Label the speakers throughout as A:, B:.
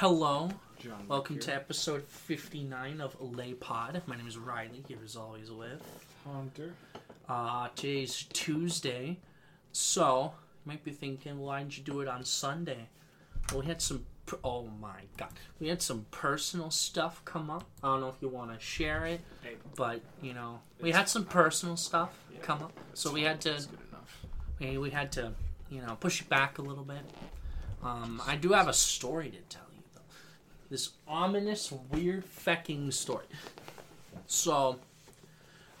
A: Hello,
B: John
A: welcome to episode 59 of Lay Pod. My name is Riley, here as always with.
B: Hunter.
A: Uh, today's Tuesday, so you might be thinking, why didn't you do it on Sunday? Well, we had some, per- oh my god, we had some personal stuff come up. I don't know if you want to share it,
B: Hey,
A: but you know, we
B: It's-
A: had some personal stuff
B: Yeah,
A: come up, so we
B: fine.
A: had to
B: That's good enough.
A: we, we had to, you know, push it back a little bit. Um, I do have a story to tell. This ominous, weird, fecking story. So,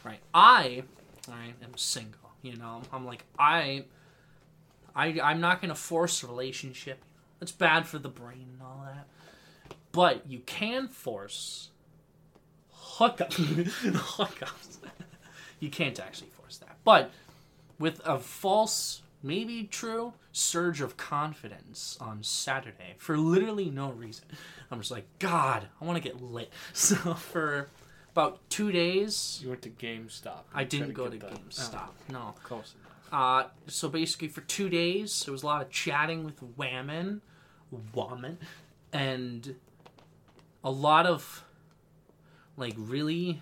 A: right, I, I am single. You know, I'm like I, I, I'm not gonna force a relationship. It's bad for the brain and all that. But you can force hookup, hookups. you can't actually force that, but with a false, maybe true surge of confidence on Saturday for literally no reason. I'm just like, God, I want to get lit. So for about two days,
B: You went to GameStop.
A: I didn't go to
B: get that-
A: GameStop. No.
B: Oh, close enough.
A: Uh, so basically, for two days, there was a lot of chatting with women, woman, and a lot of like really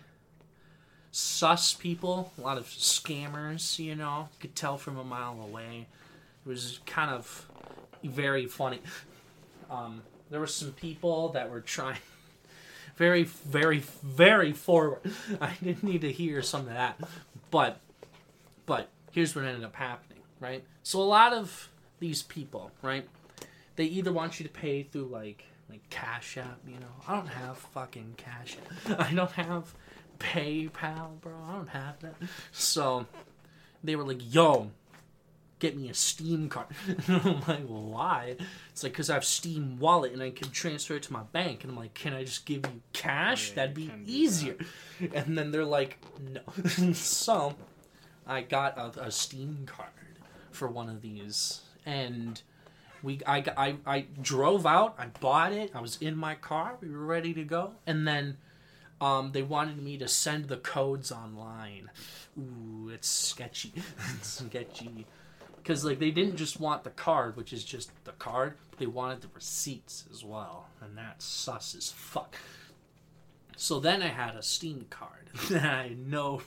A: sus people, a lot of scammers. You know, could tell from a mile away. It was kind of very funny. Um, there were some people that were trying very, very, very forward. I didn't need to hear some of that, but but here's what ended up happening, right? So a lot of these people, right? They either want you to pay through like like Cash App, you know. I don't have fucking Cash App. I don't have PayPal, bro. I don't have that. So they were like, "Yo, get me a Steam card." And I'm like, "Why?" It's like because I have Steam Wallet and I can transfer it to my bank. And I'm like, "Can I just give you cash?
B: Yeah,
A: That'd be easier." And then they're like, "No." so I got a, a Steam card for one of these, and we I, I I drove out. I bought it. I was in my car. We were ready to go, and then um, they wanted me to send the codes online. Ooh, it's sketchy. it's sketchy. Because like they didn't just want the card, which is just the card, but they wanted the receipts as well, and that's sus as fuck. So then I had a Steam card I know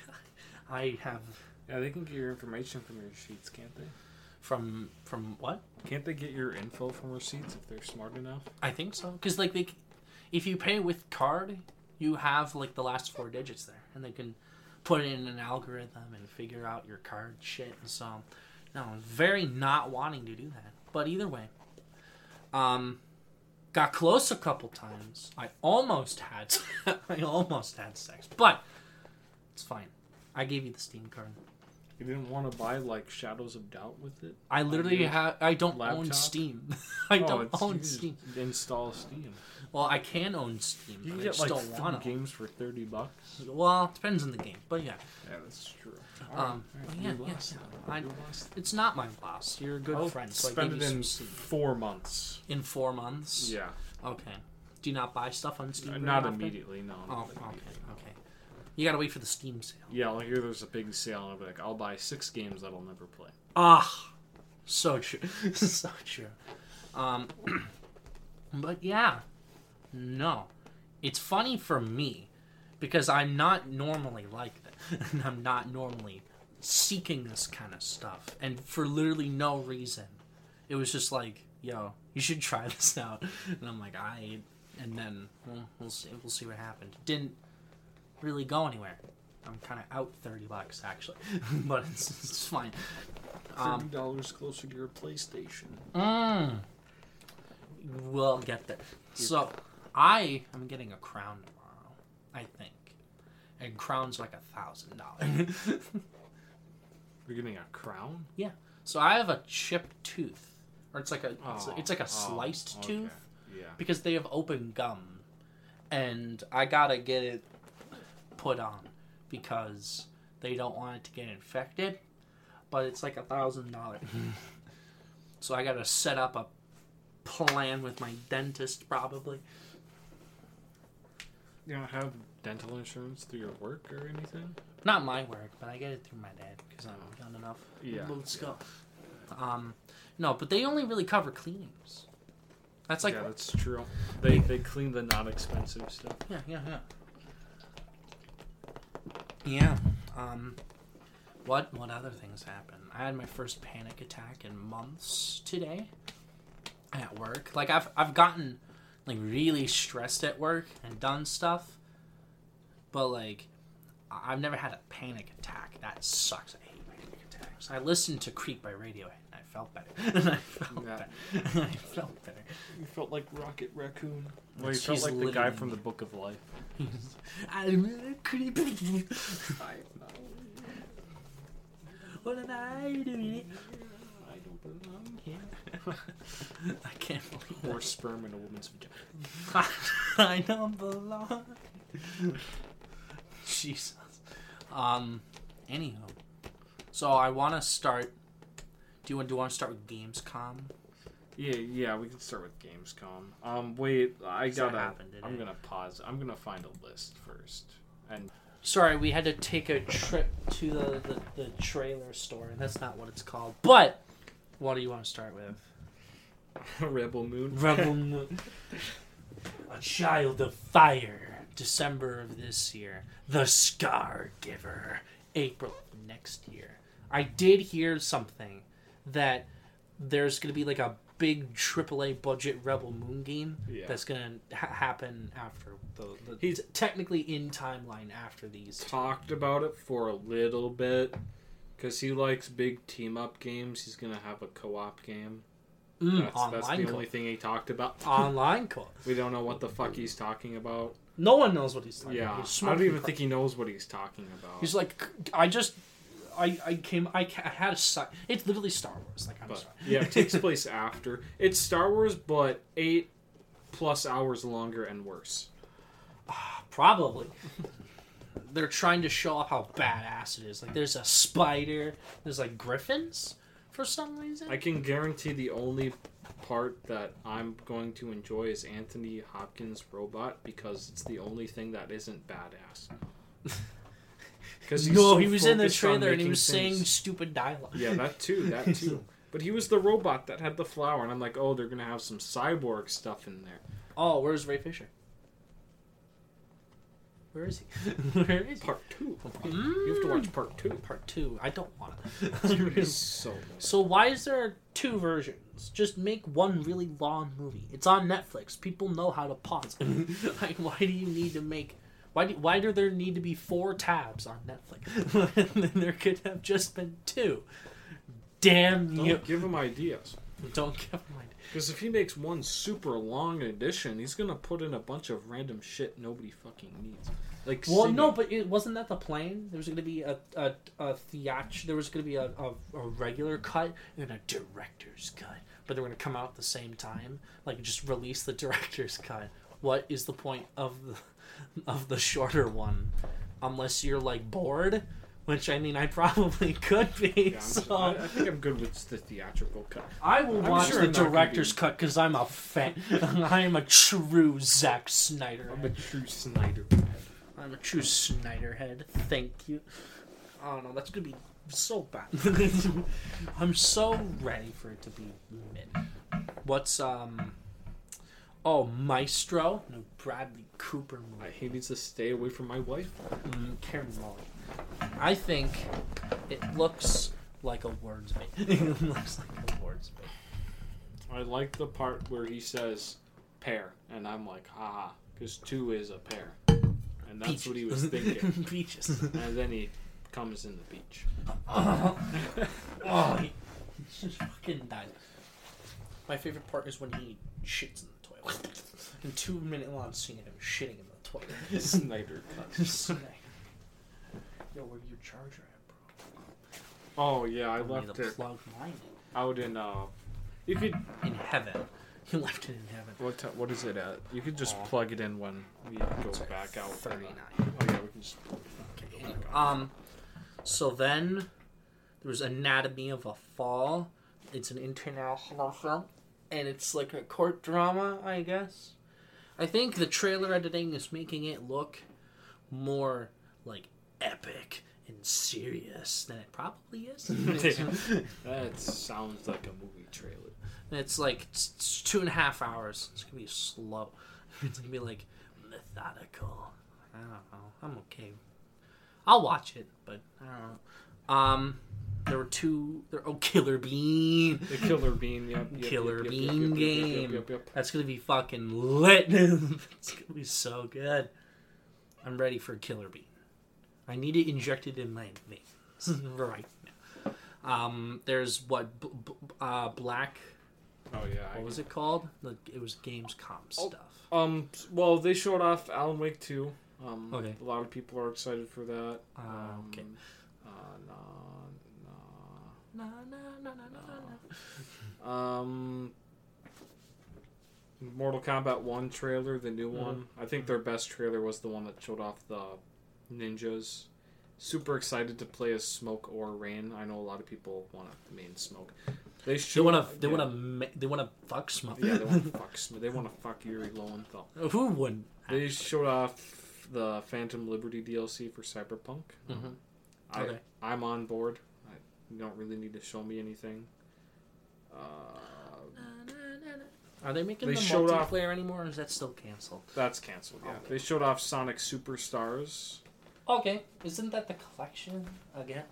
A: I have
B: Yeah, they can get your information from your receipts, can't they?
A: from from what?
B: Can't they get your info from receipts if they're smart enough?
A: I think so. Because like they, if you pay with card, you have like the last four digits there, and they can put in an algorithm and figure out your card shit. And so, no, very not wanting to do that. But either way, um, got close a couple times. I almost had, I almost had sex, but it's fine. I gave you the Steam card.
B: You didn't want to buy like Shadows of Doubt with it?
A: I literally have. I don't own? Steam. I
B: Oh,
A: don't own Steam.
B: Install Steam.
A: Well, I can own Steam.
B: You can
A: I
B: get like three games for thirty bucks.
A: Well, it depends on the game, but yeah,
B: Yeah, that's true.
A: Um,
B: Alright,
A: yeah,
B: you
A: yeah. I- it's not my loss. You're a good
B: I'll
A: friend, so
B: spend it in four months.
A: in four months.
B: Yeah,
A: Okay. Do you not buy stuff on Steam?
B: Uh, not
A: often?
B: immediately. No.
A: Oh,
B: not
A: okay,
B: immediately.
A: okay. You gotta wait for the Steam sale.
B: Yeah, I'll hear there's a big sale, and I'll be like, I'll buy six games that I'll never play.
A: Ah, so true, so true. Um, but yeah, no, it's funny for me because I'm not normally like that, and I'm not normally seeking this kind of stuff, and for literally no reason. It was just like, yo, you should try this out, and I'm like, I, and then we'll, we'll see, we'll see what happened. Didn't really go anywhere. I'm kind of out thirty bucks actually, but it's, it's fine. Um,
B: Thirty dollars closer to your PlayStation.
A: Mm. We'll get there. So, I am getting a crown tomorrow, I think. And crown's like a thousand dollars.
B: You're getting a crown. Yeah.
A: So I have a chipped tooth, or it's like a it's,
B: Oh,
A: it's like a
B: oh,
A: sliced
B: okay.
A: tooth
B: Yeah.
A: because they have open gum, and I gotta get it put on because they don't want it to get infected. But it's like a thousand dollars. So I gotta set up a plan with my dentist probably.
B: You don't have dental insurance through your work or anything?
A: Not my work, but I get it through my dad because I'm young enough.
B: Yeah,
A: Let's go. Um, no, but they only really cover cleanings. That's like
B: yeah, that's true. They they clean the not expensive stuff.
A: Yeah, yeah, yeah. Yeah. Um what what other things happened? I had my first panic attack in months today at work. Like I've I've gotten like really stressed at work and done stuff. But like I've never had a panic attack. That sucks. I hate panic attacks. I listened to Creep by Radiohead felt better. and I felt
B: Yeah.
A: better. I felt better.
B: You felt like Rocket Raccoon. Well, you
A: She's
B: felt like the guy
A: literally-
B: from the Book of Life.
A: I'm a creep. What am I doing?
B: I don't belong here.
A: I can't believe
B: Or
A: that.
B: sperm in a woman's vagina.
A: I don't belong. Jesus. Um. Anywho, so I want to start. Do you want? Do you want to start with Gamescom?
B: Yeah, yeah, we can start with Gamescom. Um, wait, I gotta.
A: happened.
B: I'm gonna pause. I'm gonna find a list first. And
A: Sorry, we had to take a trip to the, the, the trailer store. And that's not what it's called. But what do you want to start with?
B: Rebel Moon.
A: Rebel Moon. A Child of Fire. December of this year. The Scar Giver. April of next year. I did hear something that there's going to be like a big AAA budget Rebel Moon game
B: Yeah.
A: that's going to ha- happen after the, the.
B: He's-
A: technically in timeline after these. two.
B: Talked about it for a little bit. Because he likes big team up games. He's gonna have a co op game.
A: Mm,
B: That's, that's the only
A: co-
B: thing he talked about.
A: online co
B: We don't know what the fuck he's talking about.
A: No one knows what he's talking
B: yeah,
A: about. He's
B: I don't even
A: crack.
B: think he knows what he's talking about.
A: He's like, I just, I, I came, I, I had a It's literally Star Wars. Like, I'm
B: But
A: sorry.
B: yeah, it takes place after. It's Star Wars, but eight plus hours longer and worse.
A: Ah, probably. They're trying to show off how badass it is. Like, there's a spider. There's like griffins for some reason.
B: I can guarantee the only part that I'm going to enjoy is Anthony Hopkins' robot because it's the only thing that isn't badass. Because
A: no, he was in the trailer and he was saying stupid dialogue.
B: Yeah, that too, that too. But he was the robot that had the flower, and I'm like, oh, they're gonna have some cyborg stuff in there.
A: Oh, where's Ray Fisher? Where is he? Where is he?
B: Part two. Oh, you have to watch part two.
A: Part two. I don't want
B: It's so good.
A: So why is there two versions? Just make one really long movie. It's on Netflix. People know how to pause. like, why do you need to make? Why do why do there need to be four tabs on Netflix? and there could have just been two. Damn
B: Don't
A: you!
B: give him ideas.
A: Don't give mind.
B: Because if he makes one super long edition, he's gonna put in a bunch of random shit nobody fucking needs. Like
A: Well,
B: singing.
A: no, but it wasn't that the plan. There was going to be a a, a theat- There was going to be a, a, a regular cut and a director's cut, but they were going to come out at the same time. Like just release the director's cut. What is the point of the of the shorter one? Unless you're like bored, which I mean I probably could be.
B: Yeah,
A: so
B: I, I think I'm good with the theatrical cut.
A: I will
B: I'm
A: watch
B: sure
A: the
B: I'm not
A: director's cut because I'm a fan. I am a true Zack Snyder.
B: I'm a true Snyder.
A: I'm a true Snyder head. Thank you. Oh no, that's gonna be so bad. I'm so ready for it to be mid. What's um? Oh, Maestro, no Bradley Cooper movie.
B: he needs to stay away from my wife.
A: Mm, Karen Mully. I think it looks like a words bait. it looks like a words bait.
B: I like the part where he says pair, and I'm like, haha, because two is a pair. And that's what he was thinking.
A: Peaches.
B: and then he comes in the beach.
A: oh, oh, he just fucking died. My favorite part is when he shits in the toilet. In two minute long scene of him shitting in the toilet.
B: Snyder cut.
A: Snipe. Yo, where your charger at, bro?
B: Oh yeah, I
A: I need
B: left
A: to
B: it
A: plug mine
B: out in uh. You could
A: in. in heaven. He left it in heaven.
B: what ti- what is it at? You could just
A: Aw.
B: plug it in when we go back out.
A: Thirty
B: Oh
A: nine.
B: yeah, we can just.
A: Okay. Um, so then there was Anatomy of a Fall. It's an international film, and it's like a court drama, I guess. I think the trailer editing is making it look more like epic and serious than it probably is.
B: That sounds like a movie trailer.
A: And it's like it's, it's two and a half hours. It's gonna be slow. It's gonna be like methodical. I don't know. I'm okay. I'll watch it, but I don't know. Um, there were two. There, oh, Killer Bean.
B: The Killer Bean, yep. yep,
A: Killer
B: yep,
A: Bean
B: yep,
A: game.
B: Yep, yep, yep.
A: That's gonna be fucking lit. it's gonna be so good. I'm ready for Killer Bean. I need it injected in my veins right now. Um, there's what b- b- uh, Black.
B: Oh yeah. I-
A: What was it called? It was Gamescom
B: Oh.
A: stuff.
B: Um. Well, they showed off Alan Wake 2. Um,
A: Okay.
B: A lot of people are excited for that.
A: Uh,
B: Um,
A: okay.
B: Uh,
A: Na, na, na, na, na, na.
B: Um. Mortal Kombat 1 trailer, the new
A: Mhm.
B: one. I think their best trailer was the one that showed off the ninjas. Super excited to play as Smoke or Rain. I know a lot of people want to main Smoke. They
A: They want to. They
B: yeah.
A: want to. They want to fuck smoke.
B: Yeah, they want to fuck. Sm- They want to fuck Yuri Lowenthal.
A: Who wouldn't?
B: They showed off the Phantom Liberty DLC for Cyberpunk.
A: Mhm.
B: I,
A: Okay.
B: I'm on board. I, you don't really need to show me anything. Uh,
A: Are they making
B: They
A: the
B: showed off-
A: multiplayer anymore, or is that still canceled?
B: that's canceled. Yeah,
A: Okay.
B: they showed off Sonic Superstars.
A: Okay, isn't that the collection again?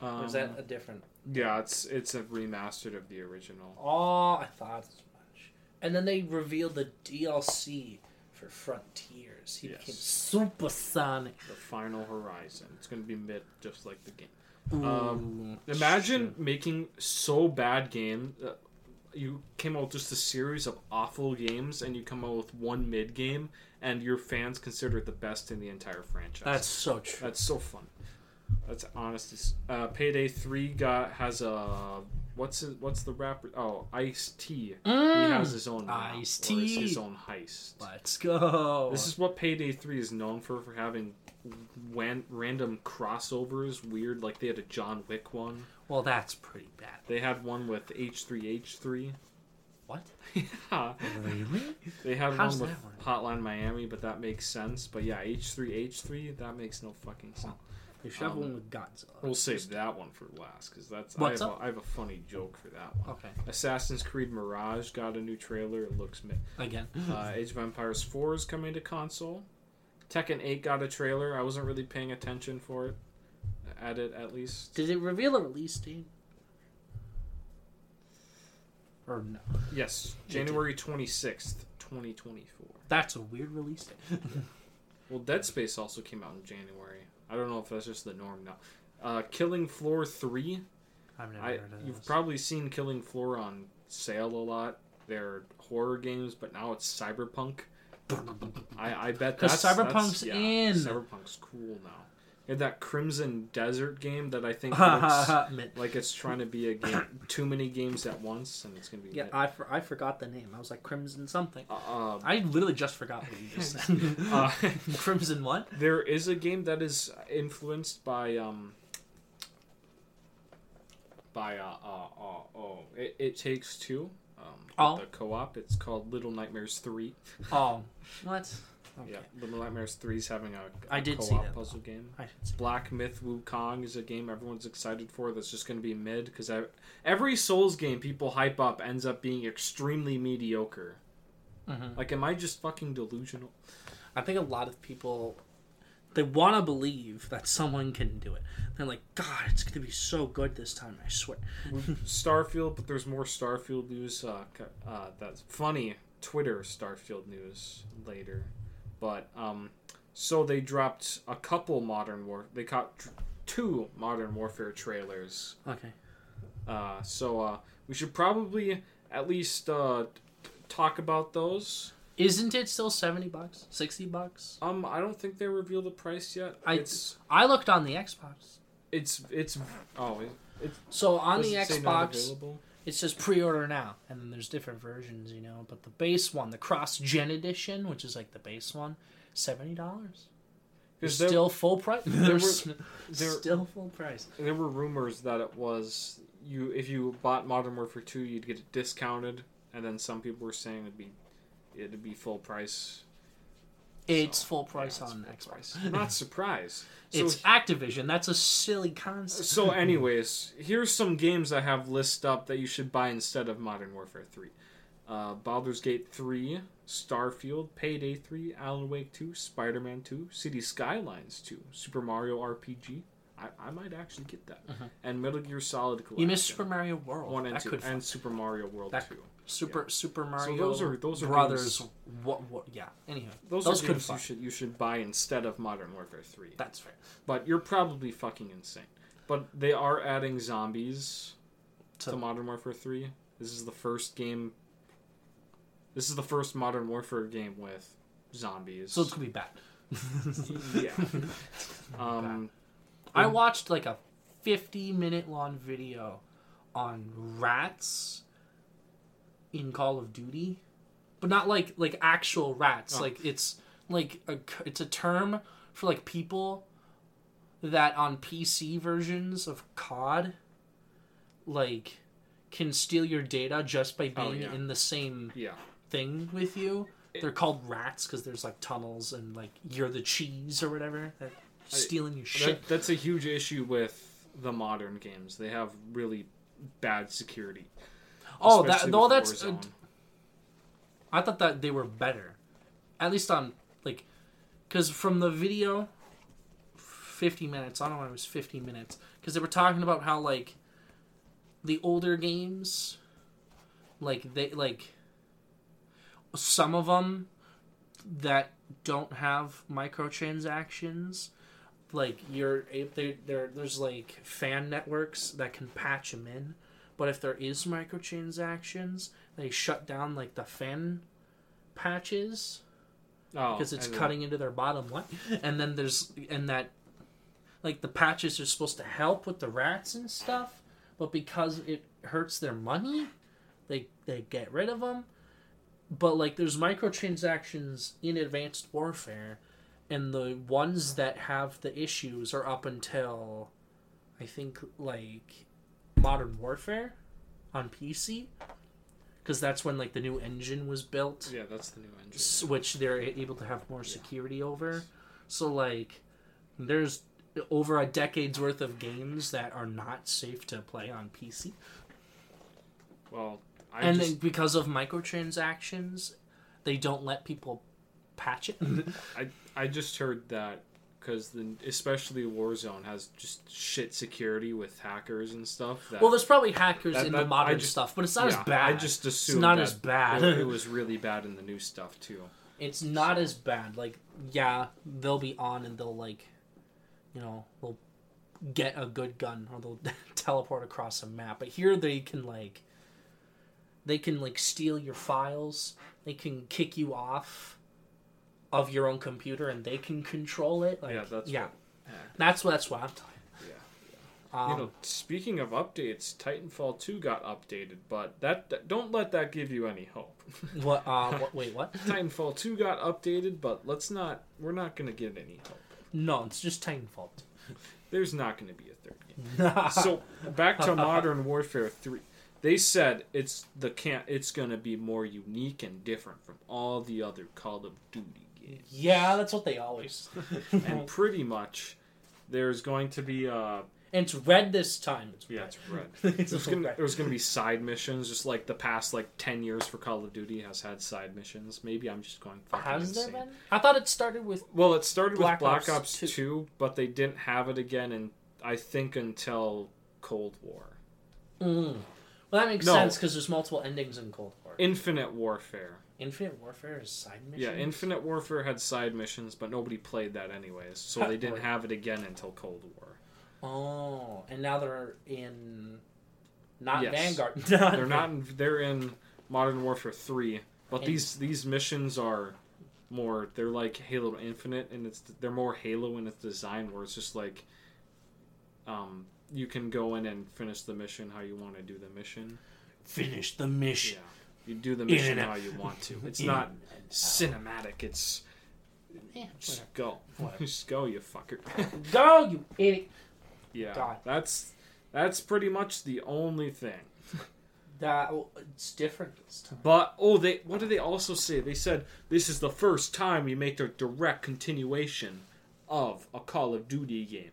B: Um,
A: or is that a different?
B: Yeah, it's it's a remastered of the original.
A: Oh, I thought as much. And then they revealed the DLC for Frontiers. He
B: Yes.
A: became Supersonic.
B: The Final Horizon. It's going to be mid, just like the game. Um, Imagine making so bad game. Uh, you came out with just a series of awful games, and you come out with one mid game, and your fans consider it the best in the entire franchise.
A: That's so true.
B: that's so fun. That's honest. Uh, Payday Three got has a what's his, what's the rapper? Oh, Ice T. He has his own
A: Mm. Ice T.
B: his own heist.
A: Let's go.
B: This is what Payday 3 is known for, for having wan- random crossovers. Weird, like they had a John Wick one.
A: well, that's pretty bad.
B: They had one with H3H3.
A: What?
B: yeah.
A: Really?
B: They had
A: How's
B: one with
A: that
B: Hotline Miami, but that makes sense. But yeah, H3H3, that makes no fucking sense.
A: You should have
B: Um,
A: one with Godzilla.
B: We'll save that one for last, because that's
A: What's
B: I have,
A: up?
B: A, I have a funny joke for that one.
A: Okay,
B: Assassin's Creed Mirage got a new trailer. It looks mid.
A: again.
B: Uh, Age of Empires 4 is coming to console. Tekken 8 got a trailer. I wasn't really paying attention for it. At it, at least.
A: Did it reveal a release date? Or no?
B: Yes, January 26th, 2024.
A: That's a weird release date.
B: Well, Dead Space also came out in January. I don't know if that's just the norm now. Uh, Killing Floor 3.
A: I've never
B: I,
A: heard of
B: you've
A: this.
B: probably seen Killing Floor on sale a lot. They're horror games, but now it's cyberpunk. I, I bet that's
A: Cyberpunk's
B: that's, yeah,
A: in.
B: Cyberpunk's cool now. And that Crimson Desert game that I think looks like it's trying to be a game, too many games at once, and it's gonna be.
A: yeah, I, for, I forgot the name. I was like Crimson something.
B: Uh,
A: I literally just forgot what you just said.
B: uh,
A: Crimson what?
B: there is a game that is influenced by um. By uh, uh, uh oh, it, it takes two. Um,
A: Oh.
B: the co-op. It's called Little Nightmares Three.
A: Oh, what? Okay.
B: Yeah, Little Nightmares Three is having a, a
A: I did
B: co-op
A: see that.
B: puzzle game.
A: I should say.
B: Black Myth Wukong is a game everyone's excited for. That's just going to be mid because every Souls game people hype up ends up being extremely mediocre.
A: Mhm.
B: Like, am I just fucking delusional?
A: I think a lot of people they want to believe that someone can do it. They're like, God, it's gonna be so good this time. I swear.
B: Starfield, but there's more Starfield news. Uh, uh, that's funny. Twitter Starfield news later, but um, so they dropped a couple Modern War. They caught tr- two Modern Warfare trailers.
A: Okay.
B: Uh, so uh, we should probably at least uh, talk about those.
A: Isn't it still seventy bucks? Sixty bucks?
B: Um, I don't think they revealed the price yet.
A: I-
B: it's
A: I looked on the Xbox.
B: it's it's oh it's
A: So on the Xbox, it says pre-order now, and then there's different versions, you know. But the base one, the cross-gen edition, which is like the base one, seventy dollars.
B: Because
A: Still full price.
B: there
A: There's
B: there-
A: still full price.
B: there were rumors that it was you if you bought Modern Warfare two you'd get it discounted, and then some people were saying it'd be it'd be full price.
A: It's
B: So,
A: full price
B: yeah,
A: on
B: full
A: Xbox.
B: price. I'm not surprised. So
A: It's Activision. That's a silly concept.
B: So, anyways, here's some games I have listed up that you should buy instead of Modern Warfare 3. Uh, Baldur's Gate 3, Starfield, Payday 3, Alan Wake 2, Spider Man 2, City Skylines 2, Super Mario RPG. I, I might actually get that. And Metal Gear Solid Collection.
A: Uh-huh. you missed Super Mario World.
B: 1 and
A: that
B: 2. And Super Mario World
A: That-
B: 2.
A: Super Super Mario.
B: those are- those are
A: brothers.
B: games-
A: What? What? Yeah. Anyhow,
B: Those,
A: those
B: are games you should, you should buy instead of Modern Warfare 3.
A: That's fair.
B: But you're probably fucking insane. But they are adding zombies
A: To-
B: to Modern Warfare 3. This is the first game. This is the first Modern Warfare game with zombies.
A: So it's gonna be bad.
B: yeah. Um,
A: I watched like a 50 minute long video on rats in Call of Duty, but not like like actual rats.
B: Oh.
A: Like it's like a, it's a term for like people that on PC versions of COD like can steal your data just by
B: Oh,
A: being
B: yeah.
A: in the same
B: yeah.
A: thing with you. They're called rats because there's like tunnels and like you're the cheese or whatever. That stealing your shit.
B: That, that's a huge issue with the modern games. They have really bad security.
A: oh, that no, that's.
B: Uh, Warzone.
A: I thought that they were better, at least on like, because from the video, fifty minutes. I don't know. It was fifty minutes because they were talking about how like the older games, like they like some of them that don't have microtransactions like you're they there there's like fan networks that can patch them in but if there is microtransactions they shut down like the fan patches
B: oh,
A: because it's
B: and then-
A: cutting into their bottom line and then there's and that like the patches are supposed to help with the rats and stuff but because it hurts their money they they get rid of them but like there's microtransactions in advanced warfare and the ones that have the issues are up until i think like modern warfare on pc because that's when like the new engine was built
B: Yeah, that's the new engine.
A: which they're able to have more security over. So like, there's over a decade's worth of games that are not safe to play on PC,
B: Well, I
A: and
B: just,
A: because of microtransactions, they don't let people patch it.
B: I I just heard that because the especially Warzone has just shit security with hackers and stuff. That,
A: well, there's probably hackers
B: That-
A: in
B: that-
A: the modern
B: just-
A: stuff, but it's not
B: yeah,
A: as bad.
B: I just assumed
A: not
B: that
A: as bad.
B: It, it was really bad in the new stuff too.
A: it's not as bad. Like, yeah, they'll be on and they'll like, you know, they'll get a good gun or they'll teleport across a map. But here they can like, they can like steal your files. They can kick you off of your own computer and they can control it. Like,
B: yeah, that's
A: yeah,
B: What,
A: that's that's what I'm talking.
B: yeah.
A: Um,
B: you know, speaking of updates, Titanfall 2 got updated, but that, that- don't let that give you any hope.
A: what? Uh, what? Wait, what?
B: Titanfall 2 got updated, but let's not we're not going to get any hope.
A: No, it's just Titanfall.
B: There's not going to be a third game. so, back to Modern Warfare 3. They said it's the can it's going to be more unique and different from all the other Call of Duty games.
A: yeah, that's what they always.
B: and pretty much there's going to be uh
A: And it's red this time. It's
B: yeah,
A: red.
B: it's red.
A: It's
B: There's gonna,
A: red.
B: there's gonna be side missions, just like the past like ten years for Call of Duty has had side missions. Maybe I'm just going fucking
A: Has there been? I thought it started with.
B: Well, it started
A: Black
B: with Black
A: Ops
B: Ops,
A: 2.
B: 2. but they didn't have it again, and I think until Cold War,
A: Mm. Well, that makes
B: No.
A: sense because there's multiple endings in Cold War.
B: Infinite Warfare.
A: Infinite Warfare is side missions.
B: Yeah, Infinite Warfare had side missions, but nobody played that anyways, so they didn't have it again until Cold War.
A: Oh, and now they're in. Not
B: Yes.
A: Vanguard.
B: They're not. In, they're in Modern Warfare 3, but
A: And-
B: these these missions are more. They're like Halo Infinite, and it's they're more Halo in its design, where it's just like, um, you can go in and finish the mission how you want to do the mission.
A: Finish the
B: Yeah,
A: mission.
B: You do the mission how you want to. It's not cinematic. It's
A: Yeah,
B: just go, just go, you fucker.
A: Go, you idiot.
B: yeah,
A: God.
B: that's that's pretty much the only thing.
A: That it's different this time.
B: But oh, they what did they also say? They said this is the first time we make a direct continuation of a Call of Duty game.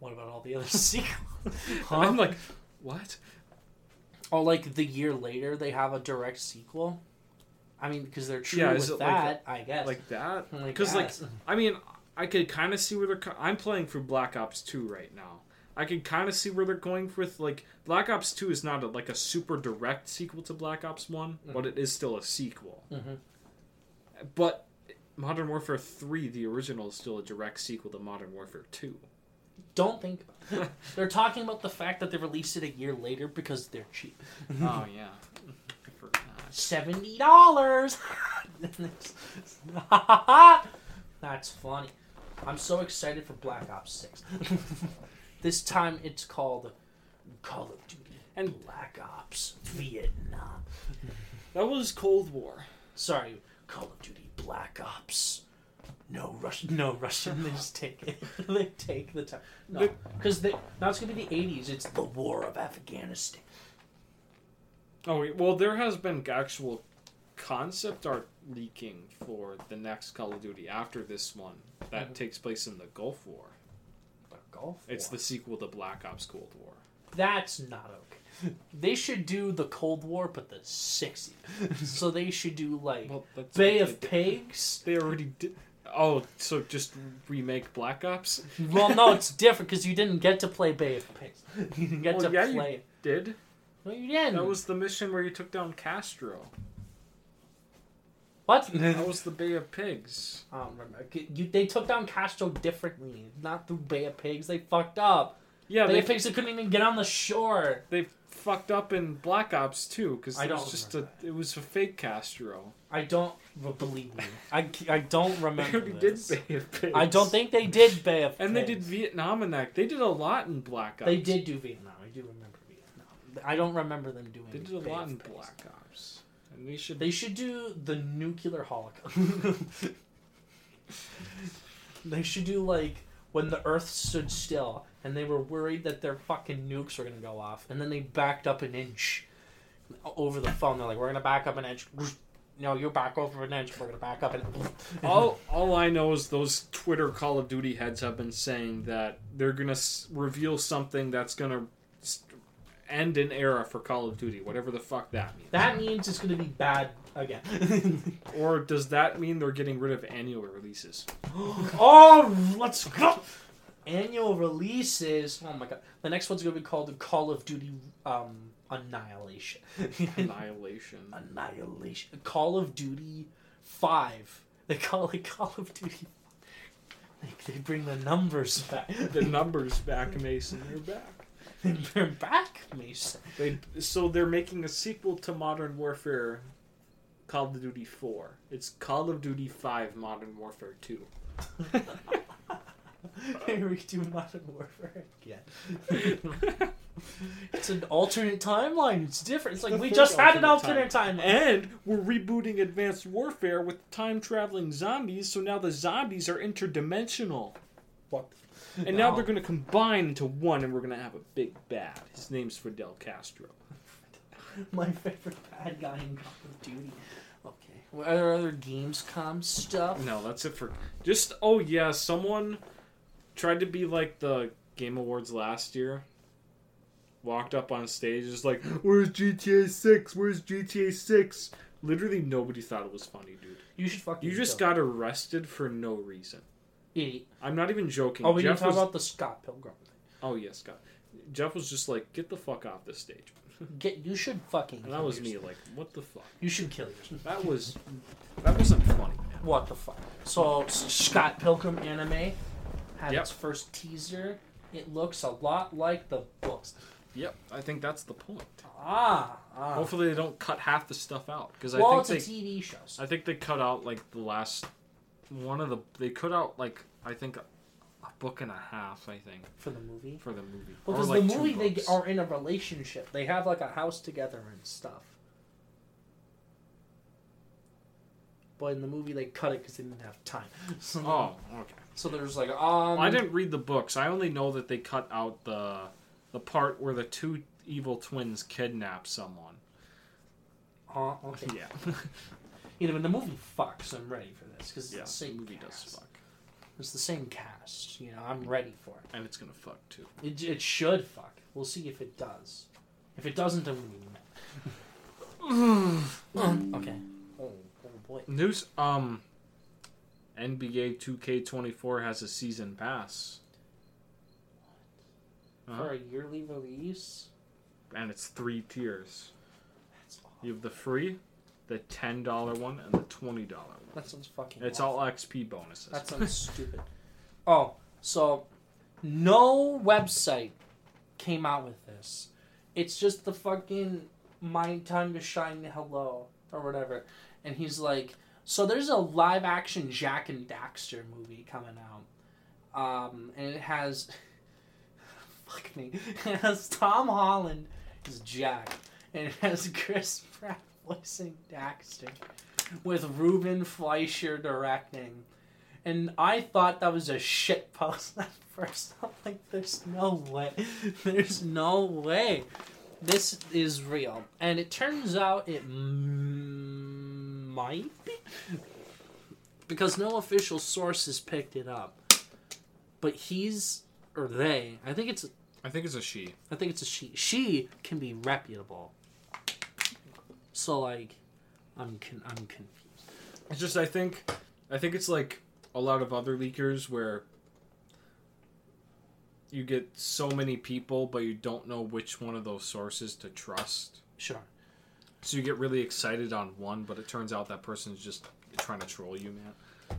A: What about all the other sequels?
B: And I'm like, what?
A: Oh, like the year later they have a direct sequel. I mean, because they're true
B: Yeah,
A: with
B: it like
A: that, I guess.
B: Like that? Because like. I mean, I could kind of see where they're. co- I'm playing for Black Ops Two right now. I could kind of see where they're going with like Black Ops Two is not a, like a super direct sequel to Black Ops One, but it is still a sequel.
A: Mhm.
B: But Modern Warfare Three, the original, is still a direct sequel to Modern Warfare Two.
A: Don't think about it. they're talking about the fact that they released it a year later because they're cheap.
B: oh yeah,
A: Seventy dollars. That's funny. I'm so excited for Black Ops Six. this time it's called Call of Duty and Black Ops Vietnam.
B: That was Cold War.
A: Sorry, Call of Duty Black Ops. No Russian. No Russian. They just take it. they take the time. No, because now it's gonna be the '80s. It's the War of Afghanistan.
B: Oh wait, well, there has been actual concept art leaking for the next Call of Duty after this one that
A: Mhm.
B: takes place in the Gulf War.
A: But Gulf.
B: It's
A: War.
B: the sequel to Black Ops Cold War.
A: That's not okay. They should do the Cold War, but the '60s. so they should do like
B: Well,
A: Bay of
B: did.
A: Pigs.
B: They already did. Oh, so just remake Black Ops?
A: Well, no, it's different because you didn't get to play Bay of Pigs. You didn't get
B: Well,
A: to
B: yeah,
A: play it.
B: Did
A: No, you didn't.
B: that was the mission where you took down Castro?
A: what?
B: That was the Bay of Pigs.
A: I don't remember. You, they took down Castro differently, not through Bay of Pigs. They fucked up.
B: Yeah,
A: Bay
B: they
A: of Pigs they couldn't even get on the shore.
B: they fucked up in Black Ops too because it was just a
A: remember
B: it was a fake Castro.
A: I don't believe me. I, I don't
B: They
A: remember
B: did
A: this.
B: Bay of Pigs.
A: I don't think they did Bay of
B: And they did Vietnam in that. They did a lot in Black Ops.
A: They did do Vietnam. I do remember Vietnam. I don't remember them doing.
B: They did a
A: Bay
B: lot in
A: Pigs.
B: Black Ops. And they should.
A: They should do the nuclear holocaust. they should do like when the Earth stood still and they were worried that their fucking nukes were gonna go off, and then they backed up an inch over the phone. They're like, "We're gonna back up an inch." No, you back over an inch. We're gonna back up an.
B: all all I know is those Twitter Call of Duty heads have been saying that they're gonna s- reveal something that's gonna s- end an era for Call of Duty, whatever the fuck that means.
A: That means it's gonna be bad again.
B: Or does that mean they're getting rid of annual releases?
A: oh, let's go. Annual releases. Oh my god. The next one's gonna be called Call of Duty um, Annihilation.
B: Annihilation.
A: Annihilation. Call of Duty Five. They call it Call of Duty. They, they bring the numbers back.
B: the numbers back, Mason. They're back.
A: They're back, Mason.
B: They so they're making a sequel to Modern Warfare, Call of Duty Four. It's Call of Duty Five: Modern Warfare Two.
A: Here we do Modern Warfare again. It's an alternate timeline. It's different. It's like
B: The
A: we just had an
B: alternate
A: alternate timeline.
B: And we're rebooting Advanced Warfare with time traveling zombies, so now the zombies are interdimensional.
A: What?
B: And now they're going to combine into one, and we're going to have a big bad. His name's Fidel Castro.
A: My favorite bad guy in Call of Duty. Okay. What are other Gamescom stuff?
B: No, that's it for. Just, oh yeah, someone tried to be like the Game Awards last year. Walked up on stage, just like, Where's GTA 6? Where's GTA 6? Literally nobody thought it was funny, dude.
A: You should fucking.
B: You just got arrested for no reason.
A: Idiot.
B: I'm not even joking.
A: Oh, we
B: Jeff
A: didn't talk
B: was,
A: about the Scott Pilgrim thing.
B: Oh yes, Scott. Jeff was just like, "Get the fuck off this stage,"
A: Get you should fucking.
B: and that
A: kill
B: was me. Like, what the fuck?
A: You should kill yourself.
B: That was that wasn't funny, man.
A: What the fuck? So Scott Pilgrim anime had
B: Yep.
A: its first teaser. It looks a lot like the books.
B: Yep, I think that's the point.
A: Ah, ah.
B: Hopefully, they don't cut half the stuff out because I
A: well,
B: think
A: it's
B: they,
A: a TV show.
B: I think they cut out like the last one of the. They cut out like I think a, a book and a half. I think
A: for the movie.
B: for the movie.
A: Well, because
B: like,
A: the movie they are in a relationship. They have like a house together and stuff. But in the movie they cut it because they didn't have time. So,
B: Oh, okay.
A: So there's like um.
B: Well, I didn't read the books. I only know that they cut out the the part where the two evil twins kidnap someone.
A: Uh, okay.
B: Yeah.
A: You know, when the movie fucks, I'm ready for this because it's
B: yeah.
A: the same
B: movie
A: cast.
B: does fuck,
A: It's the same cast. You know, I'm ready for it.
B: and it's gonna fuck too.
A: It, it should fuck. We'll see if it does. If it doesn't, then we met. okay. Oh, oh boy.
B: News. Um. NBA 2K24 has a season pass. Uh-huh.
A: For a yearly release,
B: and it's three tiers.
A: that's awful.
B: You have the free, the ten dollar one, and the twenty dollar one.
A: That sounds fucking.
B: It's
A: awful.
B: all XP bonuses.
A: That sounds stupid. Oh, so no website came out with this. It's just the fucking My Time to Shine Hello or whatever. And he's like, so there's a live action Jak and Daxter movie coming out. Um, and it has. Fuck me. It has Tom Holland as Jak. And it has Chris Pratt voicing Daxter. With Ruben Fleischer directing. And I thought that was a shit post at first. I'm like, there's no way. There's no way. This is real. And it turns out it mm, might be. Because no official sources picked it up. But he's, or they, I think it's,
B: I think it's a she.
A: I think it's a she. She can be reputable. So like, I'm con- I'm confused.
B: It's just I think, I think it's like a lot of other leakers where you get so many people, but you don't know which one of those sources to trust.
A: Sure.
B: So you get really excited on one, but it turns out that person's just trying to troll you, man.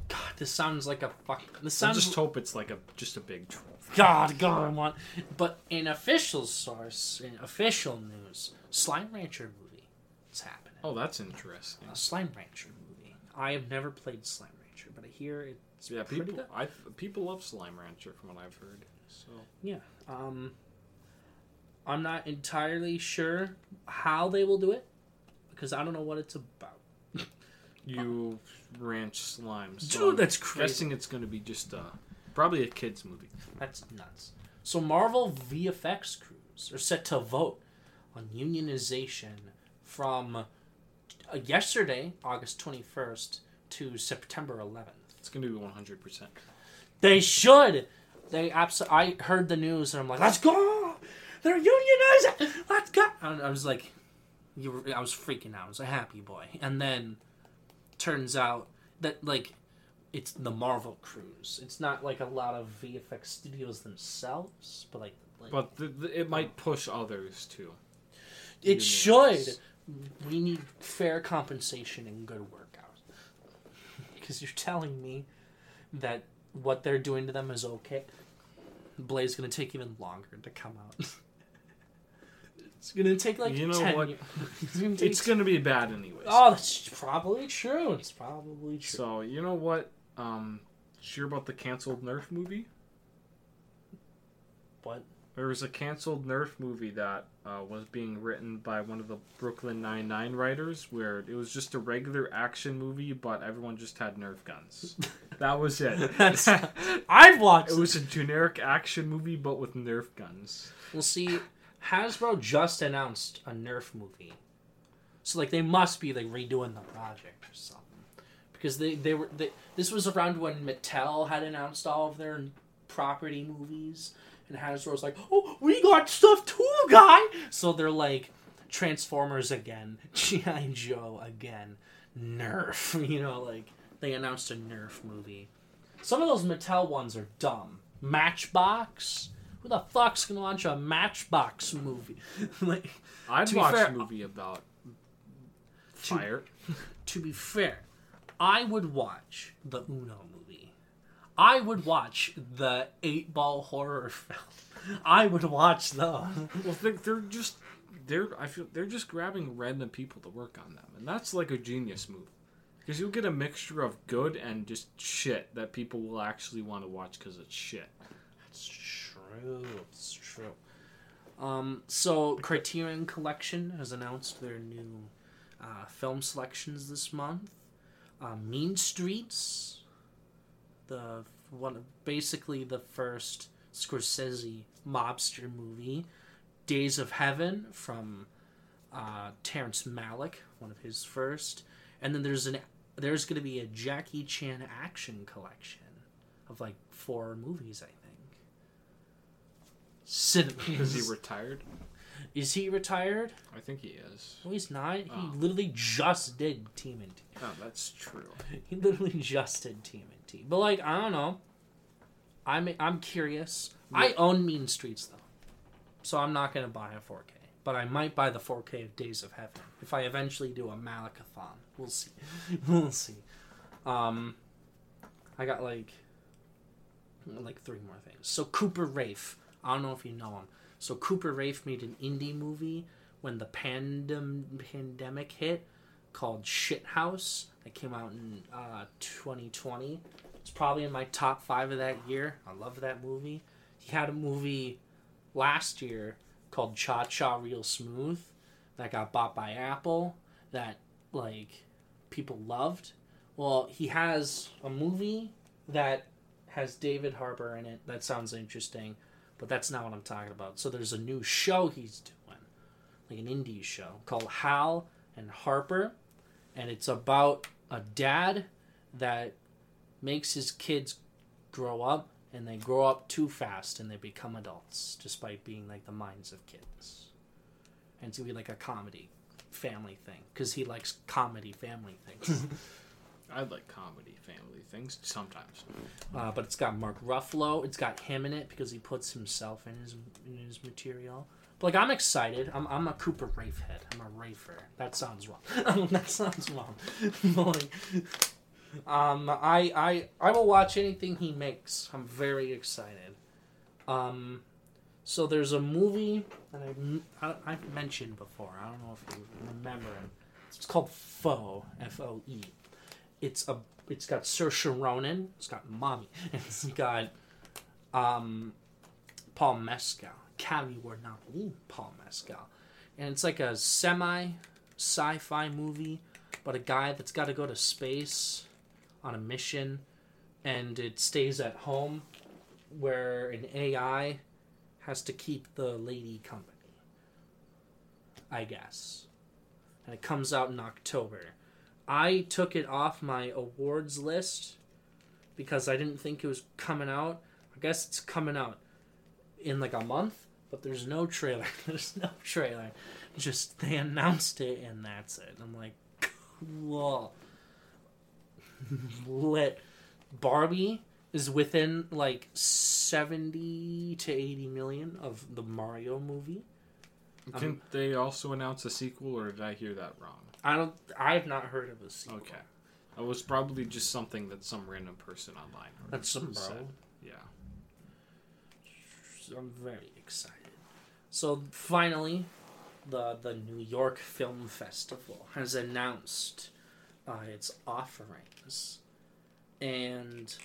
A: God, this sounds like a fuck. This
B: I just hope it's like a just a big troll.
A: God, God, I want. But in official source, in official news, Slime Rancher movie is happening.
B: Oh, that's interesting.
A: A Slime Rancher movie. I have never played Slime Rancher, but I hear it's
B: Yeah,
A: pretty
B: people
A: good.
B: I people love Slime Rancher from what I've heard. So
A: Yeah. Um, I'm not entirely sure how they will do it because I don't know what it's about.
B: you ranch slimes.
A: Dude, that's
B: I'm
A: crazy.
B: Guessing it's going to be just uh probably a kids movie.
A: That's nuts. So Marvel VFX crews are set to vote on unionization from uh, yesterday, August 21st, to September 11th.
B: It's going to be 100. percent
A: They should. They absolutely. I heard the news and I'm like, let's go. They're unionizing. Let's go. And I was like, you were, I was freaking out. I was a happy boy. And then turns out that like it's the Marvel crews. It's not like a lot of VFX studios themselves, but like, like
B: But the, the, it might push others too.
A: it
B: unionize.
A: should. We need fair compensation and good workout. Because you're telling me that what they're doing to them is okay. Blade's gonna take even longer to come out. it's gonna take like
B: You know
A: 10
B: what?
A: years. it's gonna
B: It's going to be bad anyways.
A: Oh, that's probably true. It's probably true.
B: So you know what? Um, sure about the canceled Nerf movie?
A: What?
B: There was a canceled Nerf movie that uh, was being written by one of the Brooklyn Nine Nine writers, where it was just a regular action movie, but everyone just had Nerf guns. that was it.
A: I've watched.
B: it was a generic action movie, but with Nerf guns.
A: We'll see. Hasbro just announced a Nerf movie, so like they must be like redoing the project or something, because they they were they, this was around when Mattel had announced all of their property movies, and Hasbro was like, "Oh, we got stuff too, guy!" So they're like, Transformers again, GI Joe again, Nerf. You know, like they announced a Nerf movie. Some of those Mattel ones are dumb. Matchbox. Who the fuck's gonna launch a Matchbox movie? like,
B: I'd
A: To
B: watch
A: fair-
B: a movie about fire.
A: to be fair, I would watch the Uno movie. I would watch the eight ball horror film. I would watch those.
B: Well, they're, they're just they're I feel they're just grabbing random people to work on them, and that's like a genius move. Because you'll get a mixture of good and just shit that people will actually want to watch because it's shit.
A: That's true. It's true. Um, so Criterion Collection has announced their new uh, film selections this month. Uh, mean Streets, the one, basically the first Scorsese mobster movie. Days of Heaven from uh, Terrence Malick, one of his first. And then there's an there's going to be a Jackie Chan action collection of like four movies, I think. Cinema.
B: Is he retired?
A: Is he retired?
B: I think he is.
A: No, he's not. He
B: Oh.
A: literally just did TMNT.
B: Oh, that's true.
A: He literally just did Team TMNT. But like, I don't know. I'm I'm curious. I own Mean Streets though, so I'm not gonna buy a 4K. But I might buy the 4K of Days of Heaven if I eventually do a Malakathon. We'll see. we'll see. Um, I got like like three more things. So Cooper Rafe. I don't know if you know him. So Cooper Raiff made an indie movie when the pandem- pandemic hit called Shit House that came out in uh, 2020. It's probably in my top five of that year. I love that movie. He had a movie last year called Cha Cha Real Smooth that got bought by Apple that like people loved. Well, he has a movie that has David Harbour in it. That sounds interesting, but that's not what I'm talking about. So there's a new show he's doing, like an indie show called Hal and Harper, and it's about a dad that makes his kids grow up and they grow up too fast and they become adults despite being like the minds of kids. And it's gonna be like a comedy family thing because he likes comedy family things.
B: I like comedy family things sometimes.
A: uh, but it's got Mark Ruffalo. It's got him in it because he puts himself in his in his material. But like I'm excited. I'm I'm a Cooper Raiff head. I'm a Rafer. That sounds wrong. that sounds wrong. Like, um, I I I will watch anything he makes. I'm very excited. Um, so there's a movie that I, I I've mentioned before. I don't know if you remember it. It's called Foe. F O E. It's a it's got Saoirse Ronan. It's got Mommy. It's got um, Paul Mescal. Award nominee Paul Mescal. And it's like a semi sci-fi movie, but a guy that's got to go to space on a mission, and it stays at home, where an AI has to keep the lady company. I guess. And it comes out in October. I took it off my awards list because I didn't think it was coming out. I guess it's coming out in like a month, but there's no trailer. There's no trailer. Just they announced it and that's it. I'm like, cool. Lit. Barbie is within like 70 to 80 million of the Mario movie. Um,
B: Can they also announce a sequel, or did I hear that wrong?
A: I don't. I've not heard of a sequel.
B: Okay. It was probably just something that some random person online heard
A: That's some bro.
B: said. Yeah.
A: I'm very excited. So finally, the the New York Film Festival has announced uh, its offerings, and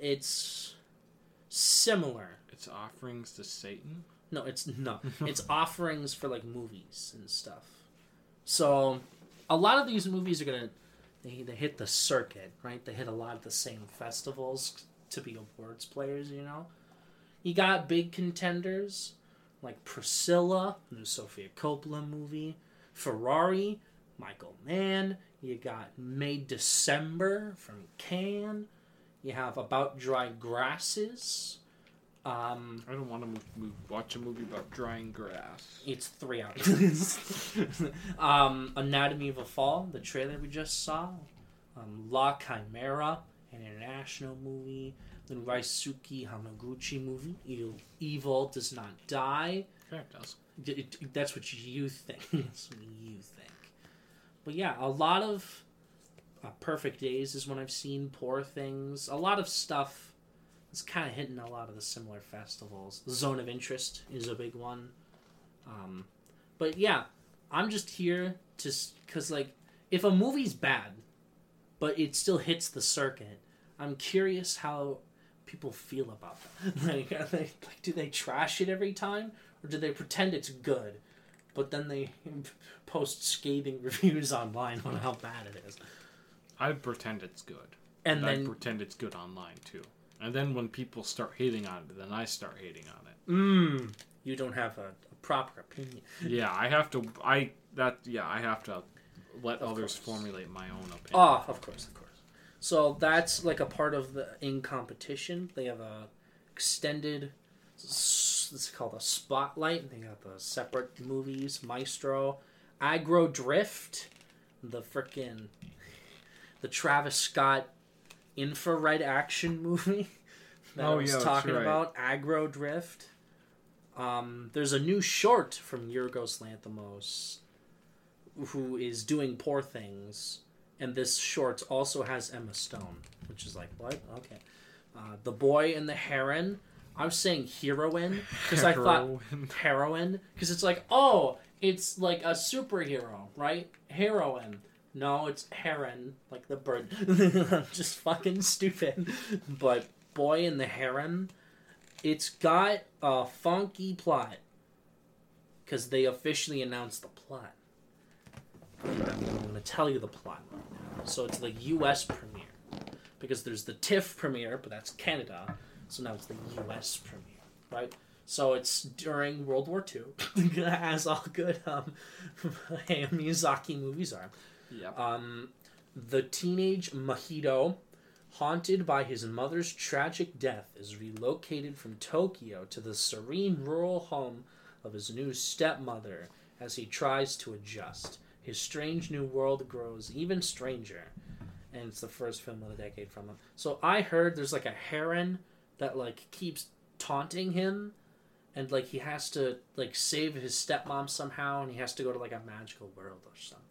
A: it's similar.
B: It's offerings to Satan.
A: No, it's no. it's offerings for like movies and stuff. So, a lot of these movies are gonna they they hit the circuit, right? They hit a lot of the same festivals to be awards players. You know, you got big contenders like Priscilla, the Sofia Coppola movie, Ferrari, Michael Mann. You got May December from Cannes. You have About Dry Grasses. Um,
B: I don't want to move, move, watch a movie about drying grass.
A: it's three hours. um, Anatomy of a Fall, the trailer we just saw. Um, La Chimera, an international movie. The Ryusuke Hamaguchi movie, Evil, Evil Does Not Die.
B: Okay, it does.
A: It- it- that's what you think. that's what you think. But yeah, a lot of uh, Perfect Days is when I've seen Poor Things. A lot of stuff is kind of hitting a lot of the similar festivals. Zone of Interest is a big one. Um, but yeah, I'm just here to because like if a movie's bad, but it still hits the circuit, I'm curious how people feel about that. like, are they, like, do they trash it every time, or do they pretend it's good, but then they post scathing reviews online on how bad it is?
B: I'd pretend it's good.
A: And
B: I'd
A: then,
B: pretend it's good online too. And then when people start hating on it, then I start hating on it.
A: mm, you don't have a, a proper opinion.
B: Yeah, I have to. I that yeah, I have to let
A: Of
B: others
A: course.
B: formulate my own opinion.
A: Oh, of course, of course. So that's like a part of the in competition. They have a extended. It's called a spotlight. They got the separate movies, Maestro, Aggro Dr1ft, the frickin' the Travis Scott infrared action movie that I
B: Oh,
A: was
B: yeah, that's
A: talking
B: right.
A: about. Aggro Dr1ft. Um, there's a new short from Yorgos Lanthimos, who is doing Poor Things, and this short also has Emma Stone, which is like what? Okay, uh, the boy and the heron. I was saying heroine because I thought
B: Heroin.
A: heroine because it's like oh, it's like a superhero, right? Heroine. No, it's heron, like the bird. I'm just fucking stupid. But boy and the heron, it's got a funky plot because they officially announced the plot. I'm going to tell you the plot right now. So it's the U.S. premiere because there's the TIFF premiere, but that's Canada. So now it's the U.S. premiere, right? So it's during World War II, as all good um, Miyazaki movies are. Um, the teenage Mahito, haunted by his mother's tragic death, is relocated from Tokyo to the serene rural home of his new stepmother as he tries to adjust. His strange new world grows even stranger, and it's the first film of the decade from him. So I heard there's like a heron that like keeps taunting him and like he has to like save his stepmom somehow and he has to go to like a magical world or something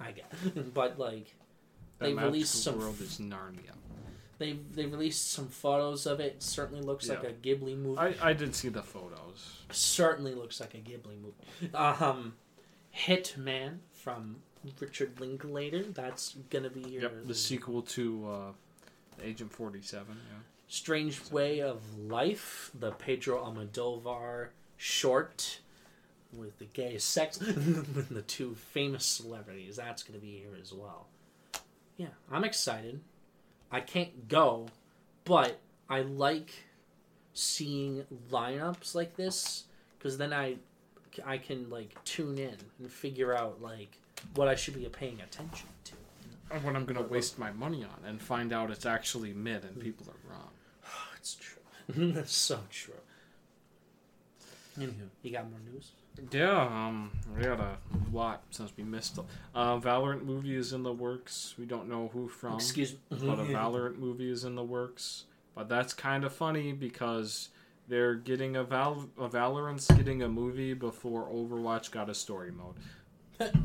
A: i guess. but like
B: That
A: they released some
B: world is Narnia.
A: they they released some photos of it certainly looks like a ghibli movie
B: I, I did see the photos.
A: certainly looks like a ghibli movie um hitman from richard linklater that's gonna be your
B: Yep. The sequel to uh, Agent Forty Seven. Yeah.
A: Strange Way of Life, the Pedro Almodovar short with the gay sex with the two famous celebrities. That's going to be here as well. Yeah, I'm excited. I can't go, but I like seeing lineups like this because then I I can like tune in and figure out like what I should be paying attention to.
B: Or What I'm gonna waste my money on and find out it's actually mid and people are wrong.
A: It's true. That's so true. Anywho, you got more news?
B: Yeah, um, we got a lot since we missed. Uh, Valorant movie is in the works. We don't know who from,
A: Excuse me.
B: but a Valorant movie is in the works. But that's kind of funny because they're getting a Val a Valorant's getting a movie before Overwatch got a story mode.
A: Real.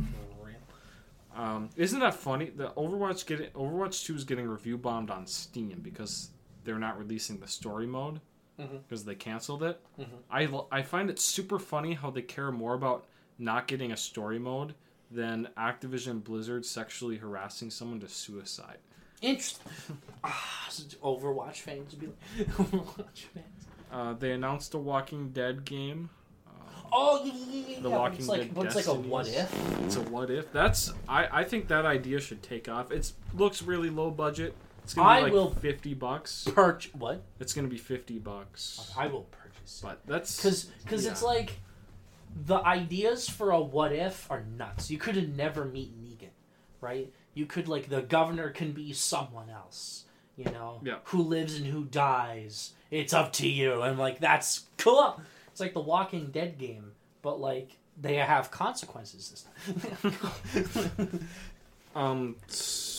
B: Um, isn't that funny? The Overwatch getting Overwatch Two is getting review bombed on Steam because they're not releasing the story mode
A: Mhm.
B: because they canceled it.
A: Mhm.
B: I I find it super funny how they care more about not getting a story mode than Activision Blizzard sexually harassing someone to suicide.
A: Interesting. ah, Overwatch fans would be like, Overwatch fans.
B: Uh, they announced a Walking Dead game.
A: Oh, yeah, yeah, yeah.
B: The Walking
A: it's like,
B: Dead
A: but it's like a what if?
B: It's a what if. That's I, I think that idea should take off. It looks really low budget. It's gonna be
A: I
B: like
A: will-
B: fifty bucks.
A: Perch. What?
B: It's gonna be fifty bucks.
A: I will purchase it.
B: But that's
A: Because cause it's like the ideas for a what if are nuts. You could never meet Negan, right? You could like the governor can be someone else, you know,
B: Yeah.
A: who lives and who dies. It's up to you, and like that's cool. It's like the Walking Dead game, but like they have consequences this time.
B: Um, s-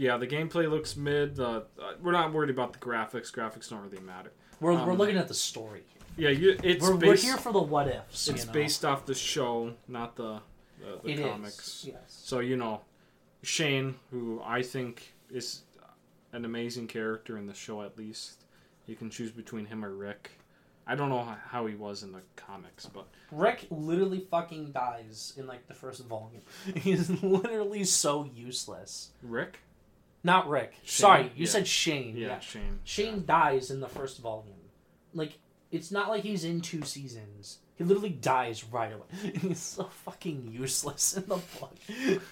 B: yeah, the gameplay looks mid. Uh, we're not worried about the graphics. Graphics don't really matter.
A: we're we're
B: Um,
A: looking at the story.
B: Yeah, you, it's
A: We're, we're here for the what ifs.
B: it's
A: you know?
B: based off the show, not the the, the
A: It is,
B: comics.
A: Yes.
B: So you know, Shane, who I think is an amazing character in the show, at least you can choose between him or Rick. I don't know how he was in the comics, but
A: Rick literally fucking dies in like the first volume. He's literally so useless.
B: Rick,
A: Not Rick.
B: Shane?
A: Sorry, you
B: Yeah.
A: said Shane.
B: yeah,
A: Yeah.
B: Shane.
A: Shane dies in the first volume. Like it's not like he's in two seasons. He literally dies right away. He's so fucking useless in the book.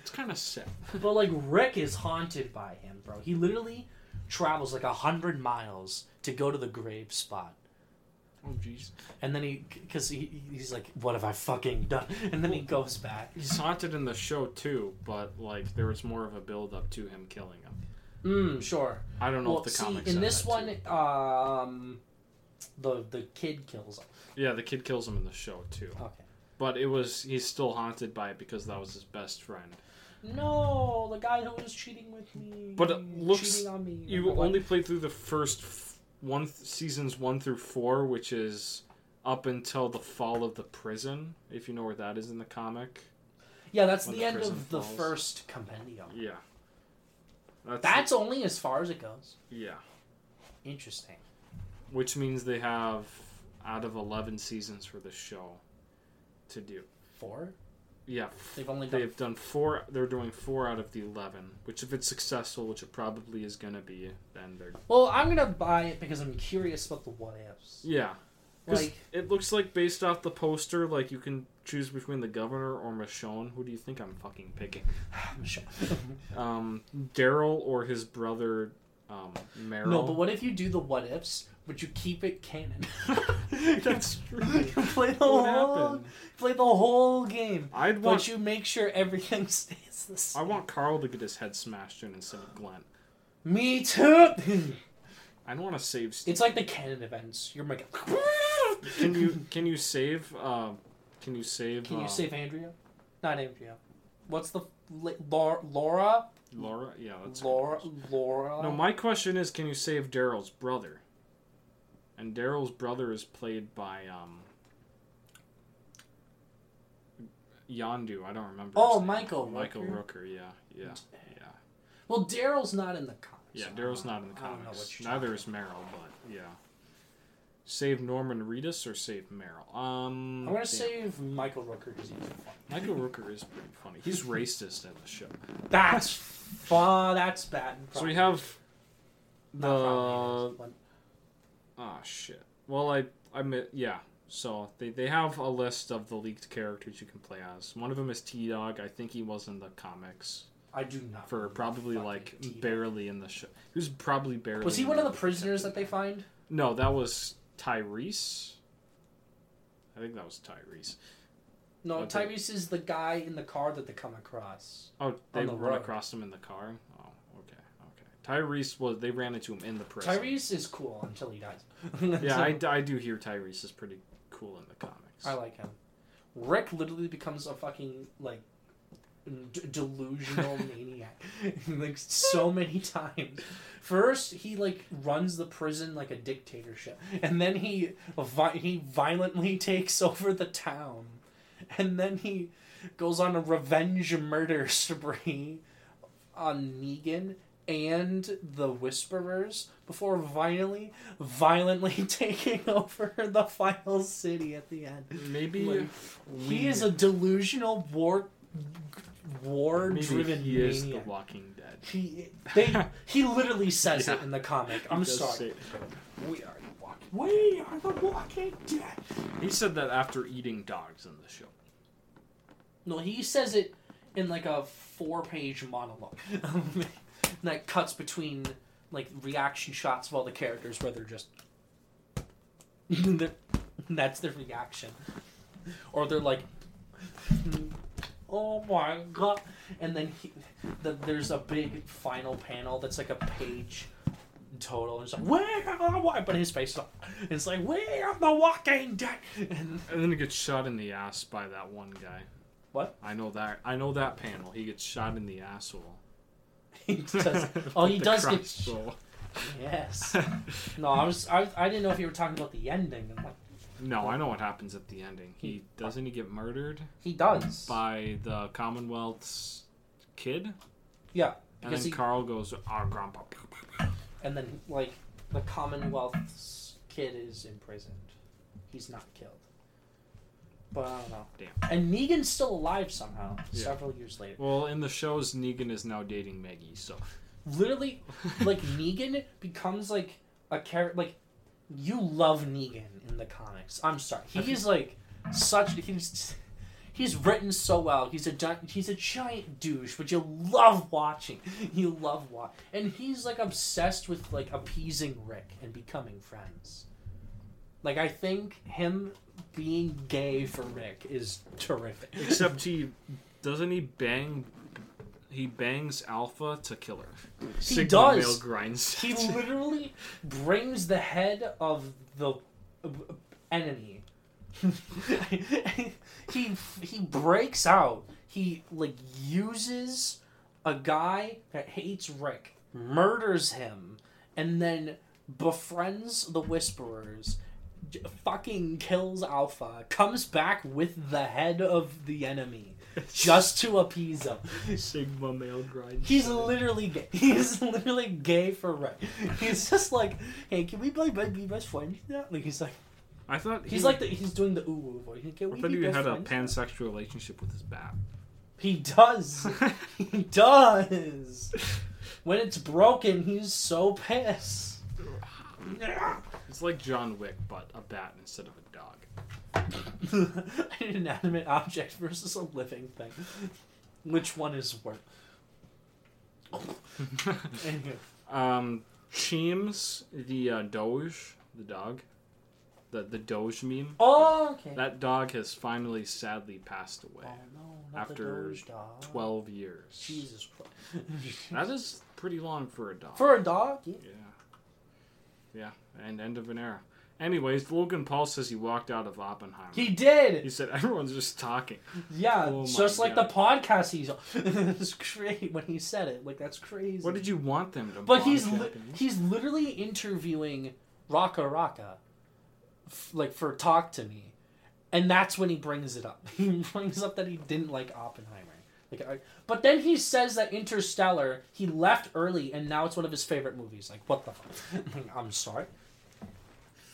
B: It's kind of sick.
A: but like Rick is haunted by him, bro. He literally travels like a hundred miles to go to the grave spot.
B: Oh jeez.
A: and then he because he, he's like, "What have I fucking done?" And then he goes back.
B: He's haunted in the show too, but like there was more of a build up to him killing him.
A: Mm, sure.
B: I don't know
A: Well,
B: if the
A: see,
B: comics
A: in this one,
B: too.
A: um, the the kid kills him.
B: Yeah, the kid kills him in the show too.
A: Okay.
B: But it was he's still haunted by it because that was his best friend.
A: No, the guy who was cheating with me.
B: But it looks-
A: cheating on me.
B: You only played through the first one seasons one through four, which is up until the fall of the prison. If you know where that is in the comic.
A: yeah, that's the,
B: the
A: end of the
B: falls.
A: first compendium.
B: Yeah. That's,
A: That's only as far as it goes.
B: yeah.
A: Interesting.
B: Which means they have out of eleven seasons for the show to do.
A: Four.
B: Yeah,
A: They've only done.
B: they've done four. They're doing four out of the eleven. Which, if it's successful, which it probably is gonna be, then they're
A: Well, I'm gonna buy it because I'm curious about the what ifs.
B: Yeah,
A: Like,
B: it looks like based off the poster, like you can choose between the governor or Michonne. Who do you think I'm fucking picking? Um, Daryl or his brother, um, Merle.
A: no, but what if you do the what ifs, but you keep it canon?
B: That's true.
A: play the whole, play the whole game,
B: I'd
A: but
B: want.
A: you make sure everything stays the same.
B: I want Carl to get his head smashed in instead of Glenn.
A: Me too.
B: I don't want to save. Steve.
A: it's like the canon events. You're like,
B: Can you can you save? Uh, can you save?
A: Can you
B: uh,
A: save Andrea? Not Andrea. What's the Laura? Laura?
B: Yeah, that's
A: Laura? Laura?
B: No, my question is, can you save Daryl's brother? And Daryl's brother is played by um. Yondu, I don't remember.
A: Oh. Michael
B: Michael
A: Rooker?
B: Rooker, yeah, yeah, yeah.
A: Well, Daryl's not in the comics.
B: Yeah, Daryl's
A: don't-
B: in the
A: I don't know
B: comics. Neither is Merle, but yeah. Save Norman Reedus or save Merle? Um,
A: I'm gonna
B: damn.
A: save Michael Rooker because he's fun.
B: Michael Rooker is pretty funny. He's racist in the show.
A: That's fun. That's bad.
B: So we have the
A: Not probably is,
B: ah shit. Well, I I admit yeah. So they they have a list of the leaked characters you can play as. One of them is T Dog. I think he was in the comics
A: I do not.
B: for probably like
A: T-Dog.
B: barely in the show. He was probably barely.
A: Was he one of the prisoners that they find?
B: No, that was Tyrese. I think that was Tyrese.
A: No,
B: Okay.
A: Tyrese is the guy in the car that they come across.
B: Oh, they
A: the
B: run
A: road.
B: across him in the car. Oh, okay, okay. Tyrese was they ran into him in the prison.
A: Tyrese is cool until he dies.
B: Yeah, I, I do hear Tyrese is pretty cool in the comics.
A: I like him. Rick literally becomes a fucking like d- delusional maniac, like so many times. First, he like runs the prison like a dictatorship, and then he vi- he violently takes over the town, and then he goes on a revenge murder spree on Negan and the Whisperers before violently, violently taking over the final city at the end.
B: Maybe
A: Like,
B: we,
A: He is a delusional war, war-driven
B: maybe he is the. Walking Dead.
A: He they he literally says it in the comic. I'm sorry.
B: say-
A: We are the walking. We are the Walking Dead.
B: he said that after eating dogs in the show.
A: No, he says it in like a four-page monologue that cuts between like reaction shots of all the characters where they're just that's their reaction, or they're like, "Oh my god!" And then he, the, there's a big final panel that's like a page total. And it's like, "Where are the wa-" But his face is like, it's like, "Where are the Walking Dead?" And
B: And then he gets shot in the ass by that one guy.
A: What?
B: I know that. I know that panel. He gets shot in the asshole.
A: he does. Oh, he does get.
B: crossbow.
A: Yes. No, I was. I, I didn't know if you were talking about the ending. I'm like,
B: no, I know what happens at the ending. He doesn't he get murdered
A: he does.
B: by the Commonwealth's kid,
A: Yeah,
B: and
A: because
B: then
A: he
B: Carl goes, "Ah, grandpa."
A: and then like the Commonwealth's kid is imprisoned. He's not killed. But I don't know.
B: Damn.
A: And Negan's still alive somehow.
B: Yeah.
A: Several years later.
B: Well, in the shows, Negan is now dating Maggie, so
A: Literally, like Negan becomes like a character. Like you love Negan in the comics. I'm sorry. He's like such. He's he's written so well. He's a he's a giant douche, but you love watching. You love watch, and he's like obsessed with like appeasing Rick and becoming friends. Like I think him being gay for Rick is terrific.
B: Except he doesn't he bang he bangs Alpha to kill her.
A: He does.
B: male grinds.
A: He literally brings the head of the enemy. he he breaks out. He like uses a guy that hates Rick, murders him, and then befriends the Whisperers. Fucking kills Alpha, comes back with the head of the enemy just to appease him.
B: Sigma male grinds.
A: He's literally gay. He's literally gay for Rick. He's just like, hey, can we play be best friends now? Like he's like,
B: I thought
A: he's
B: he,
A: like the, he's doing the ooh ooh voice. Can
B: I
A: we
B: thought
A: be
B: he had a pansexual relationship with his bat.
A: He does. he does. When it's broken, he's so pissed.
B: It's like John Wick, but a bat instead of a.
A: An inanimate object versus a living thing. Which one is worse? Anyway.
B: um, Cheems, the uh, Doge, the dog, the the Doge meme.
A: Oh, okay.
B: That dog has finally, sadly, passed
A: oh
B: away
A: no,
B: after
A: the Doge dog.
B: twelve years.
A: Jesus Christ.
B: That is pretty long for a dog.
A: For a dog? Yeah.
B: yeah, yeah, and end of an era. Anyways, Logan Paul says he walked out of Oppenheimer.
A: He did.
B: He said everyone's just talking.
A: yeah,
B: Oh
A: just like
B: God.
A: the podcast he's on. it's great when he said it. Like that's crazy.
B: What did you want them to?
A: But he's li- he's literally interviewing RackaRacka, f- like for talk to me, and that's when he brings it up. He brings up that he didn't like Oppenheimer. Like, I, but then he says that Interstellar he left early and now it's one of his favorite movies. Like, what the fuck? I'm sorry.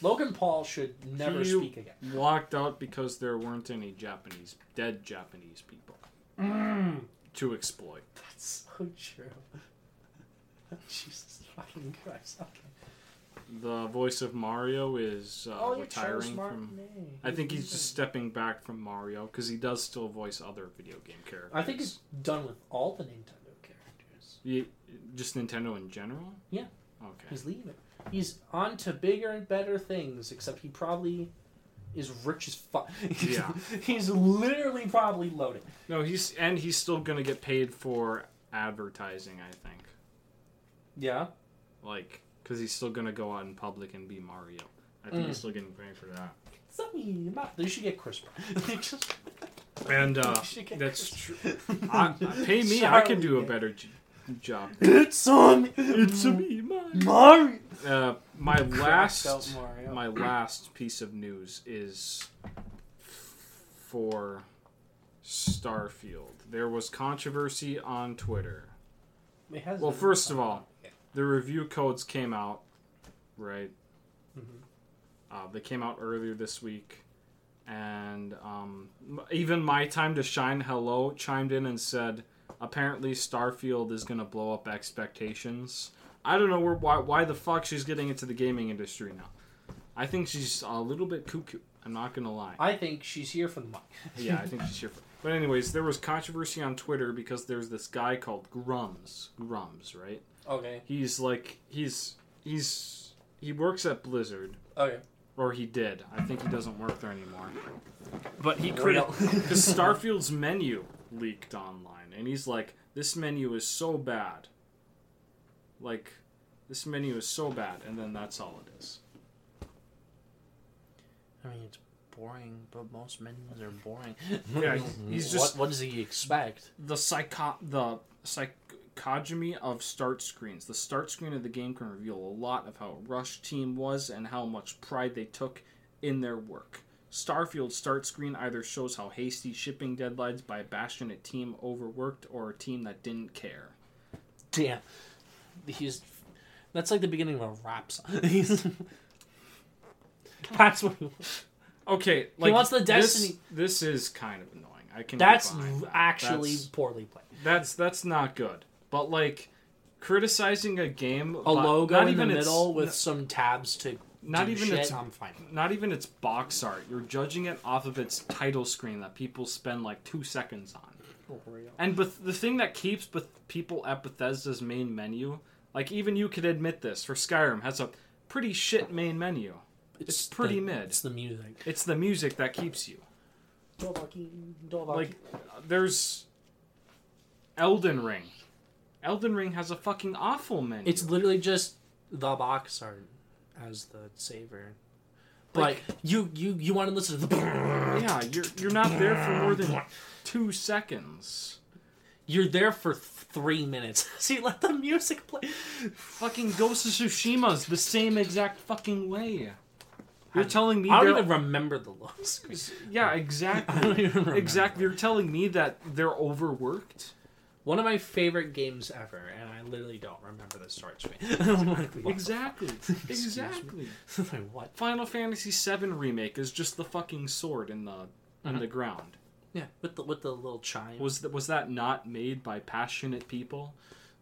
A: Logan Paul should never
B: He
A: speak again.
B: walked out because there weren't any Japanese dead Japanese people
A: Mm,
B: to exploit.
A: that's so true. Jesus fucking Christ. Okay.
B: The voice of Mario is uh,
A: oh,
B: retiring from. I think he's just stepping back from Mario because he does still voice other video game characters.
A: I think he's done with all the Nintendo characters.
B: Ye- just Nintendo in general.
A: Yeah.
B: Okay.
A: He's leaving. He's on to bigger and better things, except he probably is rich as fuck.
B: Yeah.
A: he's literally probably loaded.
B: No, he's and he's still gonna get paid for advertising. I think,
A: Yeah.
B: like, because he's still gonna go out in public and be Mario. I think
A: Mm.
B: he's still getting paid for that.
A: Something about they should get Chris Pratt.
B: And uh, that's true. I, I- pay me. I can do a better job.
A: It's on.
B: It's a me, Mario.
A: Mario.
B: Uh, my
A: Cracked
B: last,
A: Mario.
B: my last piece of news is for Starfield. There was controversy on Twitter. Well, first of all, the review codes came out, right?
A: Mhm.
B: Uh, they came out earlier this week, and um, even my time to shine hello chimed in and said, apparently Starfield is gonna blow up expectations. I don't know where, why why the fuck she's getting into the gaming industry now. I think she's a little bit cuckoo. I'm not gonna lie.
A: I think she's here for the money.
B: yeah, I think she's here. For, but anyways, there was controversy on Twitter because there's this guy called Grummz. Grummz, right?
A: okay.
B: He's like he's he's he works at Blizzard
A: Okay.
B: or he did. I think he doesn't work there anymore. But he
A: Real.
B: created because Starfield's menu leaked online, and he's like, "This menu is so bad. Like, this menu is so bad," and then that's all it is.
A: I mean, it's boring, but most menus are boring.
B: Yeah, he's just-
A: What, what does he expect?
B: The psycho the psychogamy of start screens. The start screen of the game can reveal a lot of how a Rush team was and how much pride they took in their work. Starfield start screen either shows how hasty shipping deadlines by a Bastion team overworked or a team that didn't care.
A: Damn. He's. That's like the beginning of a rap song. He's. That's what. He,
B: Okay, like
A: wants the
B: this-
A: Destiny-
B: This, is kind of annoying. I can.
A: that's
B: that.
A: actually
B: that's,
A: poorly played.
B: that's that's not good. But like criticizing a game,
A: A logo in the middle with some tabs to.
B: Not even
A: shit,
B: its
A: I'm fine.
B: not even its box art. You're judging it off of its title screen that people spend like two seconds on. Oh, and but the thing that keeps Beth- people at Bethesda's main menu, like even you could admit this, for Skyrim has a pretty shit main menu. It's pretty
A: the,
B: mid.
A: It's the music.
B: It's the music that keeps you.
A: Like
B: Like, there's Elden Ring. Elden Ring has a fucking awful menu.
A: it's literally just the box art as the saver. But
B: Like-
A: you you you want to listen to the
B: yeah, you're you're not there for more than two seconds.
A: You're there for three minutes. See, let the music play.
B: Fucking Ghost of Tsushima's the same exact fucking way. You're telling me
A: I don't even remember the screen.
B: yeah
A: I
B: exactly
A: don't even remember.
B: exactly. You're telling me that they're overworked.
A: One of my favorite games ever, and I literally don't remember the start screen. I'm like, what the
B: Exactly, exactly.
A: like, what?
B: Final Fantasy VII remake is just the fucking sword in the in
A: Mhm.
B: the ground.
A: Yeah, with the with the little chime.
B: Was that was that not made by passionate people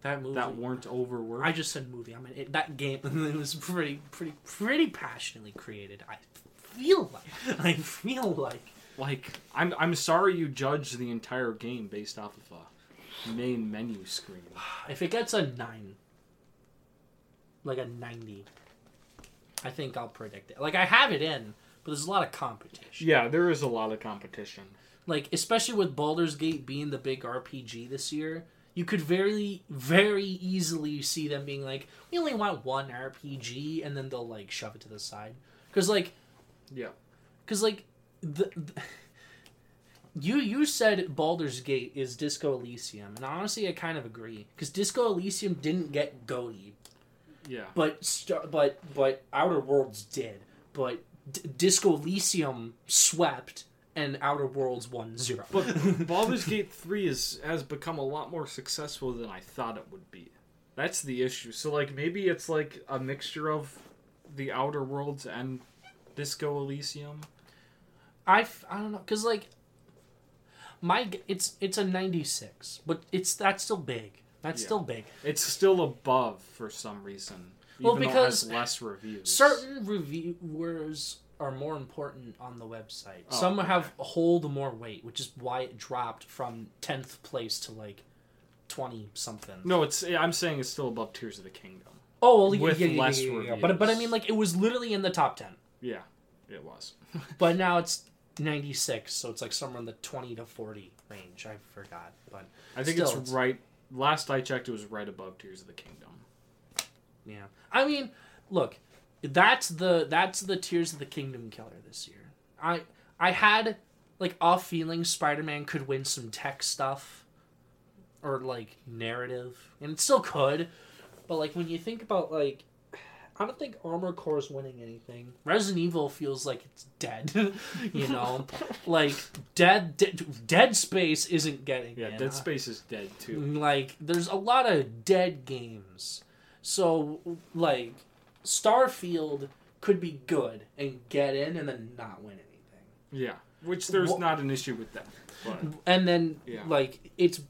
A: that movie?
B: that weren't overworked?
A: I just said movie. I mean, it, that game. It was pretty, pretty, pretty passionately created. I feel like. I feel like.
B: like I'm I'm sorry you judged the entire game based off of a main menu screen.
A: If it gets a nine, like a ninety, I think I'll predict it. Like I have it in, but there's a lot of competition.
B: Yeah, there is a lot of competition.
A: Like especially with Baldur's Gate being the big RPG this year, you could very, very easily see them being like, "We only want one RPG," and then they'll like shove it to the side. Because like,
B: Yeah.
A: because like the, the you you said Baldur's Gate is Disco Elysium, and honestly, I kind of agree. Because Disco Elysium didn't get goated,
B: Yeah.
A: but Star, but but Outer Worlds did. But D- Disco Elysium swept, and Outer Worlds won zero.
B: But Baldur's Gate 3 is has become a lot more successful than I thought it would be. That's the issue. So like maybe it's like a mixture of the Outer Worlds and Disco Elysium.
A: I, f- I don't know because like my it's it's a 96 but it's that's still big that's
B: Yeah.
A: still big
B: It's still above for some reason.
A: Well,
B: even though it
A: because
B: less reviews.
A: certain reviewers are more important on the website
B: Oh,
A: some
B: okay.
A: have hold more weight which is why it dropped from 10th place to like 20 something
B: No, it's I'm saying it's still above Tears of the Kingdom.
A: oh well,
B: with
A: yeah, yeah,
B: less
A: yeah, yeah, yeah. but but i mean like it was literally in the top 10
B: Yeah, it was.
A: but now it's 96 so it's like somewhere in the 20 to 40 range i forgot but
B: I think
A: Still,
B: it's right. Last I checked, it was right above Tears of the Kingdom.
A: Yeah. I mean, look, that's the that's the Tears of the Kingdom killer this year. I I had like a feeling Spider-Man could win some tech stuff or like narrative, and it still could. But like when you think about like I don't think Armor Core is winning anything. Resident Evil feels like it's dead, you know, like Dead, Dead Dead Space isn't getting
B: Yeah. Dead Space is dead too.
A: Mm, like, there's a lot of dead games. So, like, Starfield could be good and get in and then not win anything.
B: Yeah, which there's
A: Wha-
B: not an issue with that. But
A: And then,
B: Yeah.
A: like, it's.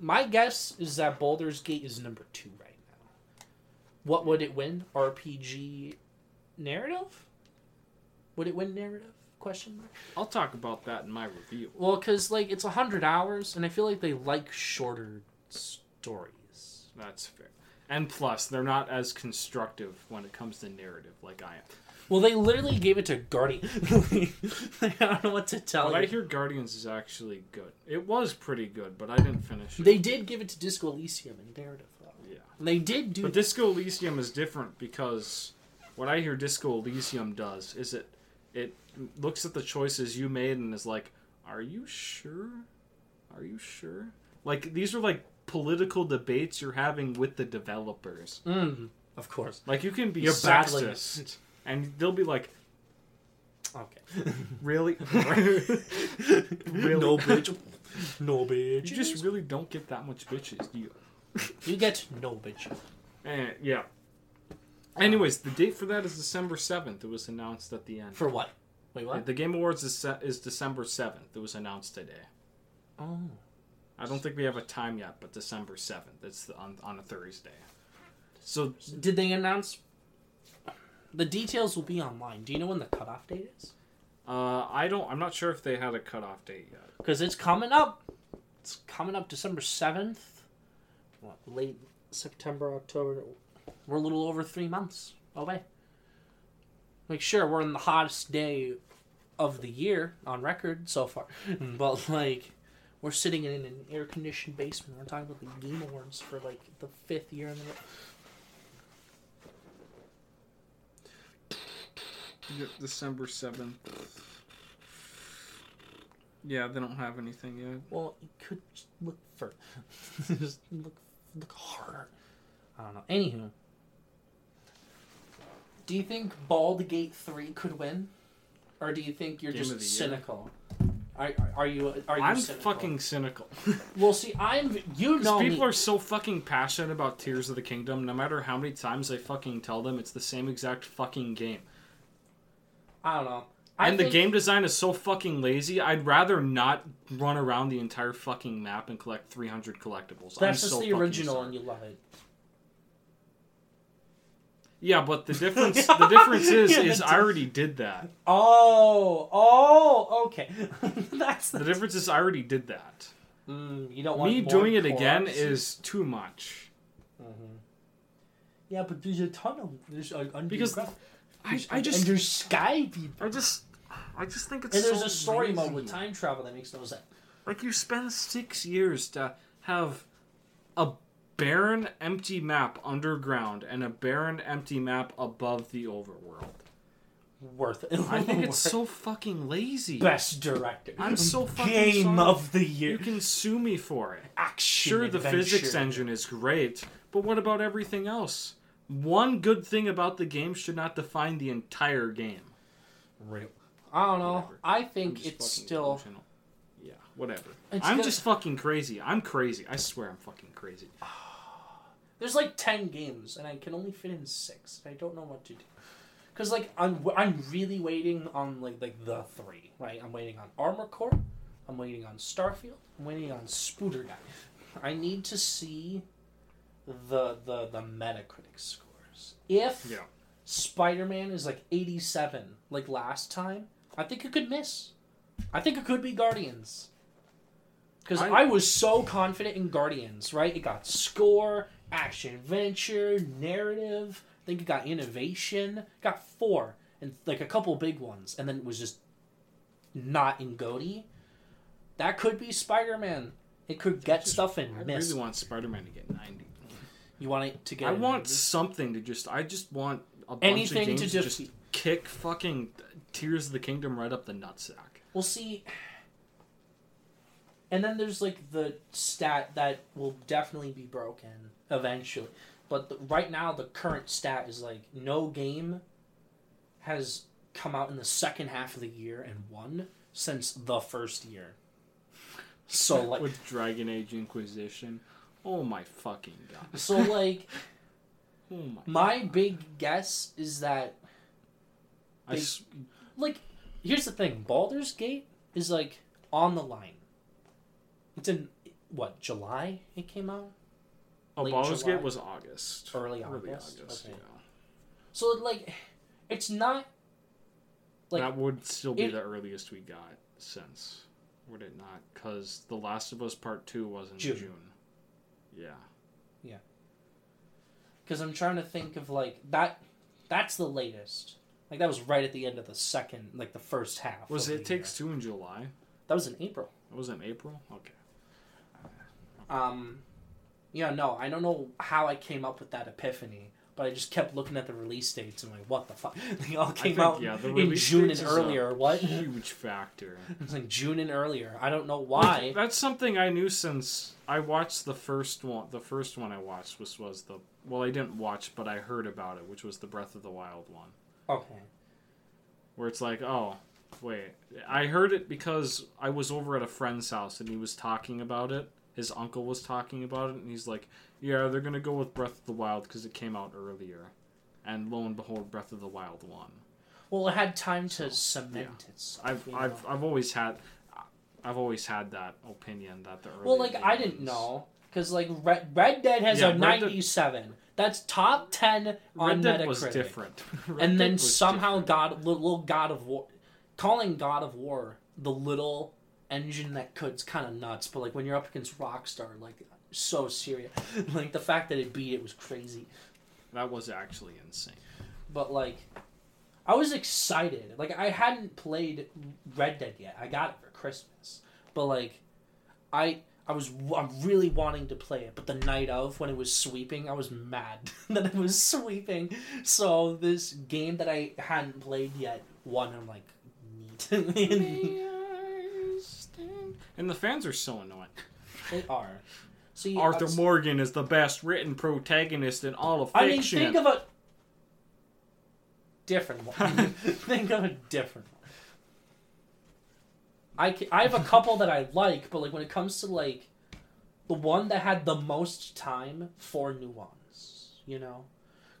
A: My guess is that Baldur's Gate is number two. What would it win? RPG narrative? Would it win narrative? Question mark.
B: I'll talk about that in my review.
A: Well, because like it's a hundred hours, and I feel like they like shorter stories.
B: That's fair. And plus, they're not as constructive when it comes to narrative like I am.
A: Well, they literally gave it to Guardian. I don't know what to tell
B: But I hear Guardians is actually good. It was pretty good, but I didn't finish it.
A: They did give it to Disco Elysium in narrative.
B: Yeah.
A: They did do.
B: But Disco Elysium is different because what I hear Disco Elysium does is it it looks at the choices you made and is like, "Are you sure? Are you sure?" Like these are like political debates you're having with the developers.
A: Mm, of course.
B: Like you can be
A: You're battling-
B: and they'll be like,
A: Okay.
B: "Really? really?
A: No bitch. No bitch.
B: You just really don't get that much bitches, do you?"
A: You get no bitch.
B: Eh, yeah. Anyways, the date for that is December seventh. It was announced at the end.
A: For what? Wait, what?
B: The Game Awards is is December seventh. It was announced today.
A: Oh.
B: I don't think we have a time yet, but December seventh. It's the, on on a Thursday. So
A: Did they announce? The details will be online. Do you know when the cutoff date is?
B: uh, I don't. I'm not sure if they had a cutoff date yet.
A: Because it's coming up. It's coming up December 7th. What, late September, October. We're a little over three months away. Like, sure, we're in the hottest day of the year on record so far, but like, we're sitting in an air conditioned basement. We're talking about the Game Awards for like the fifth year in the.
B: December seventh. Yeah, they don't have anything yet.
A: Well, you could just look for, just look, look harder. I don't know. Anywho, do you think Bald Gate Three could win, or do you think you're
B: Game of
A: just
B: year?
A: cynical? Are, are you? Are you?
B: I'm
A: cynical?
B: fucking cynical.
A: Well, see, I'm. You know
B: people
A: me.
B: are so fucking passionate about Tears of the Kingdom. No matter how many times I fucking tell them, it's the same exact fucking game.
A: I don't know. I
B: and the game design is so fucking lazy. I'd rather not run around the entire fucking map and collect 300 collectibles. I'm
A: That's just
B: so
A: the original,
B: sorry.
A: and you love it.
B: Yeah, but the difference the difference is
A: Yeah,
B: is I already did that.
A: Oh, oh, okay. That's
B: The
A: the.
B: difference is I already did that.
A: Mm, you don't want
B: Me doing it again is too much.
A: Yeah, but there's a ton of there's uh, under
B: Because I, I just
A: and there's sky people.
B: I just I just think it's
A: And there's
B: so
A: a story mode with time travel that makes no sense.
B: Like you spend six years to have a barren, empty map underground and a barren, empty map above the overworld.
A: Worth it.
B: I think it's so fucking lazy.
A: best director.
B: I'm so fucking
A: game
B: sorry.
A: of the year.
B: You can sue me for it.
A: Action.
B: Sure, the physics engine is great, but what about everything else? One good thing about the game should not define the entire game.
A: Real. I don't know.
B: Whatever.
A: I think it's still.
B: delusional. Yeah, whatever.
A: It's
B: I'm
A: gonna-
B: just fucking crazy. I'm crazy. I swear I'm fucking crazy.
A: There's like ten games, and I can only fit in six. I don't know what to do. Cause like I'm I'm really waiting on like like the three right. I'm waiting on Armor Core. I'm waiting on Starfield. I'm waiting on Spooter Guy. I need to see the the the Metacritic scores. If
B: Yeah.
A: Spider Man is like 87 like last time, I think it could miss. I think it could be Guardians. Because I,
B: I-
A: was so confident in Guardians, right? It got score, action, adventure, narrative. I think it got innovation. Got four, and like a couple big ones, and then it was just not in Goaty. That could be Spider Man. It could get
B: just-
A: stuff and
B: I
A: miss.
B: I really want Spider-Man to get 90.
A: you want it to get?
B: I want
A: movie?
B: something to just. I just want a bunch
A: Anything
B: of
A: to just-
B: just kick fucking Tears of the Kingdom right up the nutsack.
A: We'll see. And then there's like the stat that will definitely be broken eventually. But the, right now, the current stat is like no game has come out in the second half of the year and won since the first year. So like,
B: with Dragon Age Inquisition. Oh my fucking god.
A: so like,
B: Oh my.
A: my big guess is that
B: I s-
A: like here's the thing Baldur's Gate is like on the line. It's in what July it came out.
B: oh,
A: late
B: Baldur's
A: July?
B: Gate was August.
A: Early August.
B: Early
A: August? Okay.
B: Yeah.
A: So like, it's not like
B: that would still be
A: it-
B: the earliest we got since, would it not? Because The Last of Us Part Two was in
A: June.
B: June. Yeah.
A: because I'm trying to think of like that. That's the latest. Like that was right at the end of the second, like the first half.
B: Was it Takes. Two in July?
A: That was in April.
B: It was in April. Okay.
A: Um, yeah, no, I don't know how I came up with that epiphany, but I just kept looking at the release dates and like, what the fuck? They all came
B: think,
A: out
B: yeah, the
A: in June and earlier. What?
B: Huge factor.
A: It's like June and earlier. I don't know
B: Like,
A: why.
B: that's something I knew since I watched the first one. The first one I watched was was the well, I didn't watch, but I heard about it, which was the Breath of the Wild one,
A: Okay.
B: where it's like, oh, wait, I heard it because I was over at a friend's house and he was talking about it. His uncle was talking about it, and he's like, yeah, they're gonna go with Breath of the Wild because it came out earlier, and lo and behold, Breath of the Wild won.
A: Well, it had time to cement itself.
B: I've
A: you know?
B: I've I've always had. I've always had that opinion that the early
A: Well,
B: earlier
A: like I didn't know because like Red, Red Dead has
B: Yeah,
A: a
B: Red Dead-
A: ninety-seven. That's top ten on
B: Red Dead
A: Metacritic.
B: was different.
A: And then somehow
B: different.
A: God, li- little God of War, calling God of War the little engine that could's kind of nuts. But like when you're up against Rockstar, like so serious. like the fact that it beat it was crazy.
B: that was actually insane.
A: But like, I was excited. Like I hadn't played Red Dead yet. I got it for Christmas, but like, I I was I'm really wanting to play it. But the night of when it was sweeping, I was mad that it was sweeping. So this game that I hadn't played yet won. I'm like, neat.
B: And the fans are so annoying.
A: they are. See,
B: Arthur
A: that's-
B: Morgan is the best written protagonist in all of fiction.
A: I mean,
B: fiction.
A: think of a different one. think of a different one. I, I have a couple that I like, but like when it comes to like the one that had the most time for nuance, you know,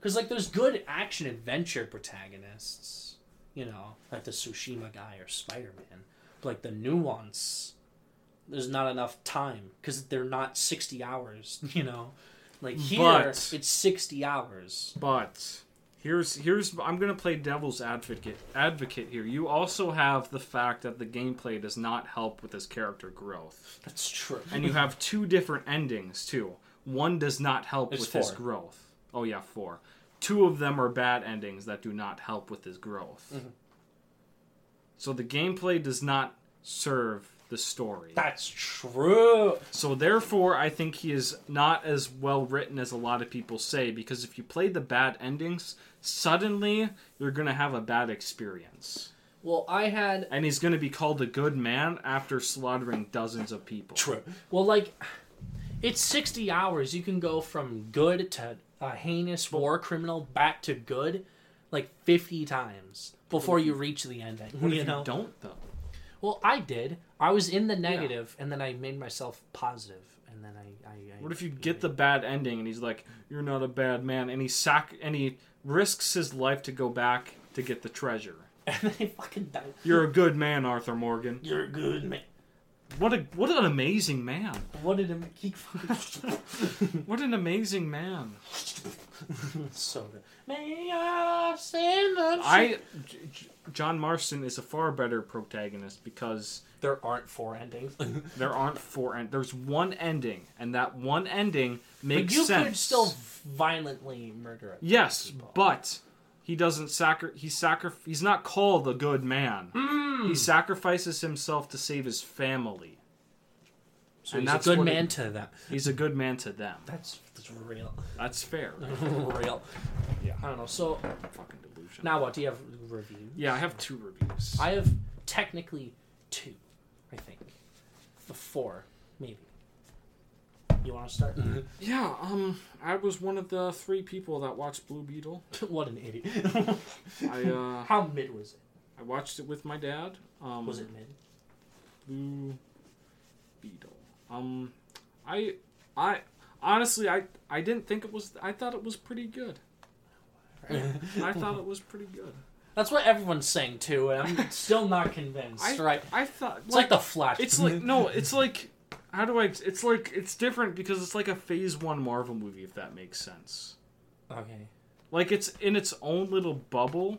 A: because like there's good action adventure protagonists, you know, like the Tsushima guy or Spider Man, but like the nuance, there's not enough time because they're not sixty hours, you know. Like here,
B: But-
A: it's sixty hours.
B: But here's here's I'm gonna play devil's advocate advocate here. You also have the fact that the gameplay does not help with his character growth,
A: That's true.
B: and you have two different endings too. One does not help with his growth. Oh yeah, four. Two of them are bad endings that do not help with his growth.
A: Mhm.
B: So the gameplay does not serve the story.
A: That's true.
B: So therefore, I think he is not as well written as a lot of people say. Because if you play the bad endings, suddenly you're gonna have a bad experience,
A: Well, I had
B: and he's gonna be called a good man after slaughtering dozens of people.
A: true. Well, like it's sixty hours. You can go from good to a heinous war criminal back to good, like fifty times before you reach the ending.
B: What
A: you
B: if
A: know.
B: you don't though?
A: Well, I did. I was in the negative, and then I made myself positive, and then I. I, I
B: What if you get the bad ending and he's like, "You're not a bad man," and he sac and he risks his life to go back to get the treasure.
A: and then I fucking died.
B: You're a good man, Arthur Morgan.
A: You're a good man.
B: What a what an amazing man.
A: What did him fucking
B: What an amazing man.
A: so good? May I send the
B: I J- J- John Marston is a far better protagonist because
A: There aren't four endings.
B: there aren't four end. There's one ending, and that one ending makes
A: but you
B: sense.
A: could still violently murder it.
B: yes,
A: people.
B: but he doesn't sacri- He sacri- He's not called a good man.
A: Mm.
B: He sacrifices himself to save his family.
A: So
B: and
A: he's
B: that's
A: a good
B: it-
A: man to them.
B: He's a good man to them.
A: That's that's real.
B: That's fair.
A: real.
B: Yeah.
A: I don't know. So
B: Fucking delusion.
A: now what? Do you have reviews?
B: yeah, I have two reviews.
A: I have technically two, I think. The four, maybe. You want to start?
B: yeah, um, I was one of the three people that watched Blue Beetle.
A: what an idiot.
B: I uh,
A: How mid was it?
B: I watched it with my dad. Um,
A: Was it mid?
B: Blue Beetle. Um, I, I honestly, I, I didn't think it was. I thought it was pretty good. I thought it was pretty good.
A: That's what everyone's saying too, and I'm still not convinced.
B: I,
A: right?
B: I thought
A: It's like, the Flash.
B: It's like no, it's like how do I? It's like it's different because it's like a Phase One Marvel movie, if that makes sense.
A: okay.
B: Like it's in its own little bubble.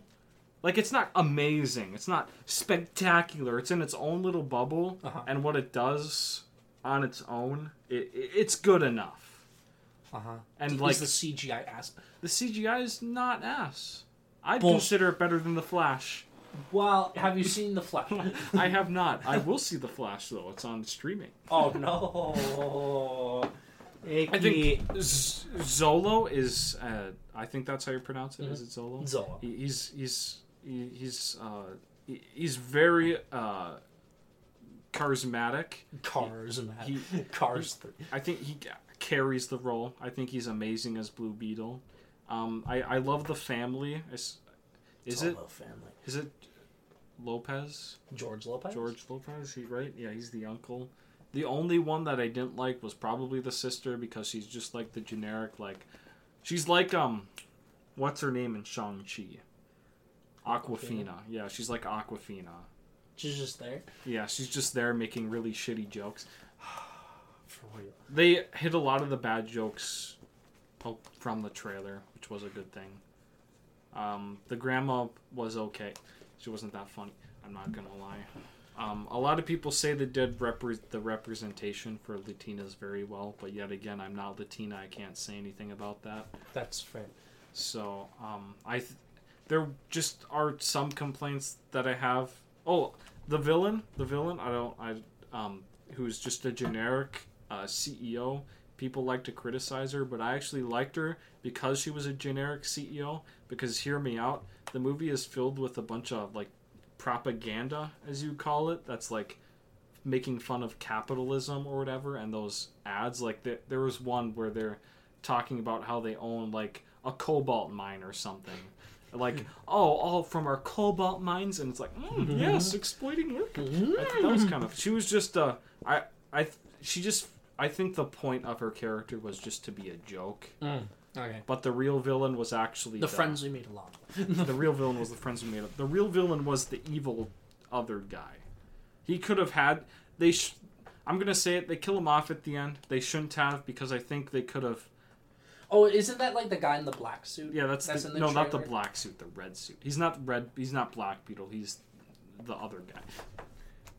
B: Like it's not amazing. It's not spectacular. It's in its own little bubble,
A: Uh-huh.
B: and what it does on its own, it, it it's good enough.
A: Uh huh.
B: And like
A: the CGI ass.
B: the CGI is not ass. I'd
A: Bull-
B: consider it better than the Flash.
A: Well, have you seen the Flash?
B: I have not. I will see the Flash though. It's on streaming.
A: oh no. Icky.
B: I think Z- Zolo is. Uh, I think that's how you pronounce it. Is it Zolo?
A: Zolo.
B: He, he's he's he, he's uh, he, he's very uh, charismatic. He-
A: Cars.
B: I think he carries the role. I think he's amazing as Blue Beetle. Um, I I love the family. Is, is it
A: family?
B: is it Lopez?
A: George Lopez.
B: George Lopez, he right? Yeah, he's the uncle. The only one that I didn't like was probably the sister because she's just like the generic like she's like um what's her name in Shang Chi? Awkwafina. Yeah, she's like Awkwafina.
A: She's just there.
B: Yeah, she's just there making really shitty jokes. They hit a lot of the bad jokes from the trailer, which was a good thing. Um, the grandma was okay. She wasn't that funny. I'm not gonna lie. Um, a lot of people say they did repre- the representation for Latinas very well, but yet again, I'm not Latina. I can't say anything about that.
A: That's fair.
B: So um, I, th- there just are some complaints that I have. Oh, the villain, the villain. I don't. I um, who's just a generic uh, CEO. People like to criticize her, but I actually liked her because she was a generic CEO. Because hear me out, the movie is filled with a bunch of like propaganda, as you call it. That's like making fun of capitalism or whatever. And those ads, like there, there was one where they're talking about how they own like a cobalt mine or something. Like, oh, all from our cobalt mines, and it's like, mm, yes, exploiting workers. I thought that was kind of. She was just uh, I, I, she just. I think the point of her character was just to be a joke,
A: Mm, okay.
B: but the real villain was actually
A: The friends we made along.
B: the real villain was the friends who made. The real villain was the evil other guy. He could have had. They. Sh- I'm gonna say it. They kill him off at the end. They shouldn't have because I think they could have.
A: Oh, isn't that like the guy in the black suit?
B: Yeah, that's,
A: That's
B: the,
A: in the
B: no, not the black suit, the red suit. He's not red. He's not Black Beetle. He's the other guy.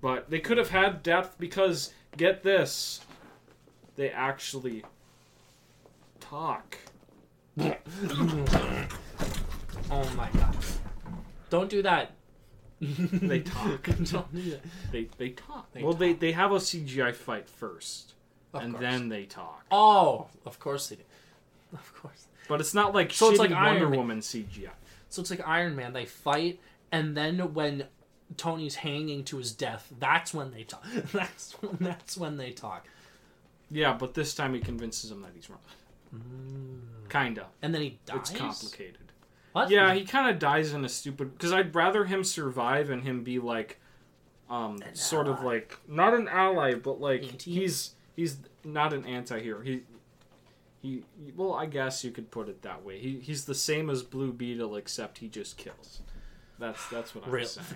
B: But they could have had depth because get this, they actually talk.
A: Oh my god. Don't do that.
B: They talk.
A: Don't do that.
B: They they talk.
A: They
B: well, they they have a CGI fight first,
A: Of
B: and
A: course.
B: then they talk.
A: Oh, of course they do. Of course.
B: But it's not like
A: So it's like
B: Wonder
A: Iron Man.
B: CGI.
A: So it's like Iron Man. They fight, and then when Tony's hanging to his death, that's when they talk. That's when, that's when they talk.
B: Yeah, but this time he convinces him that he's wrong. Kinda.
A: And then he dies.
B: It's complicated.
A: What?
B: Yeah, he kind of dies in a stupid. Because I'd rather him survive and him be like, um,
A: An
B: sort of like not an ally, but like
A: Anti-
B: he's he's not an anti-hero. He. He, well, I guess you could put it that way. He, he's the same as Blue Beetle, except he just kills. That's that's what I'm
A: Really?
B: saying.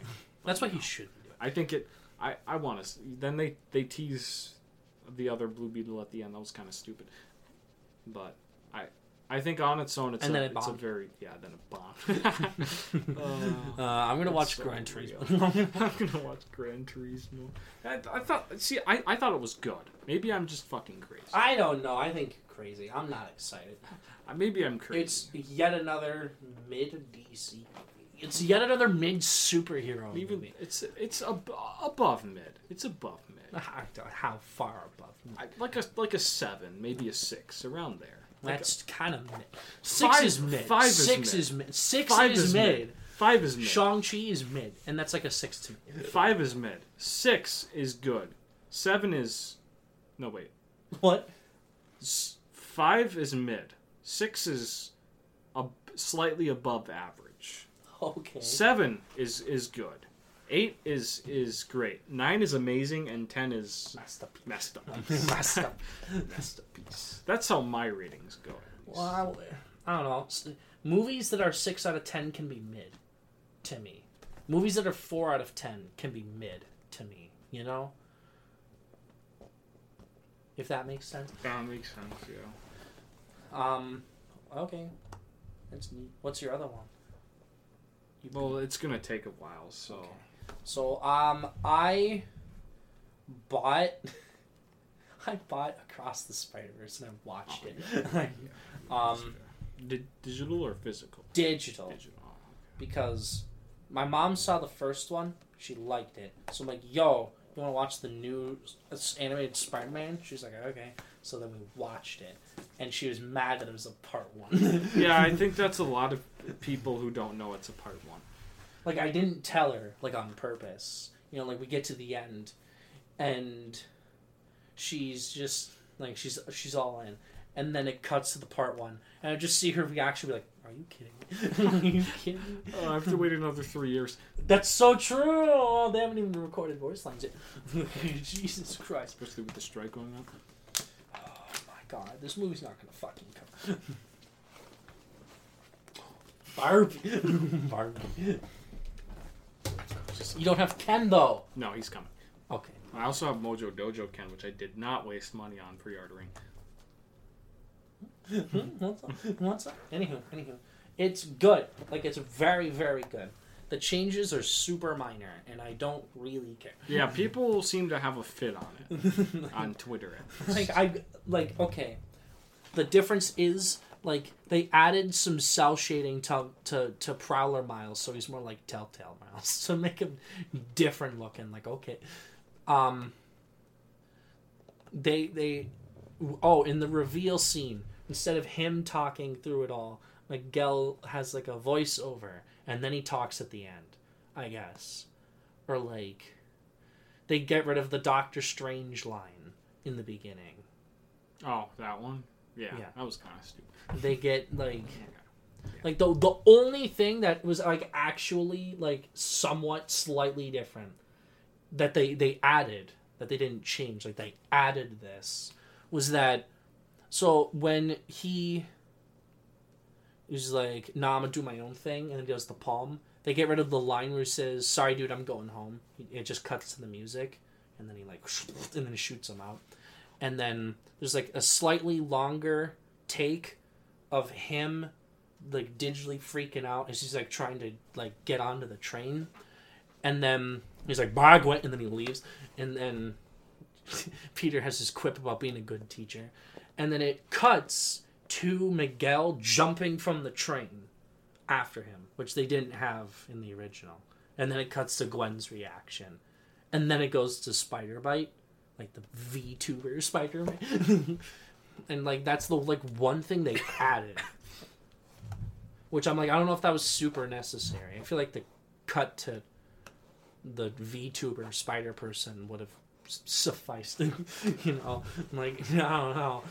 A: That's what he should.
B: I think it. I I want to. Then they they tease the other Blue Beetle at the end. That was kind of stupid. But I I think on its own, it's
A: And
B: a,
A: it
B: it's a very yeah. Then it bombed.
A: Uh, I'm gonna watch
B: so
A: Gran. Turismo.
B: I'm gonna watch Gran Turismo. I, I thought. See, I, I thought it was good. Maybe I'm just fucking crazy.
A: I don't know. I think crazy. I'm not excited.
B: Uh, Maybe I'm crazy.
A: It's yet another mid DC. It's yet another mid superhero
B: even
A: movie.
B: it's it's ab- above mid. It's above mid.
A: I don't know how far above.
B: I, like a like a seven, maybe a six, around there. Like a-
A: That's kind of mid. Six
B: Five-
A: is mid.
B: five is
A: Six
B: mid.
A: is mid. Six
B: Five
A: is,
B: is
A: mid.
B: mid. Five is mid.
A: Shang Chi is mid, and that's like a six to me.
B: Five is mid. Six is good. Seven is. No, wait.
A: What?
B: S- Five is mid. Six is ab- slightly above average.
A: Okay.
B: Seven is is good. Eight is is great. Nine is amazing, and ten is
A: Masterpiece.
B: messed up.
A: Masterpiece.
B: Masterpiece. That's how my ratings go.
A: Well, I, I don't know. Movies that are six out of ten can be mid, to me. Movies that are four out of ten can be mid to me. You know. If that makes sense.
B: That makes sense. Yeah.
A: Um. Okay. That's neat. What's your other one? You
B: Well, it's gonna take a while, so.
A: Okay. So um I bought I bought Across the Spider Verse and I watched it. um
B: Di- digital or physical?
A: digital
B: Digital. Oh,
A: because my mom saw the first one, she liked it. So I'm like, "Yo, you want to watch the new s- animated Spider-Man?" She's like, "Okay." So then we watched it, and she was mad that it was a part 1.
B: yeah, I think that's a lot of people who don't know it's a part one.
A: Like I didn't tell her like on purpose. You know, like we get to the end and she's just like she's she's all in. And then it cuts to the part one, and I just see her reaction, be like, "Are you kidding me? Are you kidding me?"
B: Oh, I have to wait another three years,
A: That's so true. Oh, they haven't even recorded voice lines yet. Jesus Christ!
B: especially with the strike going on.
A: Oh my God, this movie's not gonna fucking come. Barbie, Barbie. You don't have Ken though.
B: No, he's coming.
A: Okay.
B: I also have Mojo Dojo Ken, which I did not waste money on pre-ordering.
A: What's hmm, up? What's up? Anywho, anywho, it's good. Like it's very, very good. The changes are super minor, and I don't really care.
B: Yeah, people seem to have a fit on it on Twitter.
A: like I like okay. The difference is like they added some cell shading to to to Prowler Miles, so he's more like Telltale Miles, to make him different looking. Like okay, um, they they oh in the reveal scene instead of him talking through it all, Miguel has like a voiceover, and then he talks at the end, I guess, or like they get rid of the Doctor Strange line in the beginning.
B: Oh, that one. Yeah,
A: Yeah.
B: that was kind of stupid.
A: They get like like the the only thing that was like actually like somewhat slightly different that they they added that they didn't change like they added this was that so when he is like nah i'm gonna do my own thing and then does the palm they get rid of the line where he says sorry dude i'm going home it just cuts to the music and then he like and then he shoots him out and then there's like a slightly longer take of him like digitally freaking out as he's like trying to like get onto the train. And then he's like Bagwet and then he leaves. And then Peter has his quip about being a good teacher. And then it cuts to Miguel jumping from the train after him which they didn't have in the original. And then it cuts to Gwen's reaction. And then it goes to Spider-Byte like the VTuber Spider Man and like that's the like one thing they added. Which i'm like i don't know if that was super necessary. I feel like the cut to the vtuber spider person would have sufficed you know? I'm like i don't know.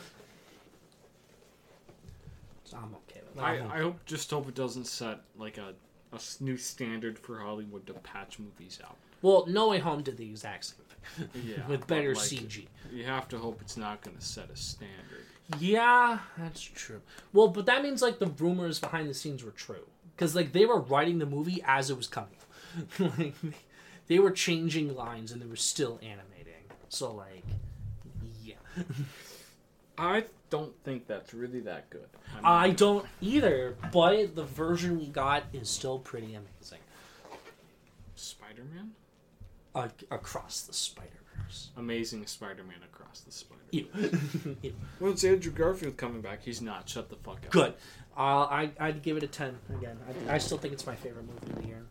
A: So i'm okay with that.
B: I, I hope just hope it doesn't set like a a new standard for Hollywood to patch movies out.
A: Well no way home did the exact same thing
B: Yeah,
A: with better
B: like,
A: cg
B: You have to hope it's not going to set a standard.
A: Yeah, that's true. Well, but that means like the rumors behind the scenes were true because like they were writing the movie as it was coming. like they were changing lines and they were still animating. So like, yeah,
B: I don't think that's really that good.
A: I
B: mean,
A: don't either. But the version we got is still pretty amazing.
B: Spider-Man,
A: Uh, across the Spider Verse.
B: Amazing Spider-Man across the Spider.
A: Ew. Ew.
B: Well, it's Andrew Garfield coming back. He's not. Shut the fuck up.
A: Good. Uh, I I'd give it a ten again. I, I still think it's my favorite movie of the year.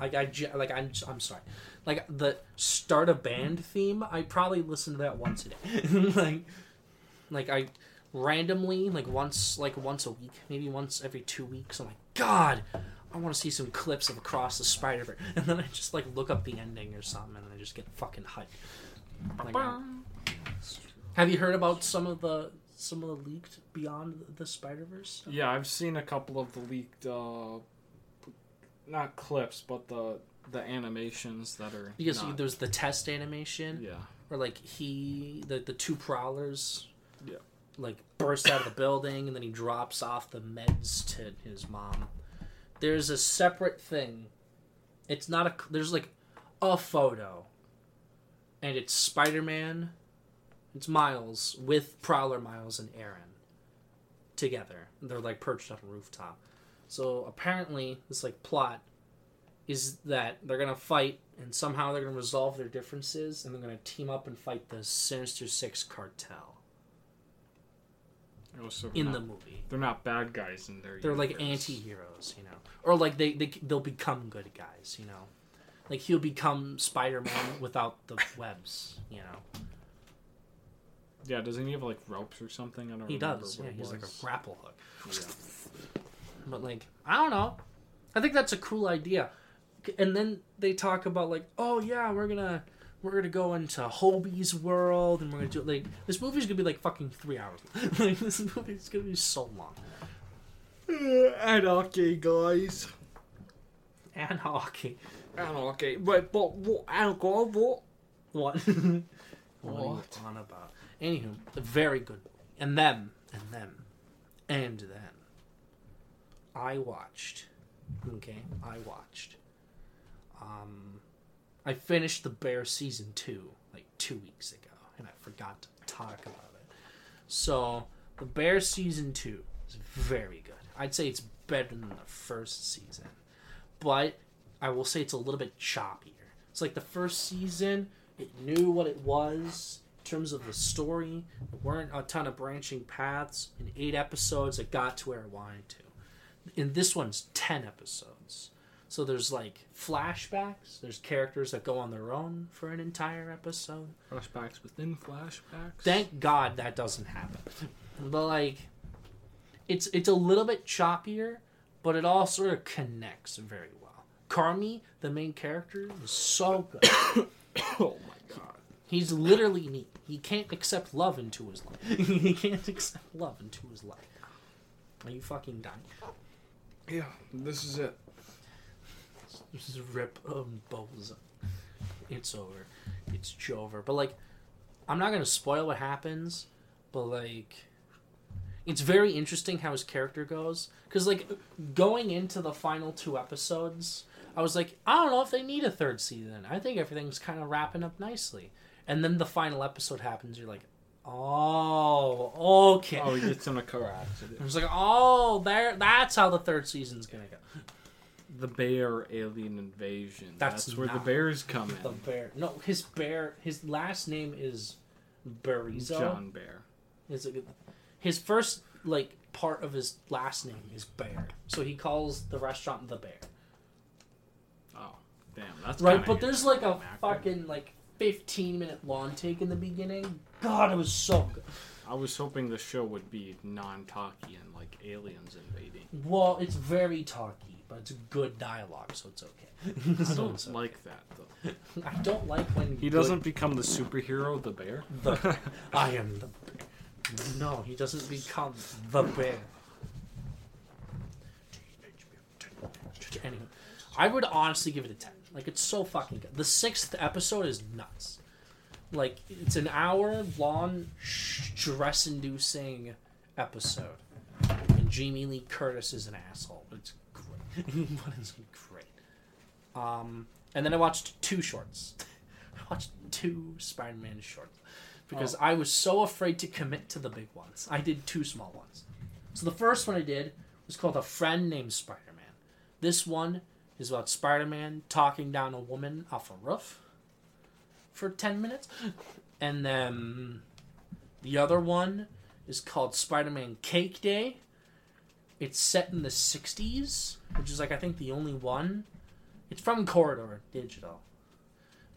A: Like I like I'm I'm sorry, like the start a band theme. I probably listen to that once a day. like like I randomly like once like once a week, maybe once every two weeks. I'm like God. I want to see some clips of Across the Spider Verse, and then I just like look up the ending or something, and I just get fucking hyped. Like, have you heard about some of the some of the leaked Beyond the Spider Verse?
B: Yeah, I've seen a couple of the leaked, uh, not clips, but the the animations that are.
A: Because
B: not-
A: there's the test animation
B: yeah,
A: where like he the the two prowlers
B: Yeah.
A: like burst out of the building and then he drops off the meds to his mom. There's a separate thing. It's not a there's like a photo. And it's Spider-Man, it's Miles with Prowler Miles and Aaron together. They're like perched on a rooftop. So apparently this like plot is that they're gonna fight and somehow they're gonna resolve their differences and they're gonna team up and fight the Sinister Six cartel
B: Oh, so
A: in
B: not-
A: the movie.
B: They're not bad guys in their.
A: They're like
B: universe.
A: anti-heroes, you know, or like they they they'll become good guys, you know. Like he'll become Spider-Man without the webs, you know.
B: Yeah, doesn't he have like ropes or something? I don't.
A: He does. Yeah, he's like a grapple hook.
B: Yeah.
A: But like, I don't know. I think that's a cool idea. And then they talk about like, oh yeah, we're gonna we're gonna go into Hobie's world and we're gonna do it like this movie's gonna be like fucking three hours. like this movie's gonna be so long.
B: Anarchy, guys.
A: And hockey.
B: Anarchy. But but what? Alcohol? What?
A: What? what are you
B: What?
A: on about? Anywho, very good. And then, and then, and then I watched. Okay, I watched. Um, I finished The Bear season two like two weeks ago, and I forgot to talk about it. So, The Bear season two is very good. I'd say it's better than the first season, but I will say it's a little bit choppier. It's like the first season, it knew what it was. in terms of the story, there weren't a ton of branching paths. In eight episodes, it got to where I wanted to. In this one's ten episodes. So there's like flashbacks. There's characters that go on their own for an entire episode.
B: Flashbacks within flashbacks.
A: Thank God that doesn't happen. But like, it's it's a little bit choppier, but it all sort of connects very well. Carmy, the main character, is so good.
B: oh my god.
A: He's literally neat. He can't accept love into his life. he can't accept love into his life. Are you fucking dying?
B: Yeah, this is it.
A: This is rip um, Boza. It's over. It's Jover. But like, I'm not gonna spoil what happens. But like, it's very interesting how his character goes. Cause like, going into the final two episodes, I was like, I don't know if they need a third season. I think everything's kind of wrapping up nicely. And then the final episode happens. You're like, oh, okay.
B: Oh, he gets in a car accident.
A: I was like, oh, there. That's how the third season's gonna go.
B: The bear alien invasion.
A: That's
B: That's, where the bears come in.
A: The bear. No, his bear. His last name is Berzatto.
B: John Bear.
A: Is it, his first like part of his last name is Bear, so he calls the restaurant the Bear.
B: Oh, damn. That's
A: Right, but there's like a
B: anticlimactic.
A: fucking like 15 minute lawn take in the beginning. God, it was so good.
B: I was hoping the show would be non-talky and like aliens invading.
A: Well, it's very talky, but it's good dialogue, so it's okay.
B: I
A: So
B: don't
A: it's okay.
B: like that though.
A: I don't like when
B: He
A: good-
B: doesn't become the superhero, the bear.
A: The, I am the bear. No, he doesn't become the bear. Anyway, I would honestly give it a 10. Like, it's so fucking good. The sixth episode is nuts. Like, it's an hour long, stress inducing episode. And Jamie Lee Curtis is an asshole. It's great. but it's great. Um, and then I watched two shorts. I watched two Spider Man shorts because I was so afraid to commit to the big ones. I did two small ones. So the first one I did was called A Friend Named Spider Man. This one is about Spider Man talking down a woman off a roof for 10 minutes. And then the other one is called Spider Man Cake Day. It's set in the 60s, which is like, I think, the only one. It's from Corridor Digital.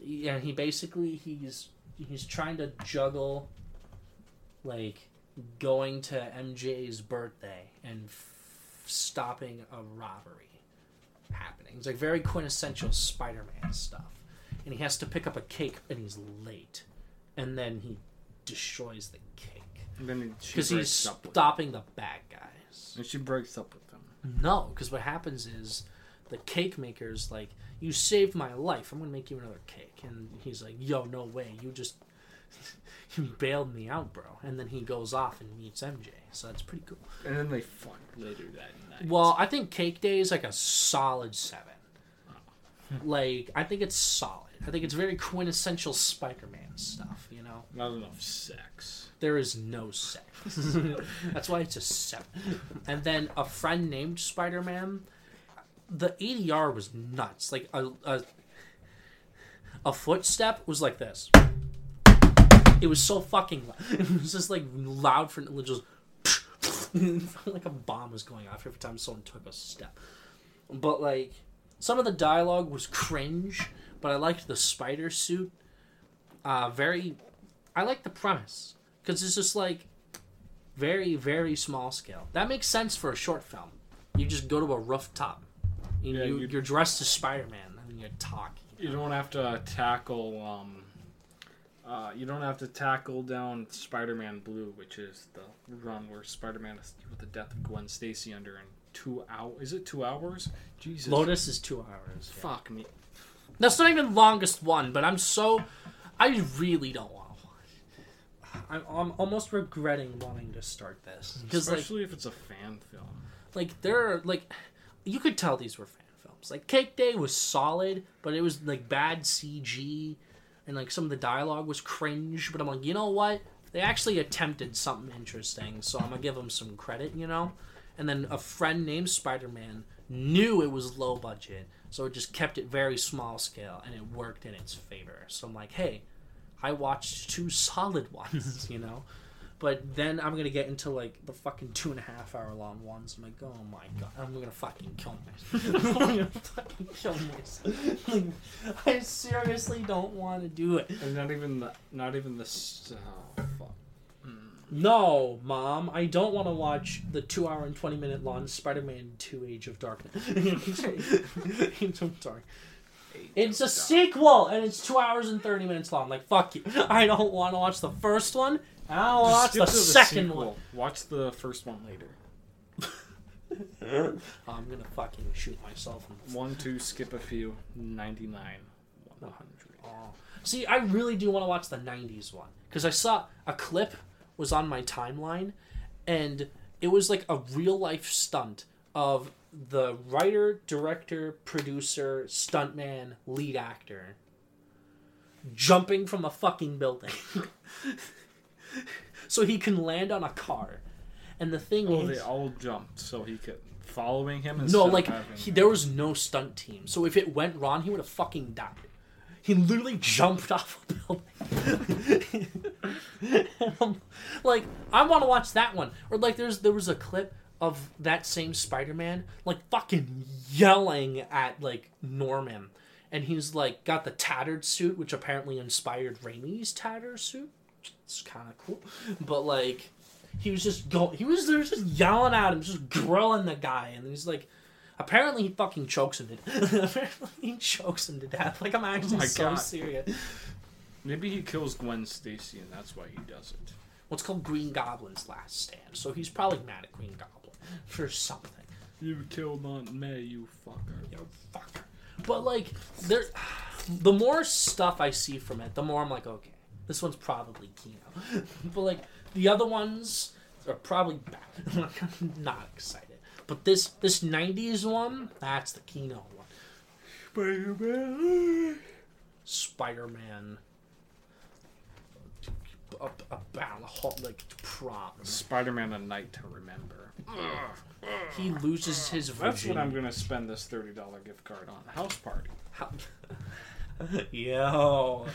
A: And he basically, he's he's trying to juggle like going to MJ's birthday and f- stopping a robbery happening. It's like very quintessential Spider-Man stuff. And he has to pick up a cake and he's late. And then he destroys the cake
B: And then
A: because he's stopping the bad guys.
B: And she breaks up with them.
A: No, because what happens is the cake maker's like, "You saved my life. I'm gonna make you another cake." And he's like, "Yo, no way. You just you bailed me out, bro." And then he goes off and meets MJ. So that's pretty cool.
B: And then they fuck later that night.
A: Well, I think Cake Day is like a solid seven. Like, I think it's solid. I think it's very quintessential Spider-Man stuff. You know,
B: Not enough sex.
A: there is no sex. That's why it's a seven. And then a friend named Spider Man. The ADR was nuts. Like a, a a footstep was like this. It was so fucking loud. It was just like loud for just like a bomb was going off every time someone took a step. But like some of the dialogue was cringe, but I liked the spider suit. Uh, very, I like the premise because it's just like very very small scale. That makes sense for a short film. You just go to a rooftop. You,
B: Yeah,
A: you,
B: you-
A: you're dressed as Spider Man and you talk.
B: You don't have to tackle. Um, uh, you don't have to tackle down Spider-Man Blue, which is the run where Spider-Man is with the death of Gwen Stacy under in two hours. Is it two hours? Jesus.
A: Lotus is two hours. yeah.
B: Fuck me.
A: That's not even the longest one, but I'm so. I really don't want to watch. I'm, I'm almost regretting wanting to start this mm-hmm. because like
B: Especially if it's a fan film.
A: like there are like you could tell these were fan films. Like Cake Day was solid, but it was like bad CG and like some of the dialogue was cringe. But I'm like, you know what? They actually attempted something interesting, so I'm gonna give them some credit, you know. And then a friend named Spider Man knew it was low budget, so it just kept it very small scale, and it worked in its favor. So I'm like, hey, I watched two solid ones, you know. But then I'm gonna get into like the fucking two and a half hour long ones. I'm like, oh my god, I'm gonna fucking kill myself. I'm gonna fucking kill myself. Like, I seriously don't want to do it.
B: And not even the, not even the. Oh, fuck.
A: No, mom, I don't want to watch the two hour and twenty minute long Spider Man Two: Age of Darkness. Age of Dark. It's a sequel, and it's two hours and thirty minutes long. Like fuck you, I don't want to watch the first one. I don't watch the, second one.
B: Watch the first one later.
A: I'm gonna fucking shoot myself. In the
B: One, two, skip a few. 99. 100.
A: Oh. See, I really do want to watch the '90s one because I saw a clip was on my timeline, and it was like a real life stunt of the writer, director, producer, stuntman, lead actor jumping from a fucking building, so he can land on a car. And the thing
B: Oh,
A: is,
B: they all jumped so he could. Following him and
A: no, like he, there was no stunt team. So if it went wrong, he would have fucking died. He literally jumped off a building. I'm- like I want to watch that one. Or like there's there was a clip of that same Spider-Man like fucking yelling at like Norman, and he's like got the tattered suit, which apparently inspired Raimi's tattered suit. It's kind of cool, but like he was just going. He was there, just yelling at him, just grilling the guy, and he's like, apparently he fucking chokes him to death. apparently he chokes him to death. Like I'm oh actually
B: my
A: so
B: God.
A: serious.
B: Maybe he kills Gwen Stacy and that's why he does it.
A: What's called Green Goblin's last stand. So he's probably mad at Green Goblin for something.
B: You killed Aunt May, you fucker.
A: You fucker. But like, there, the more stuff I see from it, the more I'm like, okay, this one's probably Kino. but like the other ones are probably bad. I'm not excited. But this this '90s one, that's the Kino one.
B: Spider-Man.
A: Spider-Man. Up, about a whole like prom.
B: Spider-Man: A Night to Remember.
A: He loses his virginity.
B: That's what I'm gonna spend this thirty dollar gift card on. House party.
A: How- Yo,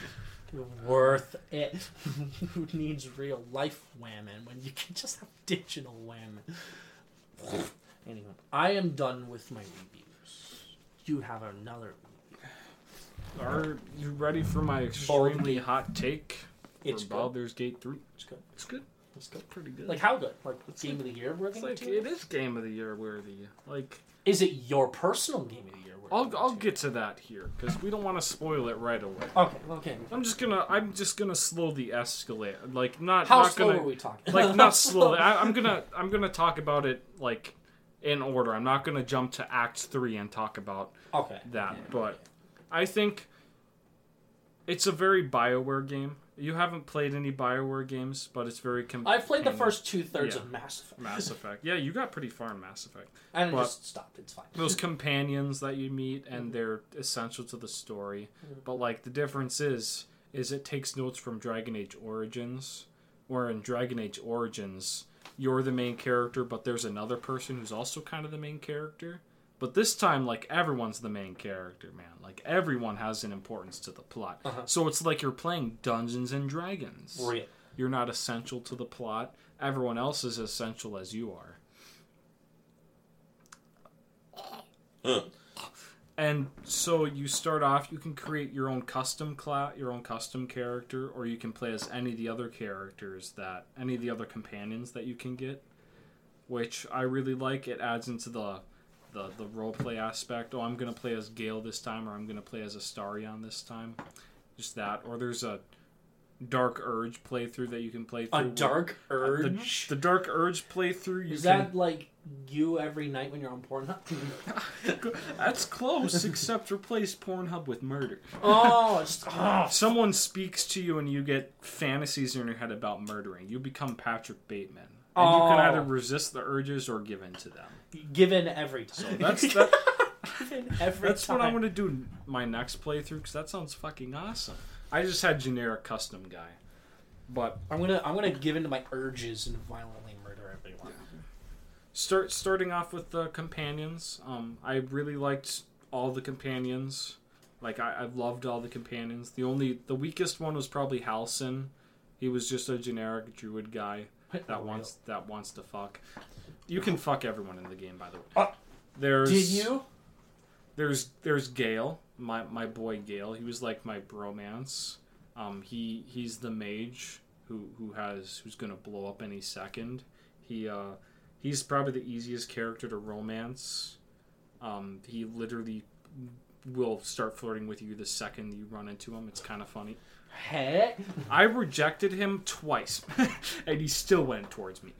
A: worth it. Who needs real life whammon when you can just have digital whammon? Anyway, I am done with my reviews. You have another.
B: Are you ready for my
A: Boldly.
B: extremely hot take
A: It's
B: for
A: good.
B: Baldur's Gate 3?
A: It's good.
B: It's good.
A: It's good.
B: Pretty good.
A: Like how good? Like it's game of the year
B: it's
A: worthy?
B: like it is game of the year worthy. Like
A: Is it your personal game of the year worthy?
B: I'll I'll get to that here because we don't want to spoil it right away.
A: Okay. Okay.
B: I'm just gonna I'm just gonna slow the escalate. Like not
A: How
B: not
A: slow
B: gonna
A: are we talking?
B: like not
A: slow?
B: slowly. I, I'm gonna I'm gonna talk about it like in order. I'm not gonna jump to Act Three and talk about
A: Okay.
B: that.
A: Yeah.
B: But I think it's a very Bioware game. You haven't played any Bioware games, but it's very. Com-
A: I've played the first two thirds
B: Yeah.
A: of Mass Effect.
B: Mass Effect. Yeah, you got pretty far in Mass Effect.
A: And it
B: But-
A: just stopped. It's fine.
B: Those companions that you meet,
A: Mm-hmm.
B: and they're essential to the story. But like the difference is, is it takes notes from Dragon Age Origins, where in Dragon Age Origins you're the main character, but there's another person who's also kind of the main character. But this time, like everyone's the main character, man. Like everyone has an importance to the plot.
A: Uh-huh.
B: So it's like you're playing Dungeons and Dragons.
A: Real.
B: You're not essential to the plot. Everyone else is essential as you are. And so you start off. You can create your own custom class, your own custom character, or you can play as any of the other characters that any of the other companions that you can get, which I really like. It adds into the the the role play aspect. Oh, I'm gonna play as Gale this time, or I'm gonna play as Astarion this time. Just that, or there's a Dark Urge playthrough that you can play through.
A: A dark uh,
B: the,
A: urge.
B: the Dark Urge playthrough. You
A: Is
B: can,
A: that like you every night when you're on Pornhub?
B: That's close, except replace Pornhub with murder.
A: oh, it's, oh,
B: Someone speaks to you and you get fantasies in your head about murdering. You become Patrick Bateman. And you can
A: Oh.
B: either resist the urges or give in to them.
A: given every time.
B: That's that, that's
A: time.
B: what I'm going to do my next playthrough because that sounds fucking awesome. I just had generic custom guy. But
A: I'm gonna I'm gonna give into my urges and violently murder everyone.
B: Start starting off with the companions. Um, I really liked all the companions. Like I, I loved all the companions. The only the weakest one was probably Halsin. He was just a generic druid guy that wants that wants to fuck. You can fuck everyone in the game, by the way.
A: Uh,
B: there's
A: Did you?
B: there's there's Gale, my my boy Gale. He was like my bromance. Um, he he's the mage who who has who's gonna blow up any second. He uh he's probably the easiest character to romance. Um, he literally will start flirting with you the second you run into him. It's kind of funny.
A: Heck.
B: I rejected him twice, and he still went towards me.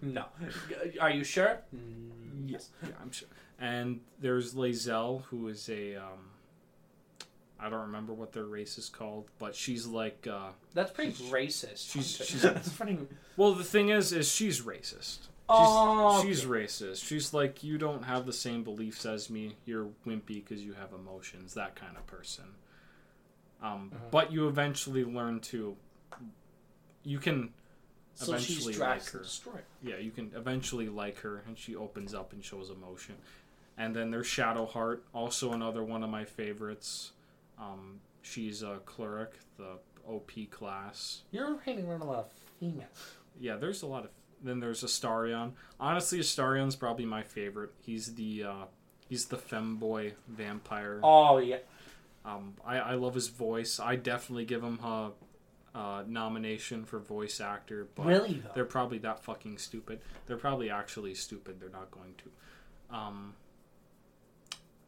A: No. Are you sure?
B: Yes, yeah, I'm sure. And there's Lae'zel, who is a um, I don't remember what their race is called, but she's like, uh,
A: That's pretty racist.
B: she's- she's-
A: That's funny.
B: well, the thing is, is she's racist. She's,
A: Oh,
B: she's racist. She's like, you don't have the same beliefs as me. You're wimpy because you have emotions. That kind of person. Um,
A: Uh-huh.
B: But you eventually learn to. You can
A: so she's
B: eventually like her. Yeah, you can eventually like her, and she opens up and shows emotion. And then there's Shadowheart, also another one of my favorites. Um, she's a cleric, the OP class.
A: You're hanging around a lot of females.
B: Yeah, there's a lot of. Then there's Astarion. Honestly, Astarion's probably my favorite. He's the uh, he's the femboy vampire.
A: Oh yeah.
B: Um, I I love his voice. I definitely give him a uh, nomination for voice actor. But
A: Really though.
B: they're probably that fucking stupid. They're probably actually stupid. They're not going to. Um,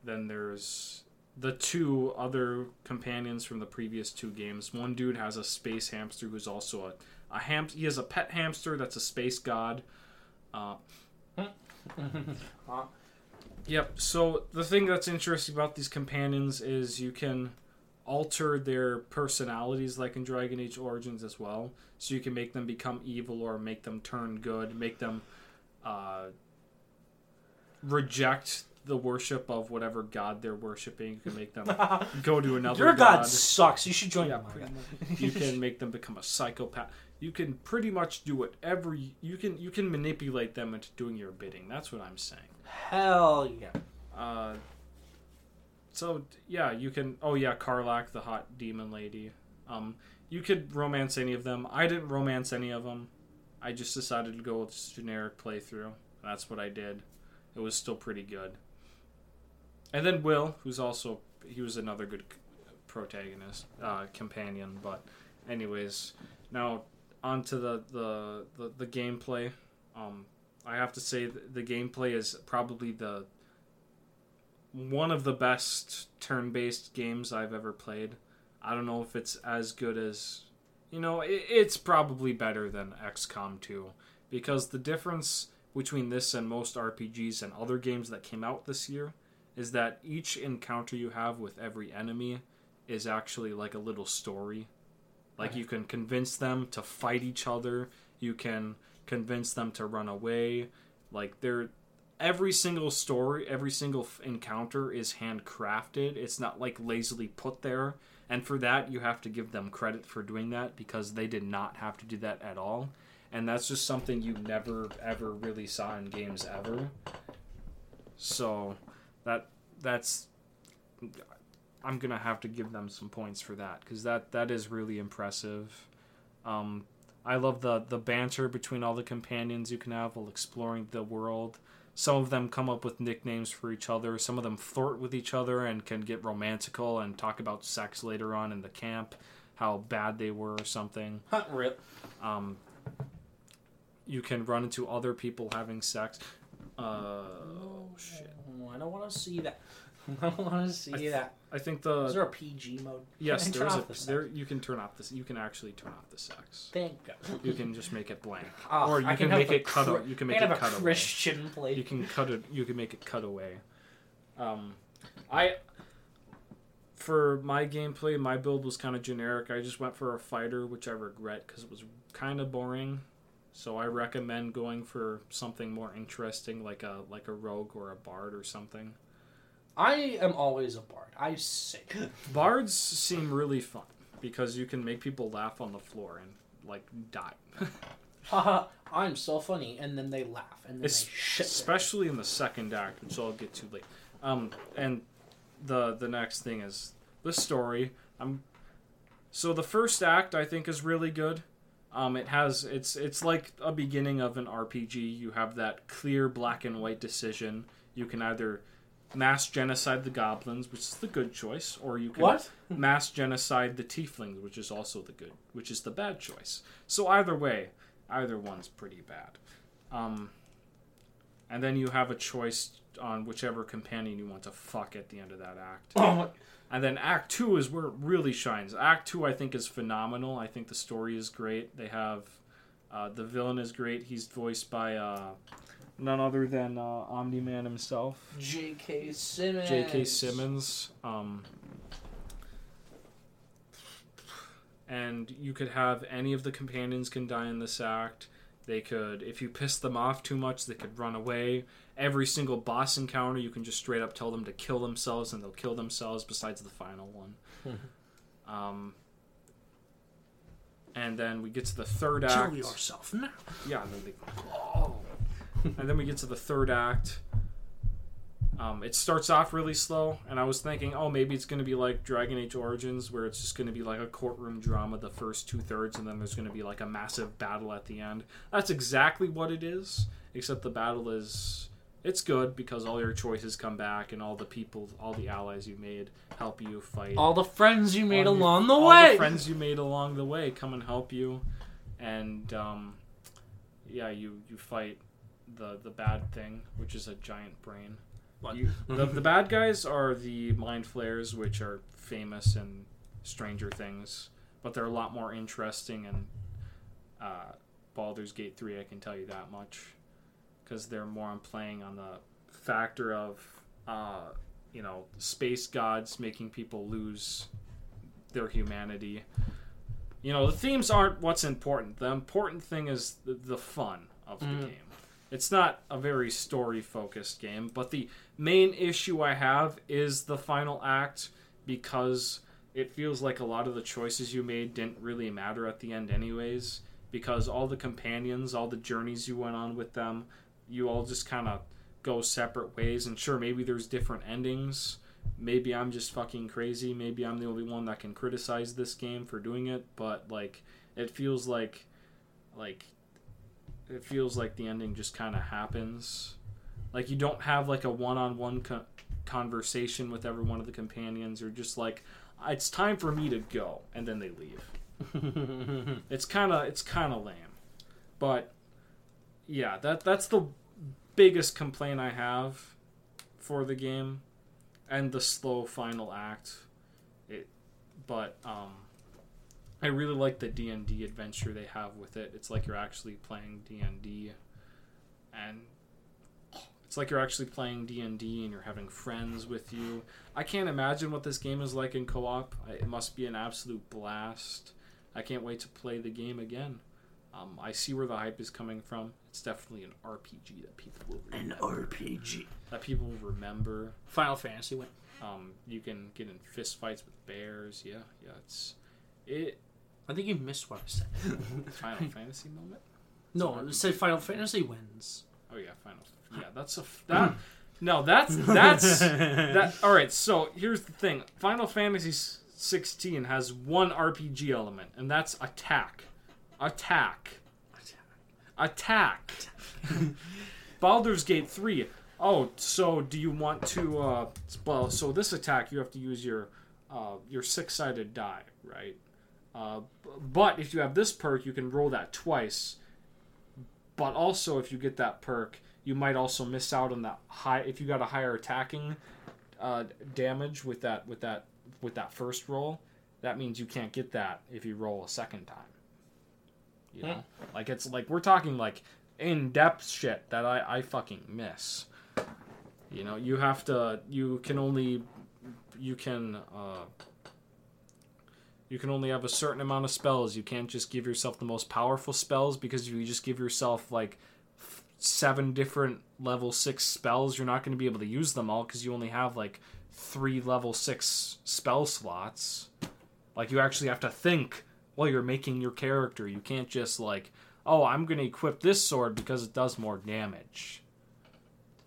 B: then there's the two other companions from the previous two games. One dude has a space hamster who's also a a ham. He has a pet hamster that's a space god. Uh, Yep. So the thing that's interesting about these companions is you can alter their personalities, like in Dragon Age Origins as well. So you can make them become evil or make them turn good, make them uh, reject the worship of whatever god they're worshiping. You can make them go to another
A: Your god,
B: god.
A: sucks. You should join
B: Yeah,
A: my god.
B: You can make them become a psychopath. You can pretty much do whatever you, you can. You can manipulate them into doing your bidding. That's what I'm saying.
A: Hell yeah.
B: Uh, so yeah, you can. Oh yeah, Karlach, the hot demon lady. Um, you could romance any of them. I didn't romance any of them. I just decided to go with this generic playthrough. That's what I did. It was still pretty good. And then Wyll, who's also he was another good protagonist, uh, companion. But anyways, now onto the the the, the gameplay. Um, I have to say th- the gameplay is probably the one of the best turn-based games I've ever played. I don't know if it's as good as you know, it, it's probably better than XCOM 2 because the difference between this and most RPGs and other games that came out this year is that each encounter you have with every enemy is actually like a little story. Like you can convince them to fight each other, you can convince them to run away. Like they're every single story, every single f- encounter is handcrafted. It's not like lazily put there. And for that, you have to give them credit for doing that because they did not have to do that at all. And that's just something you never ever really saw in games ever. So that that's I'm gonna have to give them some points for that because that that is really impressive. Um, I love the the banter between all the companions you can have while exploring the world. Some of them come up with nicknames for each other. Some of them flirt with each other and can get romantical and talk about sex later on in the camp, how bad they were or something.
A: Rip.
B: Um, you can run into other people having sex. Uh, oh shit!
A: Oh, I don't want to see that. I don't want to see
B: I th-
A: that.
B: I think
A: Is
B: the
A: there a PG mode?
B: yes,
A: Can I turn
B: there's
A: off the
B: a there. You can turn off this. You can actually turn off the sex.
A: Thank God.
B: You can just make it blank,
A: Oh,
B: or you
A: I
B: can,
A: have
B: make
A: a
B: it cut.
A: Chri-
B: you can make
A: can
B: it
A: have
B: cut
A: a
B: away.
A: Christian play.
B: You can cut it. You can make it cut away. Um, I for my gameplay, my build was kind of generic. I just went for a fighter, which I regret because it was kind of boring. So I recommend going for something more interesting, like a like a rogue or a bard or something.
A: I am always a bard. I say.
B: Bards seem really fun because you can make people laugh on the floor and like die.
A: Haha, I'm so funny, and then they laugh, and then
B: Es-
A: they shit.
B: especially in the second act, which I'll get to late. Um, and the the next thing is the story. I'm so the first act I think is really good. Um, it has it's it's like a beginning of an RPG. You have that clear black and white decision. You can either mass genocide the goblins, which is the good choice, or you can
A: What?
B: mass genocide the tieflings, which is also the good, which is the bad choice. So either way, either one's pretty bad. Um, and then you have a choice on whichever companion you want to fuck at the end of that act.
A: Oh,
B: And then Act Two is where it really shines. Act Two, I think, is phenomenal. I think the story is great. They have uh, the villain is great. He's voiced by uh, none other than uh, Omni Man himself.
A: J.K. Simmons.
B: J.K. Simmons. Um, and you could have any of the companions can die in this act. They could, if you piss them off too much, they could run away. Every single boss encounter, you can just straight up tell them to kill themselves, and they'll kill themselves. Besides the final one. um, and then we get to the third act.
A: Kill yourself now.
B: Yeah, and then they, oh. and then we get to the third act. Um, it starts off really slow, and I was thinking, oh, maybe it's going to be like Dragon Age Origins, where it's just going to be like a courtroom drama the first two thirds, and then there's going to be like a massive battle at the end. That's exactly what it is, except the battle is it's good because all your choices come back, and all the people, all the allies you made help you fight
A: All the friends you made
B: all your-
A: along the
B: all
A: way.
B: the friends you made along the way come and help you, and um, yeah, you you fight the the bad thing, which is a giant brain.
A: What?
B: You, the, the bad guys are the mind flayers, which are famous in Stranger Things, but they're a lot more interesting in uh, Baldur's Gate three. I can tell you that much, because they're more on playing on the factor of uh, you know space gods making people lose their humanity. You know, the themes aren't what's important. The important thing is the, the fun of the
A: Mhm.
B: game. It's not a very story focused game, but the main issue I have is the final act because it feels like a lot of the choices you made didn't really matter at the end, anyways. Because all the companions, all the journeys you went on with them, you all just kind of go separate ways. And sure, maybe there's different endings. Maybe I'm just fucking crazy. Maybe I'm the only one that can criticize this game for doing it. But like, it feels like, like, it feels like the ending just kind of happens. Like you don't have like a one-on-one co- conversation with every one of the companions. You're just like, it's time for me to go, and then they leave. It's kind of it's kind of lame, but yeah, that that's the biggest complaint I have for the game, and the slow final act. It, but um, I really like the D and D adventure they have with it. It's like you're actually playing D and D, and it's like you're actually playing D and D and you're having friends with you. I can't imagine what this game is like in co-op. It must be an absolute blast. I can't wait to play the game again. Um, I see where the hype is coming from. It's definitely an RPG that people will
A: An
B: remember.
A: RPG.
B: that people will remember.
A: Final Fantasy went.
B: Um, you can get in fist fights with bears. Yeah, yeah. It's it
A: I think you missed what I said.
B: Final Fantasy moment.
A: no, it said Final Fantasy wins.
B: Oh yeah, Final. Yeah, that's a f- that. No, that's that's that. All right, so here's the thing: Final Fantasy 16 has one RPG element, and that's attack. Attack. Attack. Baldur's Gate 3. Oh, so do you want to? Uh, well, so this attack you have to use your uh, your six sided die, right? Uh, but if you have this perk, you can roll that twice. But also, if you get that perk, you might also miss out on that high. If you got a higher attacking uh, damage with that with that with that first roll, that means you can't get that if you roll a second time. You know, like it's like we're talking like in depth shit that I I fucking miss. You know, you have to. You can only. You can. Uh, you can only have a certain amount of spells. You can't just give yourself the most powerful spells because if you just give yourself like seven different level six spells, you're not going to be able to use them all because you only have like three level six spell slots. Like you actually have to think while you're making your character. You can't just like, oh, I'm going to equip this sword because it does more damage.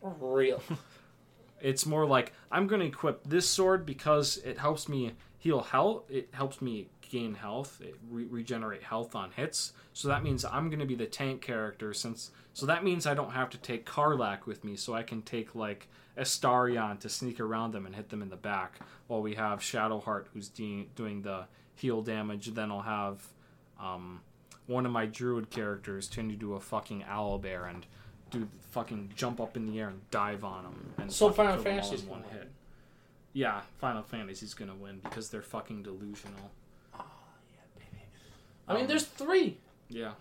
A: Real.
B: It's more like I'm going to equip this sword because it helps me heal health. It helps me gain health, it re- regenerate health on hits. So that means I'm going to be the tank character since. So that means I don't have to take Karlach with me, so I can take like Astarion to sneak around them and hit them in the back, while we have Shadowheart who's de- doing the heal damage. Then I'll have um, one of my druid characters turn into a fucking owlbear and do fucking jump up in the air and dive on them. And
A: So Final
B: kill them all
A: Fantasy's
B: one
A: gonna
B: hit. Yeah, Final Fantasy's gonna win because they're fucking delusional.
A: Oh, yeah, baby. I mean,
B: Um,
A: there's three
B: Yeah,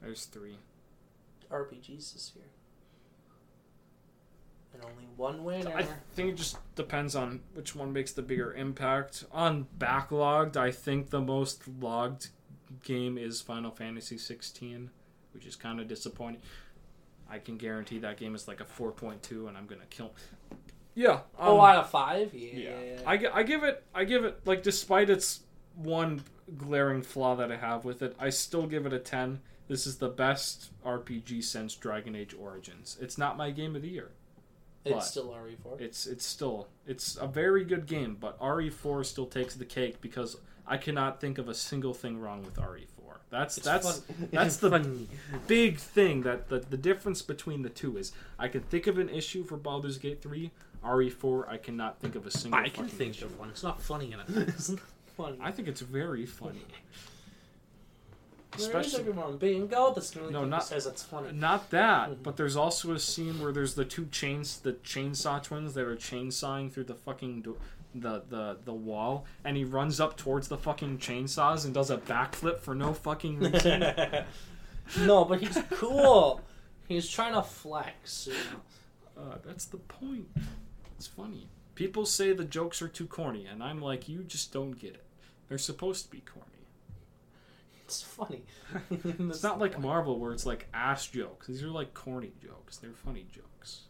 B: there's three.
A: RPGs this year, and only one winner.
B: I think it just depends on which one makes the bigger impact. On Backloggd, I think the most logged game is Final Fantasy 16, which is kind of disappointing. I can guarantee that game is like a 4.2, and I'm gonna kill. Yeah.
A: oh,
B: um,
A: out of five, yeah.
B: yeah. I, I give it I give it like despite its one glaring flaw that I have with it, I still give it a 10. This is the best RPG since Dragon Age Origins. It's not my game of the year.
A: It's still RE4.
B: It's it's still it's a very good game, but RE4 still takes the cake because I cannot think of a single thing wrong with RE4. That's
A: It's
B: that's
A: fun.
B: that's the
A: funny.
B: big thing that the, the difference between the two is I can think of an issue for Baldur's Gate 3, RE4 I cannot think of a single
A: I can think
B: issue.
A: of one. It's not funny enough. It's not funny.
B: I think it's very funny. Especially
A: everyone being go. That's the
B: No, not-
A: that says it's funny.
B: not that,
A: Mhm.
B: but there's also a scene where there's the two chains, the chainsaw twins that are chainsawing through the fucking do- the the the wall, and he runs up towards the fucking chainsaws and does a backflip for no fucking reason.
A: no, but he's cool. He's trying to flex. You know?
B: uh, that's the point. It's funny. People say the jokes are too corny, and I'm like, you just don't get it. They're supposed to be corny.
A: It's funny.
B: It's not like Marvel where it's like ass jokes. These are like corny jokes. They're funny jokes.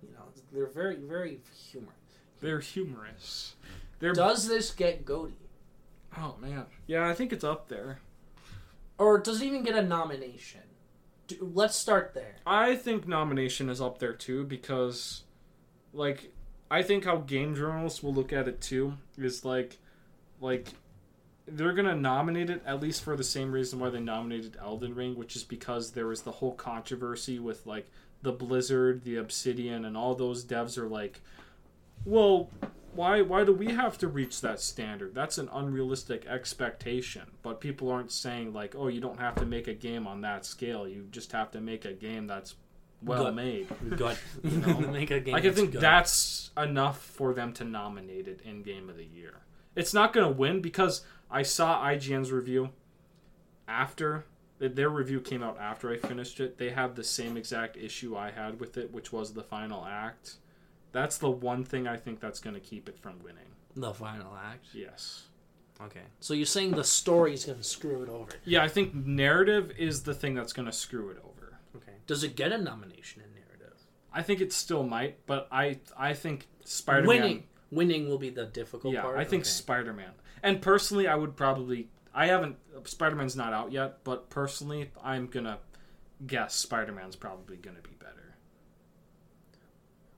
A: you know, they're very, very humorous.
B: They're humorous. They're
A: Does this get Goaty?
B: oh man, yeah, I think it's up there.
A: Or does it even get a nomination? Do, let's start there.
B: I think nomination is up there too because, like, I think how game journalists will look at it too is like, like, they're gonna nominate it at least for the same reason why they nominated Elden Ring, which is because there was the whole controversy with like the Blizzard, the Obsidian, and all those devs are like, well, why why do we have to reach that standard? That's an unrealistic expectation. But people aren't saying like, oh, you don't have to make a game on that scale. You just have to make a game that's well
A: Good.
B: made.
A: Good.
B: know?
A: Make a game.
B: I can think
A: good.
B: that's enough for them to nominate it in Game of the Year. It's not going to win because I saw IGN's review after their review came out after I finished it. They have the same exact issue I had with it, which was the final act. That's the one thing I think that's going to keep it from winning.
A: the final act.
B: Yes.
A: Okay. So you're saying the story is gonna screw it over?
B: Yeah, I think narrative is the thing that's going to screw it over.
A: Okay. Does it get a nomination in narrative?
B: I think it still might, but I I think Spider-Man
A: Winning. Winning will be the difficult
B: Yeah,
A: part.
B: I think
A: Okay.
B: Spider Man. And personally, I would probably. I haven't. Spider Man's not out yet, but personally, I'm gonna guess Spider Man's probably gonna be better.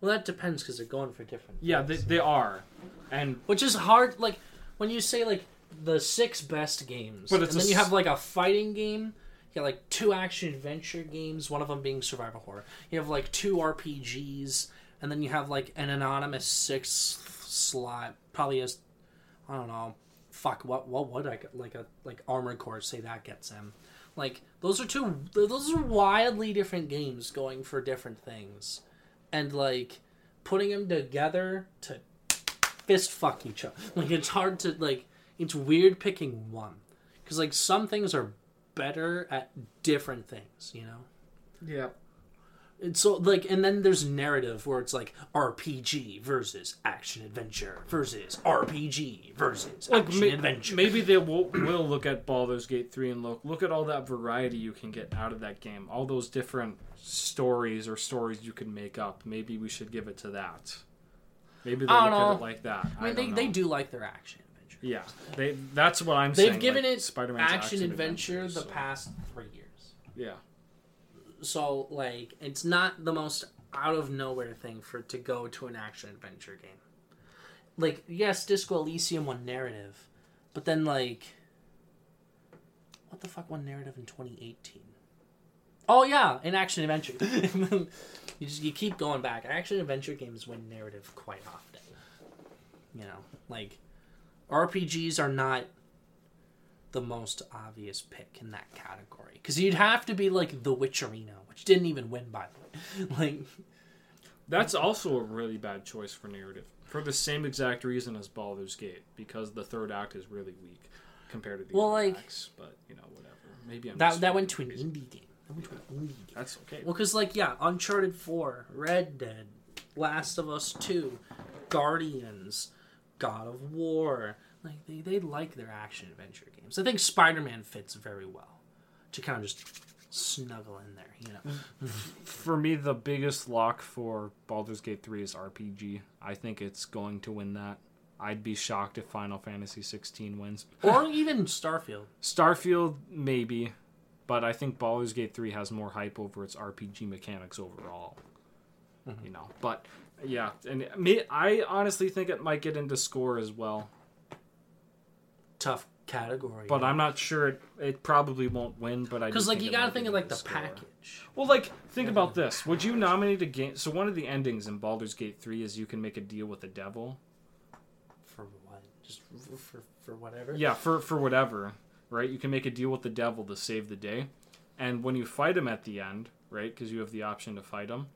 A: Well, that depends because they're going for different.
B: Yeah, they, they are. And
A: Which is hard. Like when you say like the six best games,
B: But it's
A: and then you have like a fighting game. You got like two action adventure games, one of them being survival horror. You have like two RPGs, and then you have like an anonymous sixth slot. Probably as I don't know. Fuck. What what would I like a like Armored Core? Say that gets him. Like those are two. Those are wildly different games going for different things, and like putting them together to fist fuck each other. Like it's hard to like. It's weird picking one because like some things are better at different things. You know.
B: yeah,
A: It's so like, and then there's narrative where it's like RPG versus action adventure versus RPG versus
B: like
A: action
B: ma-
A: adventure.
B: maybe they will, will look at Baldur's Gate three and look look at all that variety you can get out of that game, all those different stories or stories you can make up. Maybe we should give it to that. Maybe they
A: I
B: look
A: don't
B: at
A: know.
B: it like that.
A: I mean, they,
B: don't
A: they do like their action adventure.
B: Yeah, they. That's what I'm saying.
A: They've
B: saying.
A: given
B: like,
A: it
B: Spider-Man's
A: action, adventure, the
B: so-
A: past three years.
B: Yeah.
A: So like, it's not the most out of nowhere thing for to go to an action adventure game. Like, yes, Disco Elysium won narrative, but then like, what the fuck won narrative in 2018? Oh yeah, an action adventure. you just you keep going back. Action adventure games win narrative quite often. You know, like RPGs are not the most obvious pick in that category because you'd have to be like The Witcherino, which didn't even win by the way. like
B: That's also a really bad choice for narrative. For the same exact reason as Baldur's Gate, because the third act is really weak compared to the
A: Well,
B: other
A: like-
B: acts. But you know, whatever. Maybe I'm
A: that that went to an indie game. That went to an indie game.
B: That's okay.
A: Well, because like yeah, Uncharted Four, Red Dead, Last of Us Two, Guardians, God of War. Like they they like their action adventure games. I think Spider Man fits very well to kind of just snuggle in there. You know,
B: For me, the biggest lock for Baldur's Gate 3 is RPG. I think it's going to win that. I'd be shocked if Final Fantasy 16 wins.
A: or even Starfield.
B: Starfield, maybe, but I think Baldur's Gate 3 has more hype over its RPG mechanics overall. Mm-hmm. You know, but yeah, and me, I honestly think it might get into score as well,
A: Tough category.
B: but I'm not sure it, it probably won't win. But I
A: because like you gotta think of like the
B: score.
A: package.
B: Well, like think about this: Would you nominate a game? So one of the endings in Baldur's Gate 3 is you can make a deal with the devil.
A: For what? Just for for, for whatever.
B: Yeah, for for whatever, right? You can make a deal with the devil to save the day, and when you fight him at the end, right? Because you have the option to fight him,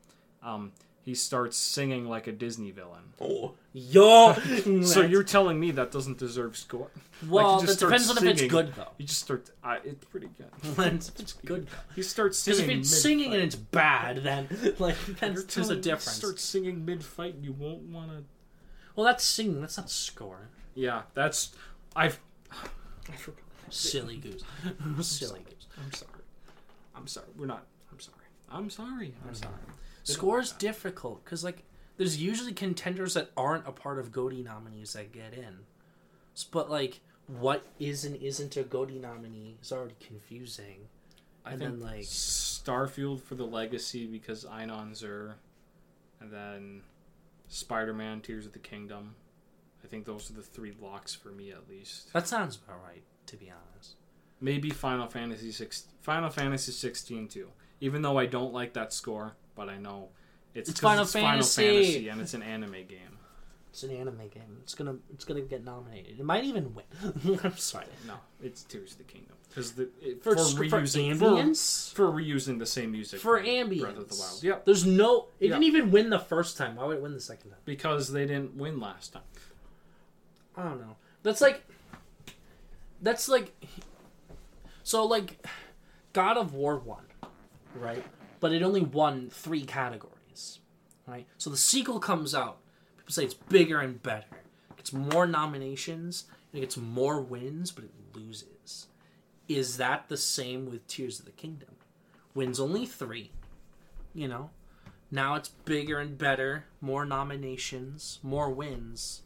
B: um, he starts singing like a Disney villain.
A: Oh, yo.
B: So you're telling me that doesn't deserve score?
A: well,
B: he just
A: that depends
B: starts
A: on if it's
B: singing.
A: good though.
B: You just start. Uh, it's pretty good.
A: Depends if it's good though.
B: He starts
A: Because
B: singing.
A: if it's
B: mid-fight.
A: singing and it's bad, then like then
B: You're
A: there's
B: telling
A: a
B: me
A: difference.
B: Start singing mid fight, you won't want to.
A: Well, that's singing. That's not score.
B: Yeah, that's. I've. I forgot.
A: Silly goose. Silly goose.
B: I'm sorry. I'm sorry. We're not. I'm sorry. I'm sorry. I'm sorry.
A: Score's difficult because like there's usually contenders that aren't a part of Goldie nominees that get in, but like what is and isn't a Goldie nominee is already confusing.
B: I
A: And
B: think
A: then, like-
B: Starfield for the legacy because Einon are, and then Spider-Man: Tears of the Kingdom. I think those are the three locks for me at least.
A: That sounds about right, to be honest.
B: Maybe Final Fantasy six, Final Fantasy 16 too. Even though I don't like that score, but I know it's,
A: It's Final
B: it's
A: Fantasy.
B: Final Fantasy and it's an anime game.
A: It's an anime game. It's gonna it's gonna get nominated. It might even win. I'm sorry.
B: No, it's Tears of the Kingdom because the it,
A: For,
B: for,
A: for,
B: reusing for,
A: ambience,
B: for reusing the same music
A: for ambience.
B: Breath of the Wild. Yep,
A: There's no. It
B: Yeah.
A: didn't even win the first time. Why would it win the second time?
B: because they didn't win last time.
A: I don't know. That's like. That's like. So like, God of War won, right? But it only won three categories, right? So the sequel comes out. People say it's bigger and better. It gets more nominations. It gets more wins, but it loses. Is that the same with Tears of the Kingdom? Wins only three. You know, now it's bigger and better, more nominations, more wins,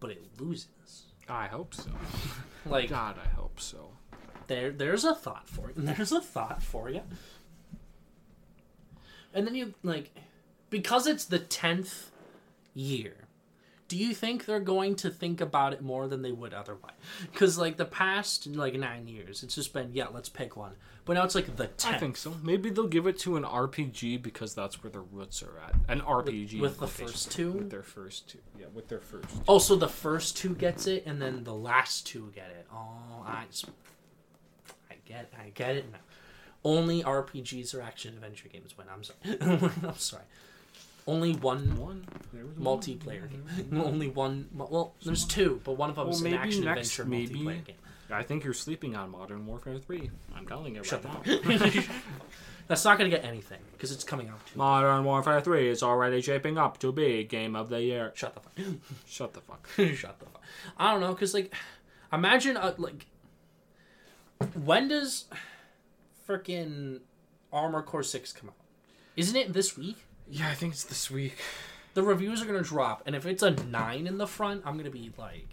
A: but it loses.
B: I hope so.
A: Like
B: God, I hope so.
A: there, there's a thought for you. There's a thought for you. And then you like, because it's the tenth year. Do you think they're going to think about it more than they would otherwise? Because like the past like nine years, it's just been yeah, let's pick one. But now it's like the
B: 10th.
A: I
B: think so. Maybe they'll give it to an RPG because that's where their roots are at. An RPG
A: with the first two?
B: With their first two, yeah, with their first.
A: Oh, so the first two gets it, and then the last two get it. Oh, I, I get, I get it now. Only RPGs or action adventure games win. I'm sorry. I'm sorry. Only one
B: One
A: multiplayer game. Only one. Well, there's two, but one of them
B: Well,
A: an action
B: next-
A: adventure
B: maybe-
A: multiplayer game.
B: I think you're sleeping on Modern Warfare 3. I'm telling you
A: Shut
B: right
A: the
B: now.
A: fuck. That's not gonna get anything because it's coming out too.
B: Modern Warfare 3 is already shaping up to be game of the year.
A: Shut the fuck.
B: Shut the fuck.
A: Shut the fuck. I don't know, cause like, imagine uh, like, when does freaking Armored Core Six come out? Isn't it this week?
B: Yeah, I think it's this week.
A: The reviews are gonna drop, and if it's a nine in the front, I'm gonna be like,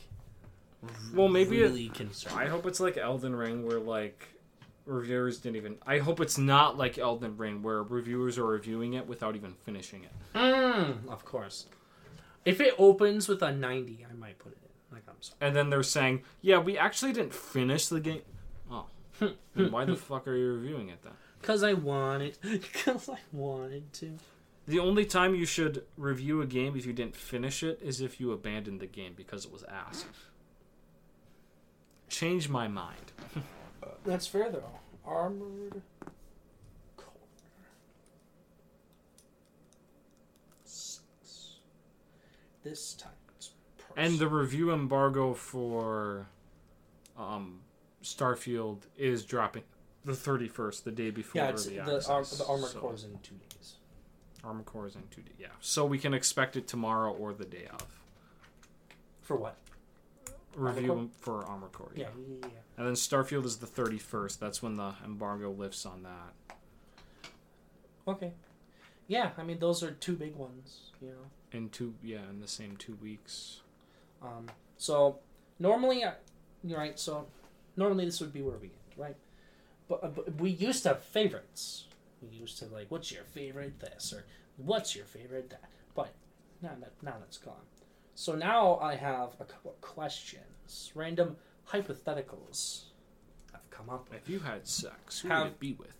B: Well, maybe it,
A: concerned.
B: I hope it's like Elden Ring, where like reviewers didn't even. I hope it's not like Elden Ring, where reviewers are reviewing it without even finishing it.
A: Mm, of course. If it opens with a 90, I might put it in. Like, I'm sorry.
B: And then they're saying, "Yeah, we actually didn't finish the game." Then why the fuck are you reviewing it then?
A: Because I wanted. Because I wanted to.
B: The only time you should review a game if you didn't finish it is if you abandoned the game because it was asked. Change my mind.
A: That's fair, though. Armored Core. Six. This time it's
B: And the review embargo for um, Starfield is dropping the 31st, the day before
A: Yeah, the,
B: access.
A: ar- the Armored
B: so,
A: Core is in two days.
B: Armored Core is in two days. Yeah, so we can expect it tomorrow or the day of.
A: For what?
B: Review for Armored Core.
A: Yeah, yeah, yeah.
B: And then Starfield is the 31st. That's when the embargo lifts on that.
A: Okay. Yeah, I mean, those are two big ones, you know.
B: In two, yeah, in the same two weeks.
A: Um, so normally, I, you're right. So normally this would be where we end, right? But, uh, but we used to have favorites. We used to like, what's your favorite this or what's your favorite that. But now that now that's gone. So now I have a couple of questions, random hypotheticals. I've come up with.
B: If you had sex, who
A: Have-
B: would it be with?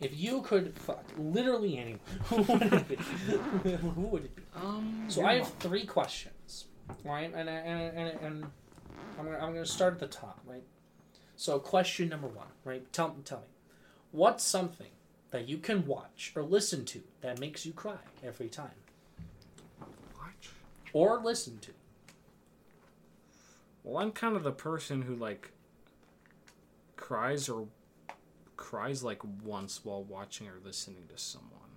A: If you could fuck literally anyone, who would it be? who would it be?
B: Um,
A: So I have three questions, right? And and and, and I'm gonna I'm gonna start at the top, right? So question number one, right? Tell tell me, what's something that you can watch or listen to that makes you cry every time,
B: Watch.
A: or listen to?
B: Well, I'm kind of the person who like cries or cries like once while watching or listening to someone.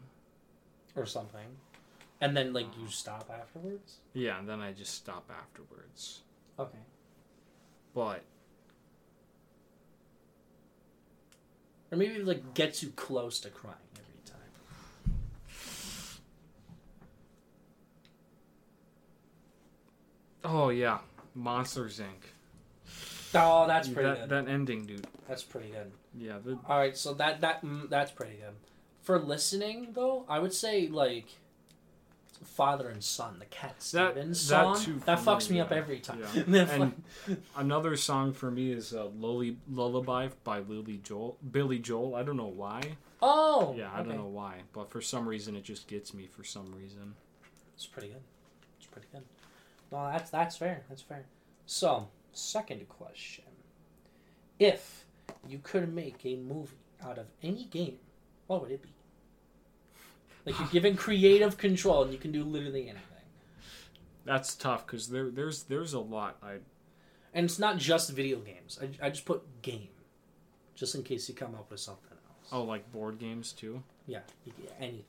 A: or something, and then like you uh-huh. stop afterwards.
B: Yeah, and then I just stop afterwards.
A: Okay.
B: But
A: Or maybe it like gets you close to crying every time.
B: oh yeah, Monsters Inc.
A: Oh, that's pretty
B: that
A: good.
B: that ending, dude.
A: That's pretty good.
B: Yeah, the,
A: All right, so that that mm, that's pretty good. For listening though, I would say like father and son, the Cat
B: That-
A: Stevens
B: that
A: song. That,
B: for
A: fucks
B: me,
A: me up
B: yeah.
A: every time.
B: Yeah. And another song for me is uh, Lully, "Lullaby" by Lily Joel, Billy Joel. I don't know why.
A: oh,
B: Yeah, I
A: okay.
B: don't know why, but for some reason it just gets me. For some reason,
A: It's pretty good. It's pretty good. No, that's that's fair. That's fair. So, second question: If you could make a movie out of any game, what would it be? Like you're given creative control and you can do literally anything.
B: that's tough because there, there's, there's a lot. I
A: And it's not just video games. I, I just put game, just in case you come up with something else.
B: oh like board games too.
A: yeah, anything.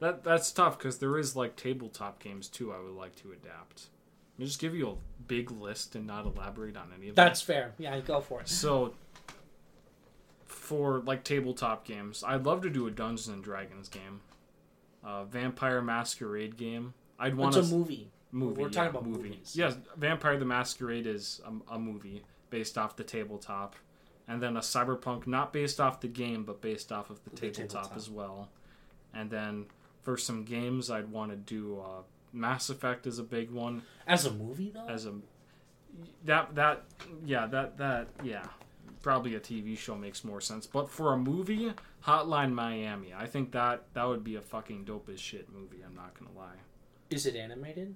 B: That that's tough because there is like tabletop games too. I would like to adapt. Let me just give you a big list and not elaborate on any of them.
A: That's fair. Yeah, go for it.
B: So, for like tabletop games, I'd love to do a Dungeons and Dragons game, a Vampire Masquerade game. I'd want
A: It's
B: a
A: a movie.
B: movie.
A: we're talking
B: yeah,
A: about
B: movie.
A: movies.
B: Yes, Vampire the Masquerade is a, a movie based off the tabletop, and then a Cyberpunk not based off the game but based off of the,
A: The
B: tabletop,
A: tabletop.
B: as well. And then for some games, I'd want to do uh, Mass Effect is a big one
A: As a movie, though?
B: as a that that yeah that that yeah probably a TV show makes more sense. But for a movie, Hotline Miami, I think that that would be a fucking dope as shit movie. I'm not gonna lie.
A: Is it animated?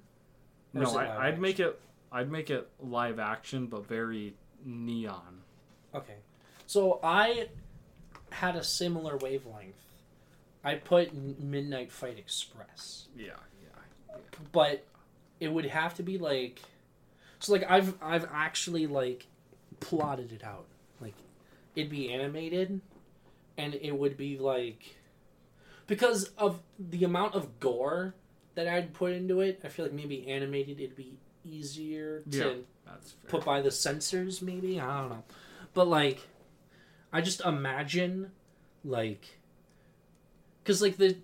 A: Or
B: No, I, I'd
A: action?
B: make it. I'd make it live action, but very neon.
A: Okay. So I had a similar wavelength. I put Midnight Fight Express.
B: Yeah, yeah.
A: but it would have to be like so like i've i've actually like plotted it out like it'd be animated and it would be like because of the amount of gore that i'd put into it i feel like maybe animated it'd be easier to
B: Yeah.
A: Put by the censors maybe i don't know but like i just imagine like because like the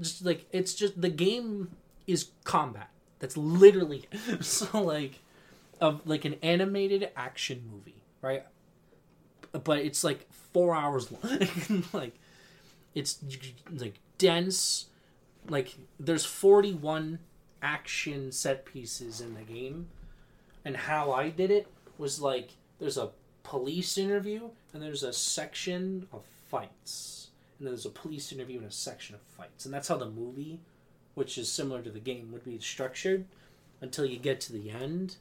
A: just like it's just the game is combat that's literally it. so like of like an animated action movie right but it's like four hours long. like it's like dense. Like there's 41 action set pieces in the game, and how I did it was like there's a police interview and there's a section of fights, and then there's a police interview and a section of fights, and that's how the movie, which is similar to the game, would be structured until you get to the end.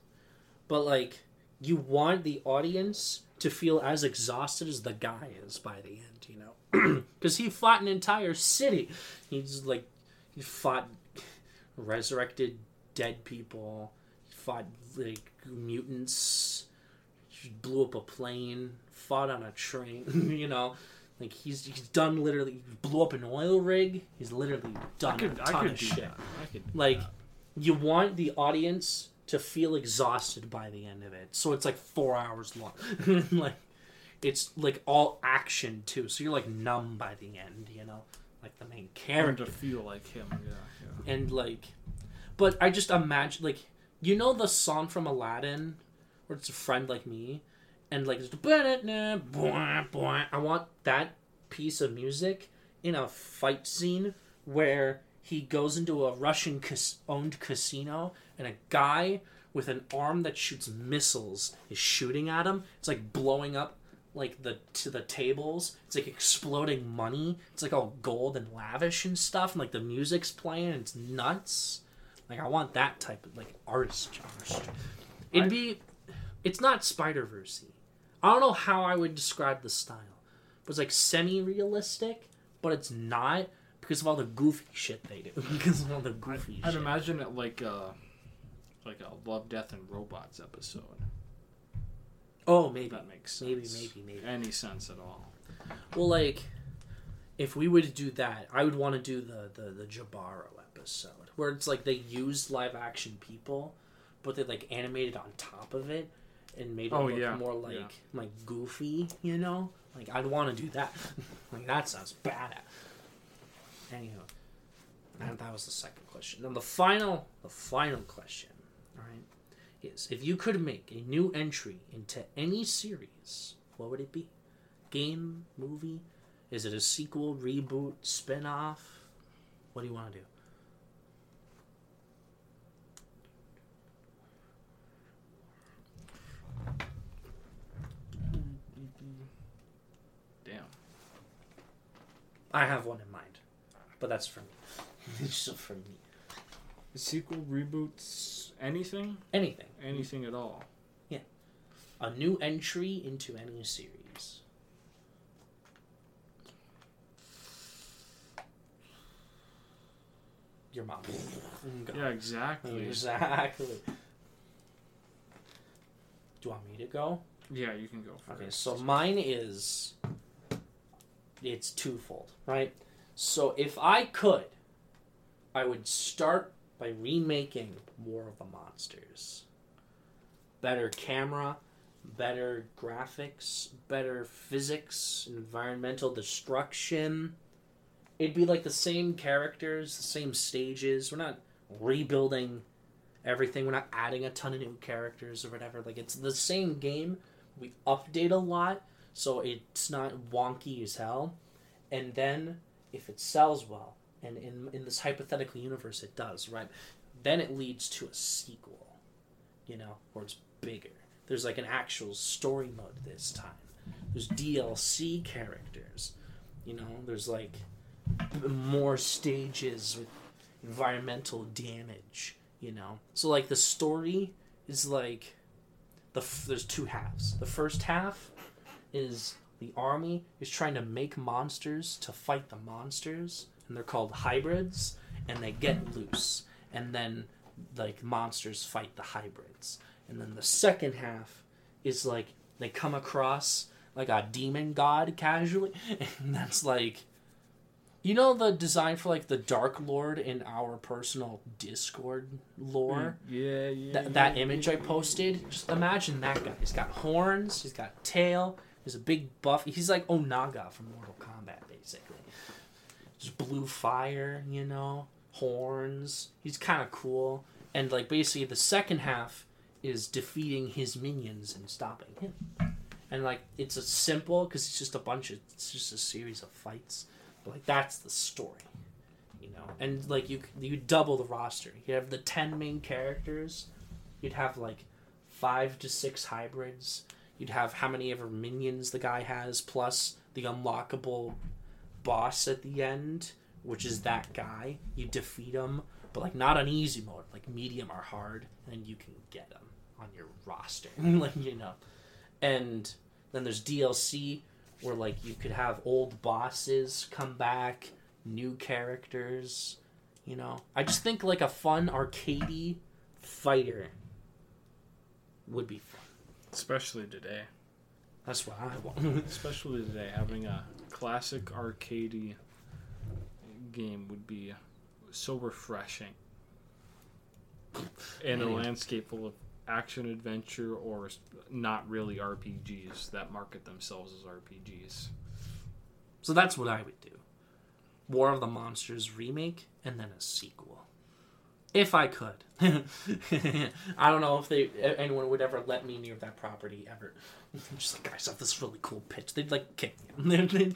A: But like you want the audience to feel as exhausted as the guy is by the end, you know, because he fought an entire city. He's like he fought resurrected dead people. He fought like mutants. He blew up a plane. Fought on a train. you know, like he's he's done literally he blew up an oil rig. He's literally done
B: I could,
A: a
B: I
A: ton
B: could
A: of shit.
B: that. I could do
A: Like
B: that.
A: you want the audience to feel exhausted by the end of it. So it's like four hours long. like it's like all action too. So you're like numb by the end, you know? Like the main character.
B: to feel like him. Yeah, yeah.
A: And like but I just imagine like you know the song from Aladdin where it's a friend like me and like it's I want that piece of music in a fight scene where he goes into a Russian cas- owned casino and a guy with an arm that shoots missiles is shooting at him. It's like blowing up like the to the tables. It's like exploding money. It's like all gold and lavish and stuff. And like the music's playing. And it's nuts. Like I want that type of like artist artistry. It'd be. It's not Spider Versey. I don't know how I would describe the style. But it's like semi realistic, but it's not because of all the goofy shit they do. because of all the goofy
B: I'd
A: shit.
B: imagine it like a like a Love, Death, and Robots episode.
A: oh, maybe.
B: that makes sense.
A: maybe, maybe. maybe.
B: Any sense at all?
A: Well, like, if we were to do that, I would want to do the the the Jibaro episode where it's like they used live action people, but they like animated on top of it and made it
B: Oh,
A: look
B: yeah,
A: more like
B: yeah.
A: like goofy, you know? Like I'd want to do that. like that sounds bad. Anyhow, and that was the second question. Then the final the final question, right, is if you could make a new entry into any series, what would it be? Game, movie? Is it a sequel, reboot, spin-off? What do you want to do?
B: Damn.
A: I have one in mind, but that's for me. it's just for me.
B: Sequel, reboots, anything?
A: Anything.
B: Anything at all. Yeah.
A: A new entry into any series. Your mom. Mm,
B: yeah, exactly.
A: Exactly. Do you want me to go?
B: Yeah, you can go first.
A: Okay, so mine is it's twofold, right? So if I could, I would start by remaking War of the Monsters. Better camera, better graphics, better physics, environmental destruction. It'd be like the same characters, the same stages. We're not rebuilding everything. We're not adding a ton of new characters or whatever. Like it's the same game. We update a lot, so it's not wonky as hell. And then if it sells well, and in in this hypothetical universe it does, right? Then it leads to a sequel, you know, where it's bigger. There's like an actual story mode this time. There's DLC characters, you know. There's like more stages with environmental damage, you know. So like the story is like the f- there's two halves. The first half is the army is trying to make monsters to fight the monsters, and they're called hybrids, and they get loose, and then like monsters fight the hybrids, and then the second half is like they come across like a demon god casually, and that's like. You know the design for like the Dark Lord in our personal Discord lore? Hmm.
B: Yeah, yeah.
A: That, that image I posted, just imagine that guy. He's got horns, he's got tail, he's a big buff. He's like Onaga from Mortal Kombat, blue fire, you know, horns. He's kind of cool. And like basically, the second half is defeating his minions and stopping him. and like it's a simple because it's just a bunch of it's just a series of fights, but like that's the story, you know. And like you you double the roster. You have the ten main characters. You'd have like five to six hybrids. You'd have how many ever minions the guy has, plus the unlockable boss at the end, which is that guy. You defeat him, but like not on easy mode, like medium or hard, and you can get him on your roster, like you know. And then there's DLC where like you could have old bosses come back, new characters. You know, I just think like a fun arcadey fighter would be fun.
B: Especially today.
A: That's what I want.
B: Especially today, having a classic arcadey game would be so refreshing. In a landscape full of action adventure or not really RPGs that market themselves as RPGs.
A: so that's what I would do. War of the Monsters remake and then a sequel. If I could. I don't know if they anyone would ever let me near that property ever. Just like guys have this really cool pitch. They'd like kick me out. They'd,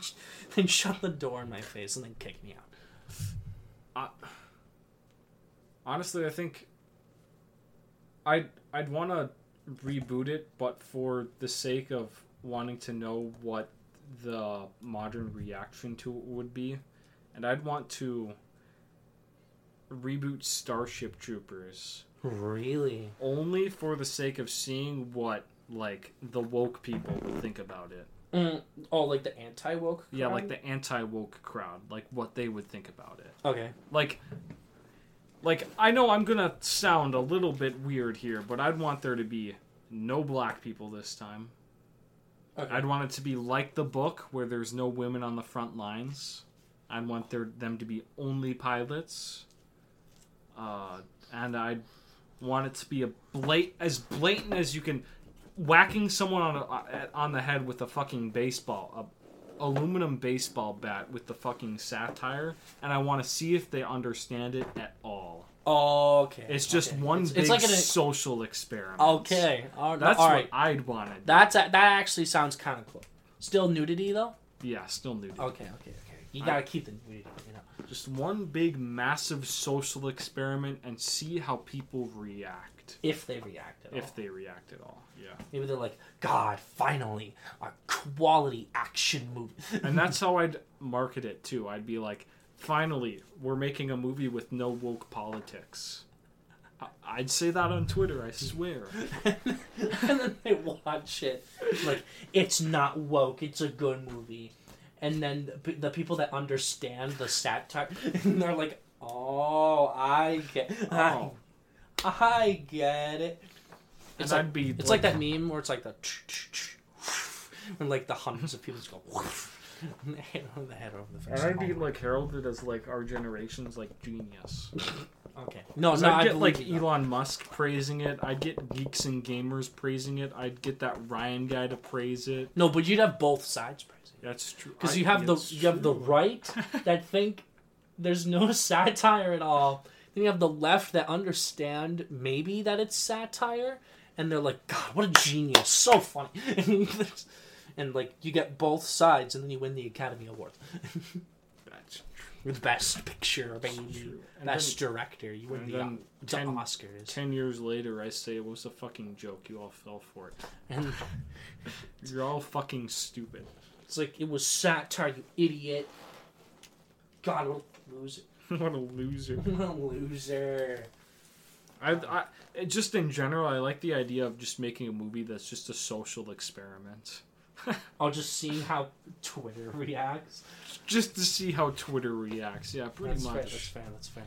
A: they'd shut the door in my face and then kick me out.
B: Honestly, I think I'd I'd want to reboot it, but for the sake of wanting to know what the modern reaction to it would be, and I'd want to reboot Starship Troopers
A: Really?
B: only for the sake of seeing what like the woke people would think about it.
A: Mm, oh, like the anti woke?
B: Yeah, like the anti-woke crowd, like what they would think about it.
A: Okay.
B: like like I know I'm gonna sound a little bit weird here, but I'd want there to be no black people this time.
A: okay.
B: I'd want it to be like the book where there's no women on the front lines. I'd want there them to be only pilots. Uh, and I'd want it to be a blat- as blatant as you can whacking someone on a, on the head with a fucking baseball a aluminum baseball bat with the fucking satire and I want to see if they understand it at all.
A: okay.
B: It's just
A: okay.
B: one
A: It's,
B: big
A: it's like an.
B: social experiment.
A: Okay. All,
B: That's
A: all
B: what. I'd want to do.
A: That's that actually sounds kind of cool. Still nudity though.
B: yeah, still nudity.
A: Okay. Okay. Okay. You gotta keep the nudity. You know.
B: Just one big massive social experiment and see how people react.
A: If they react at all.
B: If they react at all. Yeah.
A: Maybe they're like, God, finally, a quality action movie.
B: And that's how I'd market it too. I'd be like, finally, we're making a movie with no woke politics. I- I'd say that on Twitter, I swear.
A: and then they watch it. Like, it's not woke, it's a good movie. And then the, the people that understand the satire, they're like, oh, I get
B: Oh.
A: I, I get it.
B: And
A: It's like,
B: I'd be
A: it's like that meme where it's like the and like the hundreds of people just go and they hit on the head over the face.
B: And I'd be like heralded as like our generation's like genius.
A: okay. No,
B: So
A: no,
B: I'd
A: I
B: get like
A: you.
B: Elon Musk praising it. I'd get geeks and gamers praising it. I'd get that Ryan guy to praise it.
A: No, but you'd have both sides praising.
B: That's true.
A: Because you have the
B: it's
A: you have the right that think there's no satire at all. Then you have the left that understand maybe that it's satire, and they're like, God, what a genius, so funny. and like you get both sides, and then you win the Academy Award
B: That's true.
A: with Best Picture, baby,
B: true. And
A: Best Director. You win the,
B: then uh,
A: the
B: 10
A: Oscars,
B: Ten years later, I say it was a fucking joke. You all fell for it.
A: and
B: You're all fucking stupid.
A: It's like it was satire, you idiot. God, what a loser!
B: what a loser.
A: What a loser.
B: I, I just in general, I like the idea of just making a movie that's just a social experiment,
A: I'll just see how Twitter reacts.
B: just to see how Twitter reacts. Yeah, pretty
A: that's
B: much.
A: fair. That's fair. That's fair.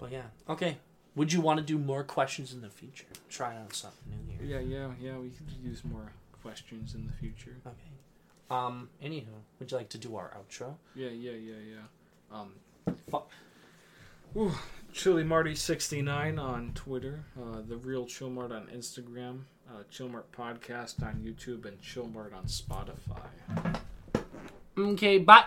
A: But yeah, okay. Would you want to do more questions in the future? Try out something new here.
B: Yeah, yeah, yeah. We could use more questions in the future.
A: Okay. Um. Anywho, would you like to do our outro?
B: Yeah, yeah, yeah, yeah. Um,
A: Fuck.
B: Ooh, Chili Marty sixty nine on Twitter, uh, the real Chillmart on Instagram, uh, Chillmart podcast on YouTube, and Chillmart on Spotify.
A: Okay. Bye.